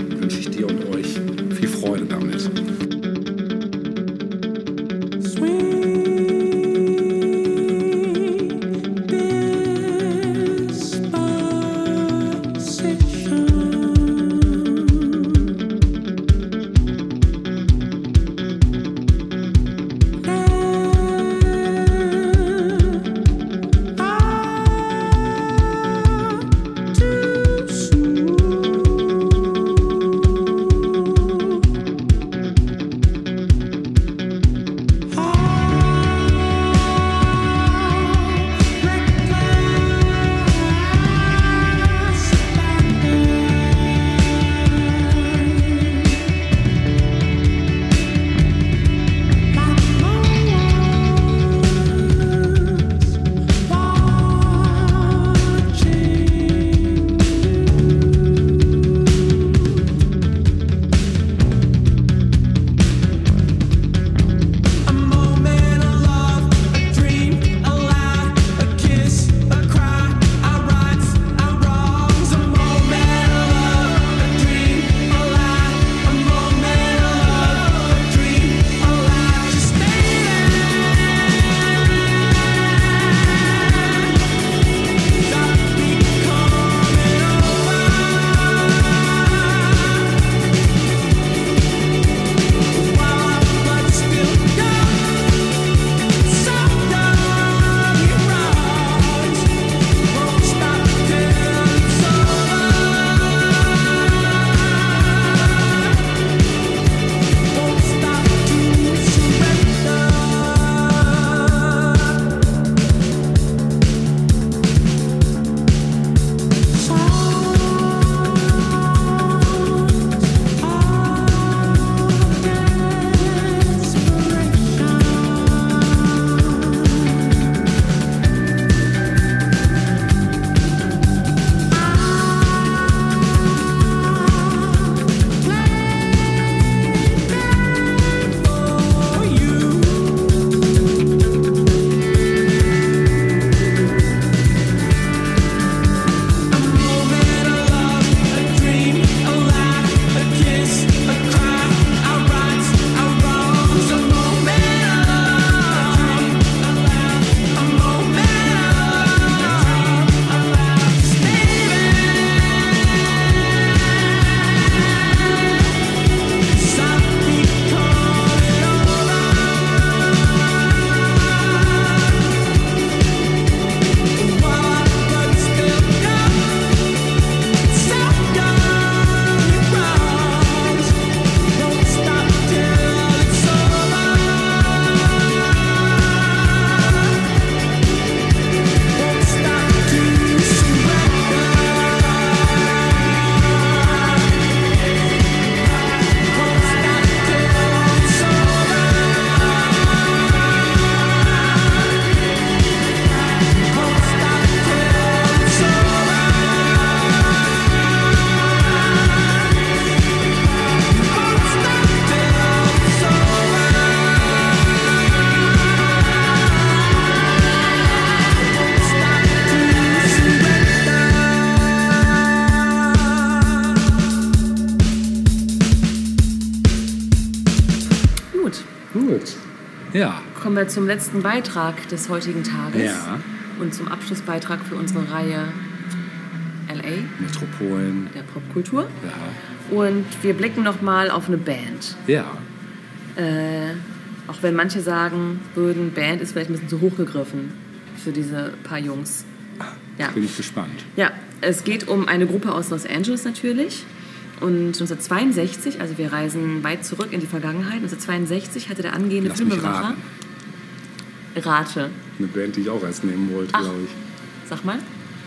kommen wir zum letzten Beitrag des heutigen Tages. Ja. Und zum Abschlussbeitrag für unsere Reihe LA, Metropolen. der Popkultur. Ja. Und wir blicken nochmal auf eine Band. Ja. Äh, auch wenn manche sagen würden, Band ist vielleicht ein bisschen zu hoch gegriffen für diese paar Jungs. Ja. Bin ich gespannt. Ja, es geht um eine Gruppe aus Los Angeles natürlich. Und 1962, also wir reisen weit zurück in die Vergangenheit, 1962 hatte der angehende Lass Filmemacher. Rate. Eine Band, die ich auch erst nehmen wollte, glaube ich. Sag mal.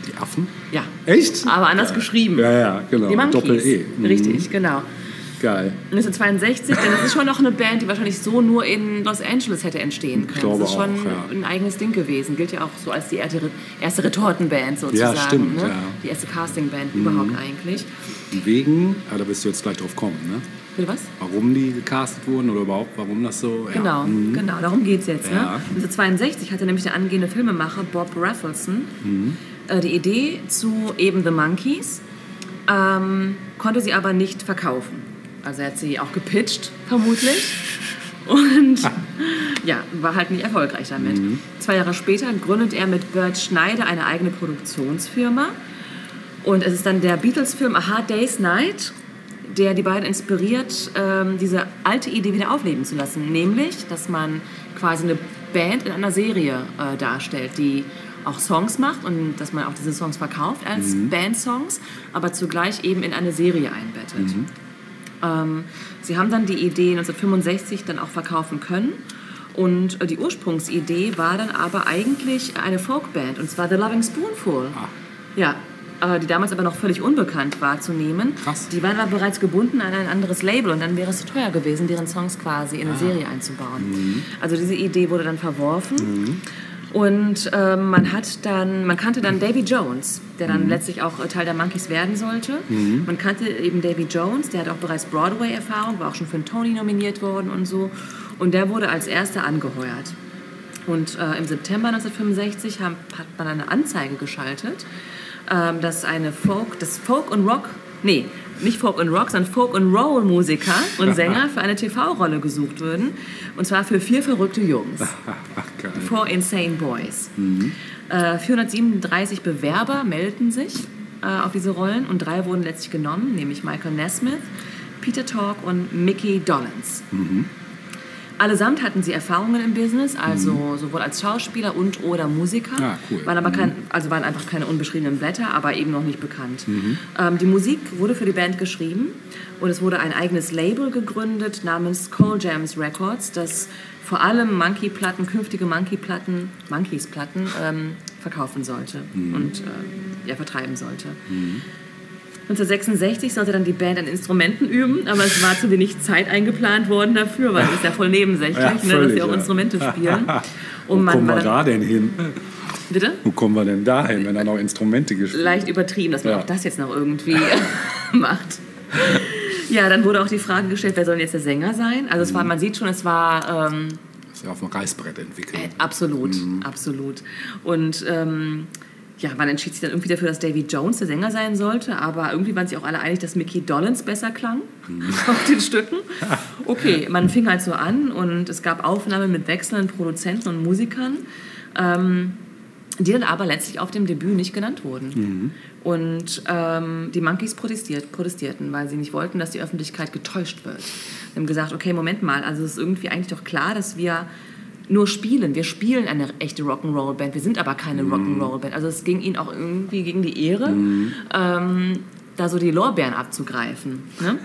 Die Affen? Ja. Echt? Aber anders geschrieben. Ja, ja, genau. Die Monkeys. Doppel-E. Mhm. Richtig, genau. Geil. 1962, denn das ist schon noch eine Band, die wahrscheinlich so nur in Los Angeles hätte entstehen können. glaube das ist schon auch, ja. ein eigenes Ding gewesen. Gilt ja auch so als die erste, erste Retortenband sozusagen. Ja, stimmt, ne? ja. Mhm. Die erste Castingband überhaupt eigentlich. Wegen, ah, da wirst du jetzt gleich drauf kommen, ne? Bitte was? Warum die gecastet wurden oder überhaupt, warum das so. Ja. Genau, Mhm. genau, darum geht es jetzt. Ne? Ja. 1962 hatte nämlich der angehende Filmemacher Bob Raffleson Mhm. äh, die Idee zu eben The Monkeys, ähm, konnte sie aber nicht verkaufen. Also er hat sie auch gepitcht, vermutlich. Und ja, war halt nicht erfolgreich damit. Mhm. Zwei Jahre später gründet er mit Bert Schneider eine eigene Produktionsfirma. Und es ist dann der Beatles-Film A Hard Day's Night, der die beiden inspiriert, ähm, diese alte Idee wieder aufleben zu lassen. Nämlich, dass man quasi eine Band in einer Serie äh, darstellt, die auch Songs macht und dass man auch diese Songs verkauft als Bandsongs, aber zugleich eben in eine Serie einbettet. Ähm, sie haben dann die Idee 1965 dann auch verkaufen können. Und äh, die Ursprungsidee war dann aber eigentlich eine Folkband, und zwar The Loving Spoonful. Ja, äh, die damals aber noch völlig unbekannt wahrzunehmen. Krass. Die waren aber bereits gebunden an ein anderes Label und dann wäre es zu teuer gewesen, deren Songs quasi in eine Serie einzubauen. Also diese Idee wurde dann verworfen. Und ähm, man hat dann, man kannte dann Davy Jones, der dann letztlich auch äh, Teil der Monkeys werden sollte. Man kannte eben Davy Jones, der hat auch bereits Broadway-Erfahrung, war auch schon für einen Tony nominiert worden und so. Und der wurde als erster angeheuert. Und äh, im September 1965 haben, hat man eine Anzeige geschaltet, ähm, dass eine Folk, das Folk und Rock, nee, nicht Folk und Rock, sondern Folk und Roll Musiker und Sänger für eine TV-Rolle gesucht würden. Und zwar für vier verrückte Jungs. Ach. Four Insane Boys. Äh, 437 Bewerber meldeten sich äh, auf diese Rollen und drei wurden letztlich genommen, nämlich Michael Nesmith, Peter Talk und Mickey Dolenz. Allesamt hatten sie Erfahrungen im Business, also sowohl als Schauspieler und oder Musiker, Ah, cool. waren aber kein, also waren einfach keine unbeschriebenen Blätter, aber eben noch nicht bekannt. Ähm, die Musik wurde für die Band geschrieben und es wurde ein eigenes Label gegründet namens Cole Jams Records, das vor allem Monkey-Platten, künftige Monkey-Platten, Monkeys-Platten ähm, verkaufen sollte und äh, ja, vertreiben sollte. 1966 sollte dann die Band an Instrumenten üben, aber es war zu wenig Zeit eingeplant worden dafür, weil es ist ja voll nebensächlich, Ja, ne, dass sie auch ja. Instrumente spielen. Wo man kommen wir dann, da denn hin? bitte? Wo kommen wir denn da hin, wenn da noch Instrumente gespielt Leicht übertrieben, dass man Ja. auch das jetzt noch irgendwie macht. Ja, dann wurde auch die Frage gestellt, wer soll denn jetzt der Sänger sein? Also es war, man sieht schon, es war ähm, Das ist ja auf dem Reißbrett entwickelt. Äh, absolut, absolut. Und ähm, ja, man entschied sich dann irgendwie dafür, dass Davy Jones der Sänger sein sollte, aber irgendwie waren sich auch alle einig, dass Mickey Dolenz besser klang auf den Stücken. Okay, man fing halt so an und es gab Aufnahmen mit wechselnden Produzenten und Musikern. Ähm, die dann aber letztlich auf dem Debüt nicht genannt wurden. Und ähm, die Monkeys protestiert, protestierten, weil sie nicht wollten, dass die Öffentlichkeit getäuscht wird. Sie haben gesagt, okay, Moment mal, also es ist irgendwie eigentlich doch klar, dass wir nur spielen. Wir spielen eine echte Rock'n'Roll-Band, wir sind aber keine Rock'n'Roll-Band. Also es ging ihnen auch irgendwie gegen die Ehre. Ähm, da so die Lorbeeren abzugreifen. Ne?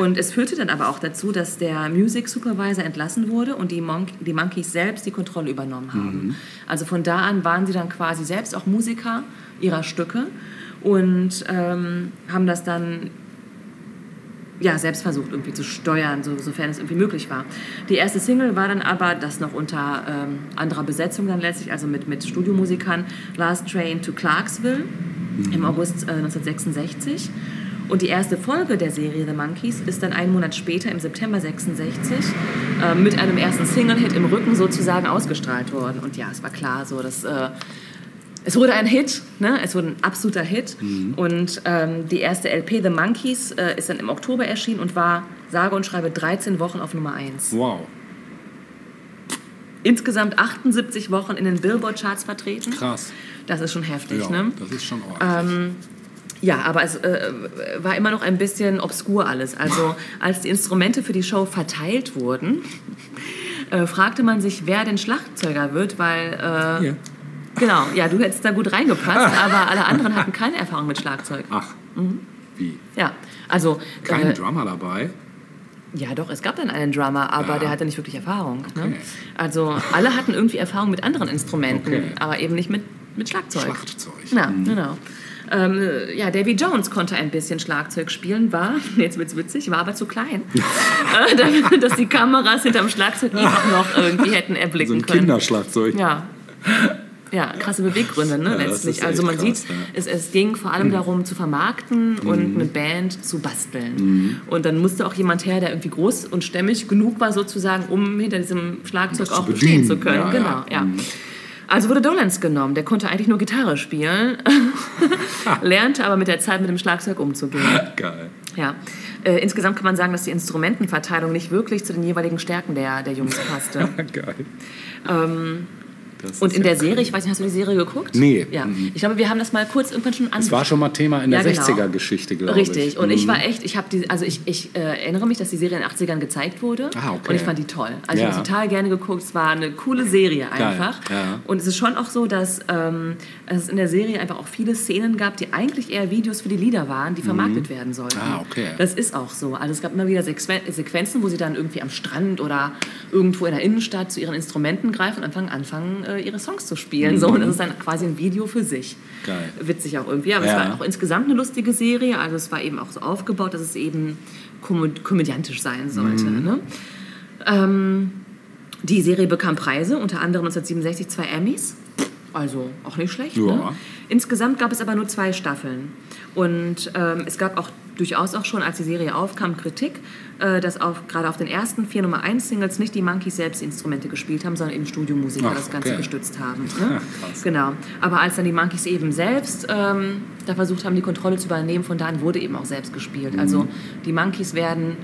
Und es führte dann aber auch dazu, dass der Music Supervisor entlassen wurde und die, Monk die Monkeys selbst die Kontrolle übernommen haben. Also von da an waren sie dann quasi selbst auch Musiker ihrer Stücke und ähm, haben das dann ja, selbst versucht irgendwie zu steuern, so, sofern es irgendwie möglich war. Die erste Single war dann aber, das noch unter ähm, anderer Besetzung dann letztlich, also mit, mit Studiomusikern, Last Train to Clarksville im August äh, 1966. Und die erste Folge der Serie The Monkeys ist dann einen Monat später, im September 66, äh, mit einem ersten Single-Hit im Rücken sozusagen ausgestrahlt worden. Und ja, es war klar so, dass... Äh, es wurde ein Hit, ne? es wurde ein absoluter Hit. Und ähm, die erste LP, The Monkeys, äh, ist dann im Oktober erschienen und war, sage und schreibe, 13 Wochen auf Nummer 1. Wow. insgesamt 78 Wochen in den Billboard-Charts vertreten. Krass. Das ist schon heftig, Ja, ne? das ist schon ordentlich. Ja, aber es äh, war immer noch ein bisschen obskur alles. Also als die Instrumente für die Show verteilt wurden, äh, fragte man sich, wer denn Schlagzeuger wird, weil... Äh, Hier. Genau, ja, du hättest da gut reingepasst, aber alle anderen hatten keine Erfahrung mit Schlagzeug. Ach, wie? Ja, also... Kein äh, Drummer dabei? Ja, doch, es gab dann einen Drummer, aber Ja. der hatte nicht wirklich Erfahrung. Okay. Ne? Also alle hatten irgendwie Erfahrung mit anderen Instrumenten, Okay. aber eben nicht mit, mit Schlagzeug. Schlagzeug. Ja, genau. Ähm, ja, Davy Jones konnte ein bisschen Schlagzeug spielen, war, jetzt wird's witzig, war aber zu klein, äh, dass die Kameras hinterm Schlagzeug ihn auch noch irgendwie hätten So erblicken ein können. Kinderschlagzeug. Ja. Ja, krasse Beweggründe, ne, Ja, letztlich. Also man krass, sieht, ja. es, es ging vor allem darum zu vermarkten und eine Band zu basteln. Und dann musste auch jemand her, der irgendwie groß und stämmig genug war sozusagen, um hinter diesem Schlagzeug auch bestehen bedienen. zu können. Ja, genau, ja. ja. Also wurde Dolenz genommen. Der konnte eigentlich nur Gitarre spielen, lernte aber mit der Zeit mit dem Schlagzeug umzugehen. Geil. Ja. Äh, insgesamt kann man sagen, dass die Instrumentenverteilung nicht wirklich zu den jeweiligen Stärken der, der Jungs passte. Geil. Das Und in ja der Serie, ich weiß nicht, hast du die Serie geguckt? Nee. Ja. Mhm. Ich glaube, wir haben das mal kurz irgendwann schon Das war schon mal Thema in der Ja, genau. 60er-Geschichte, glaube ich. Richtig. Und ich Mhm. war echt, ich habe die, also ich, ich äh, erinnere mich, dass die Serie in den 80ern gezeigt wurde. Ah, okay. Und ich fand die toll. Also Ja. ich habe total gerne geguckt. Es war eine coole Serie einfach. ja. Und es ist schon auch so, dass ähm, es in der Serie einfach auch viele Szenen gab, die eigentlich eher Videos für die Lieder waren, die vermarktet werden sollten. Ah, okay. Das ist auch so. Also es gab immer wieder Sequen Sequenzen, wo sie dann irgendwie am Strand oder irgendwo in der Innenstadt zu ihren Instrumenten greifen und anfangen, anfangen äh, ihre Songs zu spielen. So, und das ist dann quasi ein Video für sich. Mhm. Geil. Witzig auch irgendwie. Aber Ja. es war auch insgesamt eine lustige Serie. Also es war eben auch so aufgebaut, dass es eben komö- komödiantisch sein sollte. Mhm. Ne? Ähm, die Serie bekam Preise, unter anderem 1967 zwei Emmys. Also auch nicht schlecht. Ne? Ja. Insgesamt gab es aber nur zwei Staffeln. Und ähm, es gab auch durchaus auch schon, als die Serie aufkam, Kritik, äh, dass auf, gerade auf den ersten vier Nummer 1 Singles nicht die Monkeys selbst Instrumente gespielt haben, sondern eben Studiomusiker Ach, das Ganze okay. gestützt haben. Ne? Krass. Genau. Aber als dann die Monkeys eben selbst ähm, da versucht haben, die Kontrolle zu übernehmen, von da an wurde eben auch selbst gespielt. Also die Monkeys werden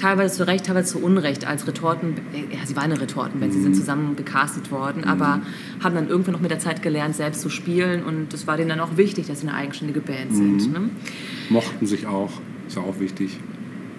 teilweise zu Recht, teilweise zu Unrecht als Retorten, äh, ja, sie waren eine Retortenband, sie sind zusammen gecastet worden, aber haben dann irgendwann noch mit der Zeit gelernt, selbst zu spielen und es war denen dann auch wichtig, dass sie eine eigenständige Band sind. Ne? Mochten sich auch. Ist ja auch wichtig.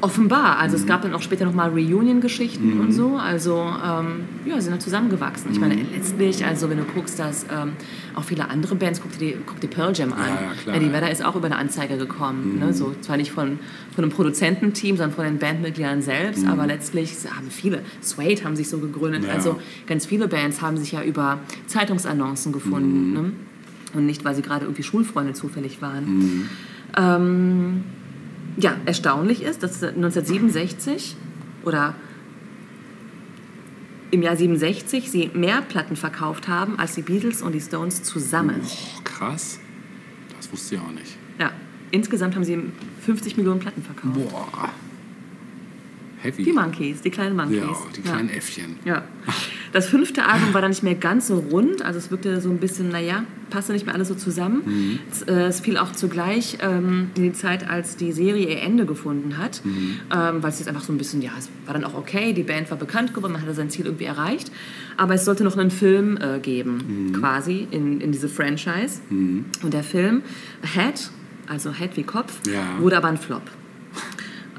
Offenbar, also es gab dann auch später nochmal Reunion-Geschichten und so, also ähm, ja, sie sind dann zusammengewachsen. Ich meine, letztlich, also wenn du guckst, dass ähm, auch viele andere Bands, guck dir, die- guck dir Pearl Jam an, Ja, ja, klar, Eddie ja. Vedder ist auch über eine Anzeige gekommen, ne? so, zwar nicht von, von einem Produzententeam, sondern von den Bandmitgliedern selbst, aber letztlich haben viele, Suede haben sich so gegründet, also ganz viele Bands haben sich ja über Zeitungsannoncen gefunden ne? und nicht, weil sie gerade irgendwie Schulfreunde zufällig waren. Ähm, ja, erstaunlich ist, dass 1967 oder im Jahr 67 sie mehr Platten verkauft haben als die Beatles und die Stones zusammen. Oh, krass. Das wusste ich auch nicht. Ja, insgesamt haben sie 50 Millionen Platten verkauft. Boah. Heavy. Die Monkeys, die kleinen Monkeys. Ja, die kleinen Äffchen. Ja. Das fünfte Album war dann nicht mehr ganz so rund, also es wirkte so ein bisschen, naja, passte nicht mehr alles so zusammen. Mhm. Es, äh, es fiel auch zugleich ähm, in die Zeit, als die Serie ihr Ende gefunden hat, Mhm. ähm, weil es jetzt einfach so ein bisschen, ja, es war dann auch okay, die Band war bekannt geworden, man hatte sein Ziel irgendwie erreicht, aber es sollte noch einen Film äh, geben, Mhm. quasi, in, in diese Franchise. Und der Film Head, also Head wie Kopf, Ja. wurde aber ein Flop.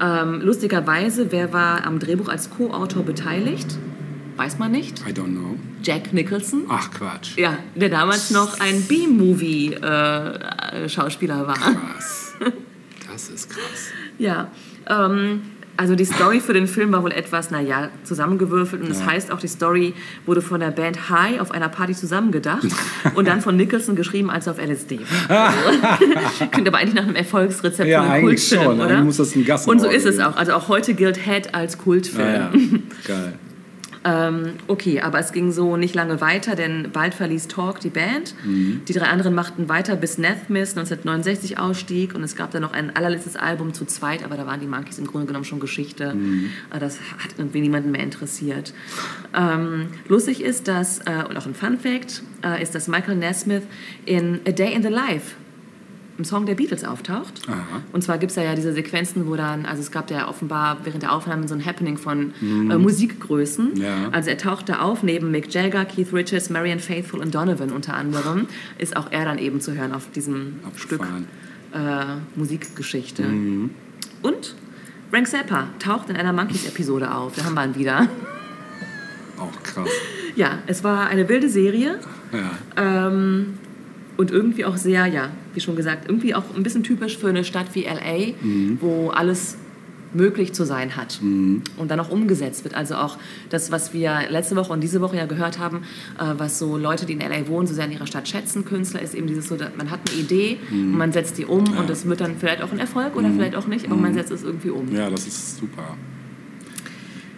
Ähm, lustigerweise, wer war am Drehbuch als Co-Autor beteiligt? Weiß man nicht. I don't know. Jack Nicholson. Ach, Quatsch. Ja, der damals noch ein B-Movie-Schauspieler war. Krass. Das ist krass. Ja, ähm, also die Story für den Film war wohl etwas, naja, zusammengewürfelt. Und es Ja. heißt auch, die Story wurde von der Band High auf einer Party zusammengedacht und dann von Nicholson geschrieben als auf LSD. Also, klingt aber eigentlich nach einem Erfolgsrezept Ja, für einen eigentlich Kultfilm, schon. oder? Eigentlich muss das ein Und so ist es auch. Also auch heute gilt Head als Kultfilm. Ja, ja. Geil. Ähm, okay, aber es ging so nicht lange weiter, denn bald verließ Talk die Band. Mhm. Die drei anderen machten weiter, bis Nathmith 1969 ausstieg. Und es gab dann noch ein allerletztes Album zu zweit, aber da waren die Monkeys im Grunde genommen schon Geschichte. Mhm. Äh, Das hat irgendwie niemanden mehr interessiert. Ähm, lustig ist, dass, äh, und auch ein Fun Fact, äh, ist, dass Michael Nesmith in A Day in the Life ein Song der Beatles auftaucht. Und zwar gibt es da ja diese Sequenzen, wo dann, also es gab ja offenbar während der Aufnahmen so ein Happening von äh, Musikgrößen. Ja. Also er taucht da auf, neben Mick Jagger, Keith Richards, Marianne Faithfull und Donovan unter anderem, ist auch er dann eben zu hören auf diesem Stück Abgefahren. äh, Musikgeschichte. Und Frank Zappa taucht in einer Monkeys-Episode auf. Da haben wir ihn wieder. Auch krass. Ja, es war eine wilde Serie. Ja. Ähm, und irgendwie auch sehr, ja, wie schon gesagt, irgendwie auch ein bisschen typisch für eine Stadt wie LA, wo alles möglich zu sein hat und dann auch umgesetzt wird. Also auch das, was wir letzte Woche und diese Woche ja gehört haben, äh, was so Leute, die in LA wohnen, so sehr in ihrer Stadt schätzen, Künstler, ist eben dieses so, dass man hat eine Idee und man setzt die um und das wird dann vielleicht auch ein Erfolg oder vielleicht auch nicht, aber man setzt es irgendwie um. ja, das ist super.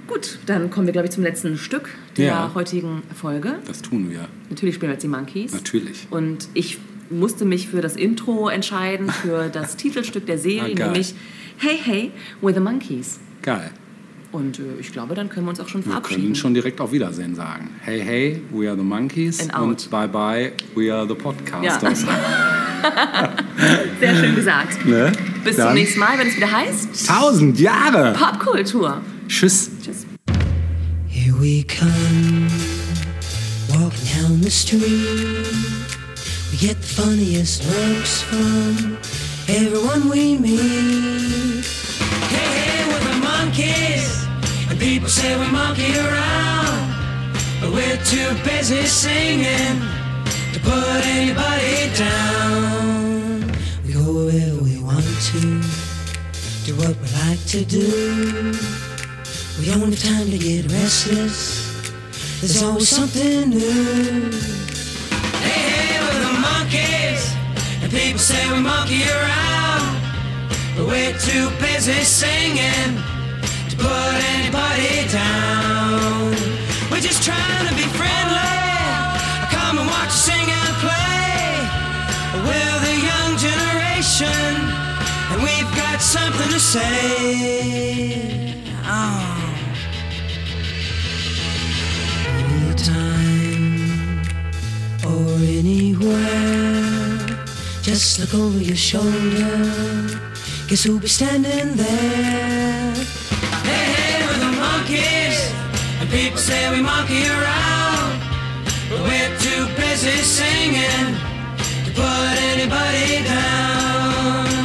Gut, dann kommen wir, glaube ich, zum letzten Stück der Ja. heutigen Folge. Das tun wir. Natürlich spielen wir jetzt die Monkeys. Natürlich. Und ich musste mich für das Intro entscheiden, für das Titelstück der Serie, Ah, nämlich Hey Hey with the Monkeys. Geil. Und äh, ich glaube, dann können wir uns auch schon Wir verabschieden. können schon direkt auf Wiedersehen sagen. Hey, hey, we are the Monkeys. And out. Und bye, bye, we are the Podcasters. Sehr schön gesagt. Ne? Bis Dann zum nächsten Mal, wenn es wieder heißt Tausend Jahre! Popkultur. Tschüss. We come, walking down the street. We get the funniest looks from everyone we meet. Hey, hey, we're the monkeys, and people say we monkey around, but we're too busy singing to put anybody down. We go wherever we want to, do what we like to do. We don't have time to get restless. There's always something new. Hey, hey, we're the monkeys. And people say we monkey around. But we're too busy singing to put anybody down. We're just trying to be friendly. Come and watch us sing and play. We're the young generation. And we've got something to say. Oh. Anytime or anywhere, just look over your shoulder. Guess who'll be standing there? Hey, hey, we're the monkeys, and people say we monkey around, but we're too busy singing to put anybody down.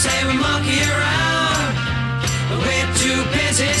say we monkey around. We're too busy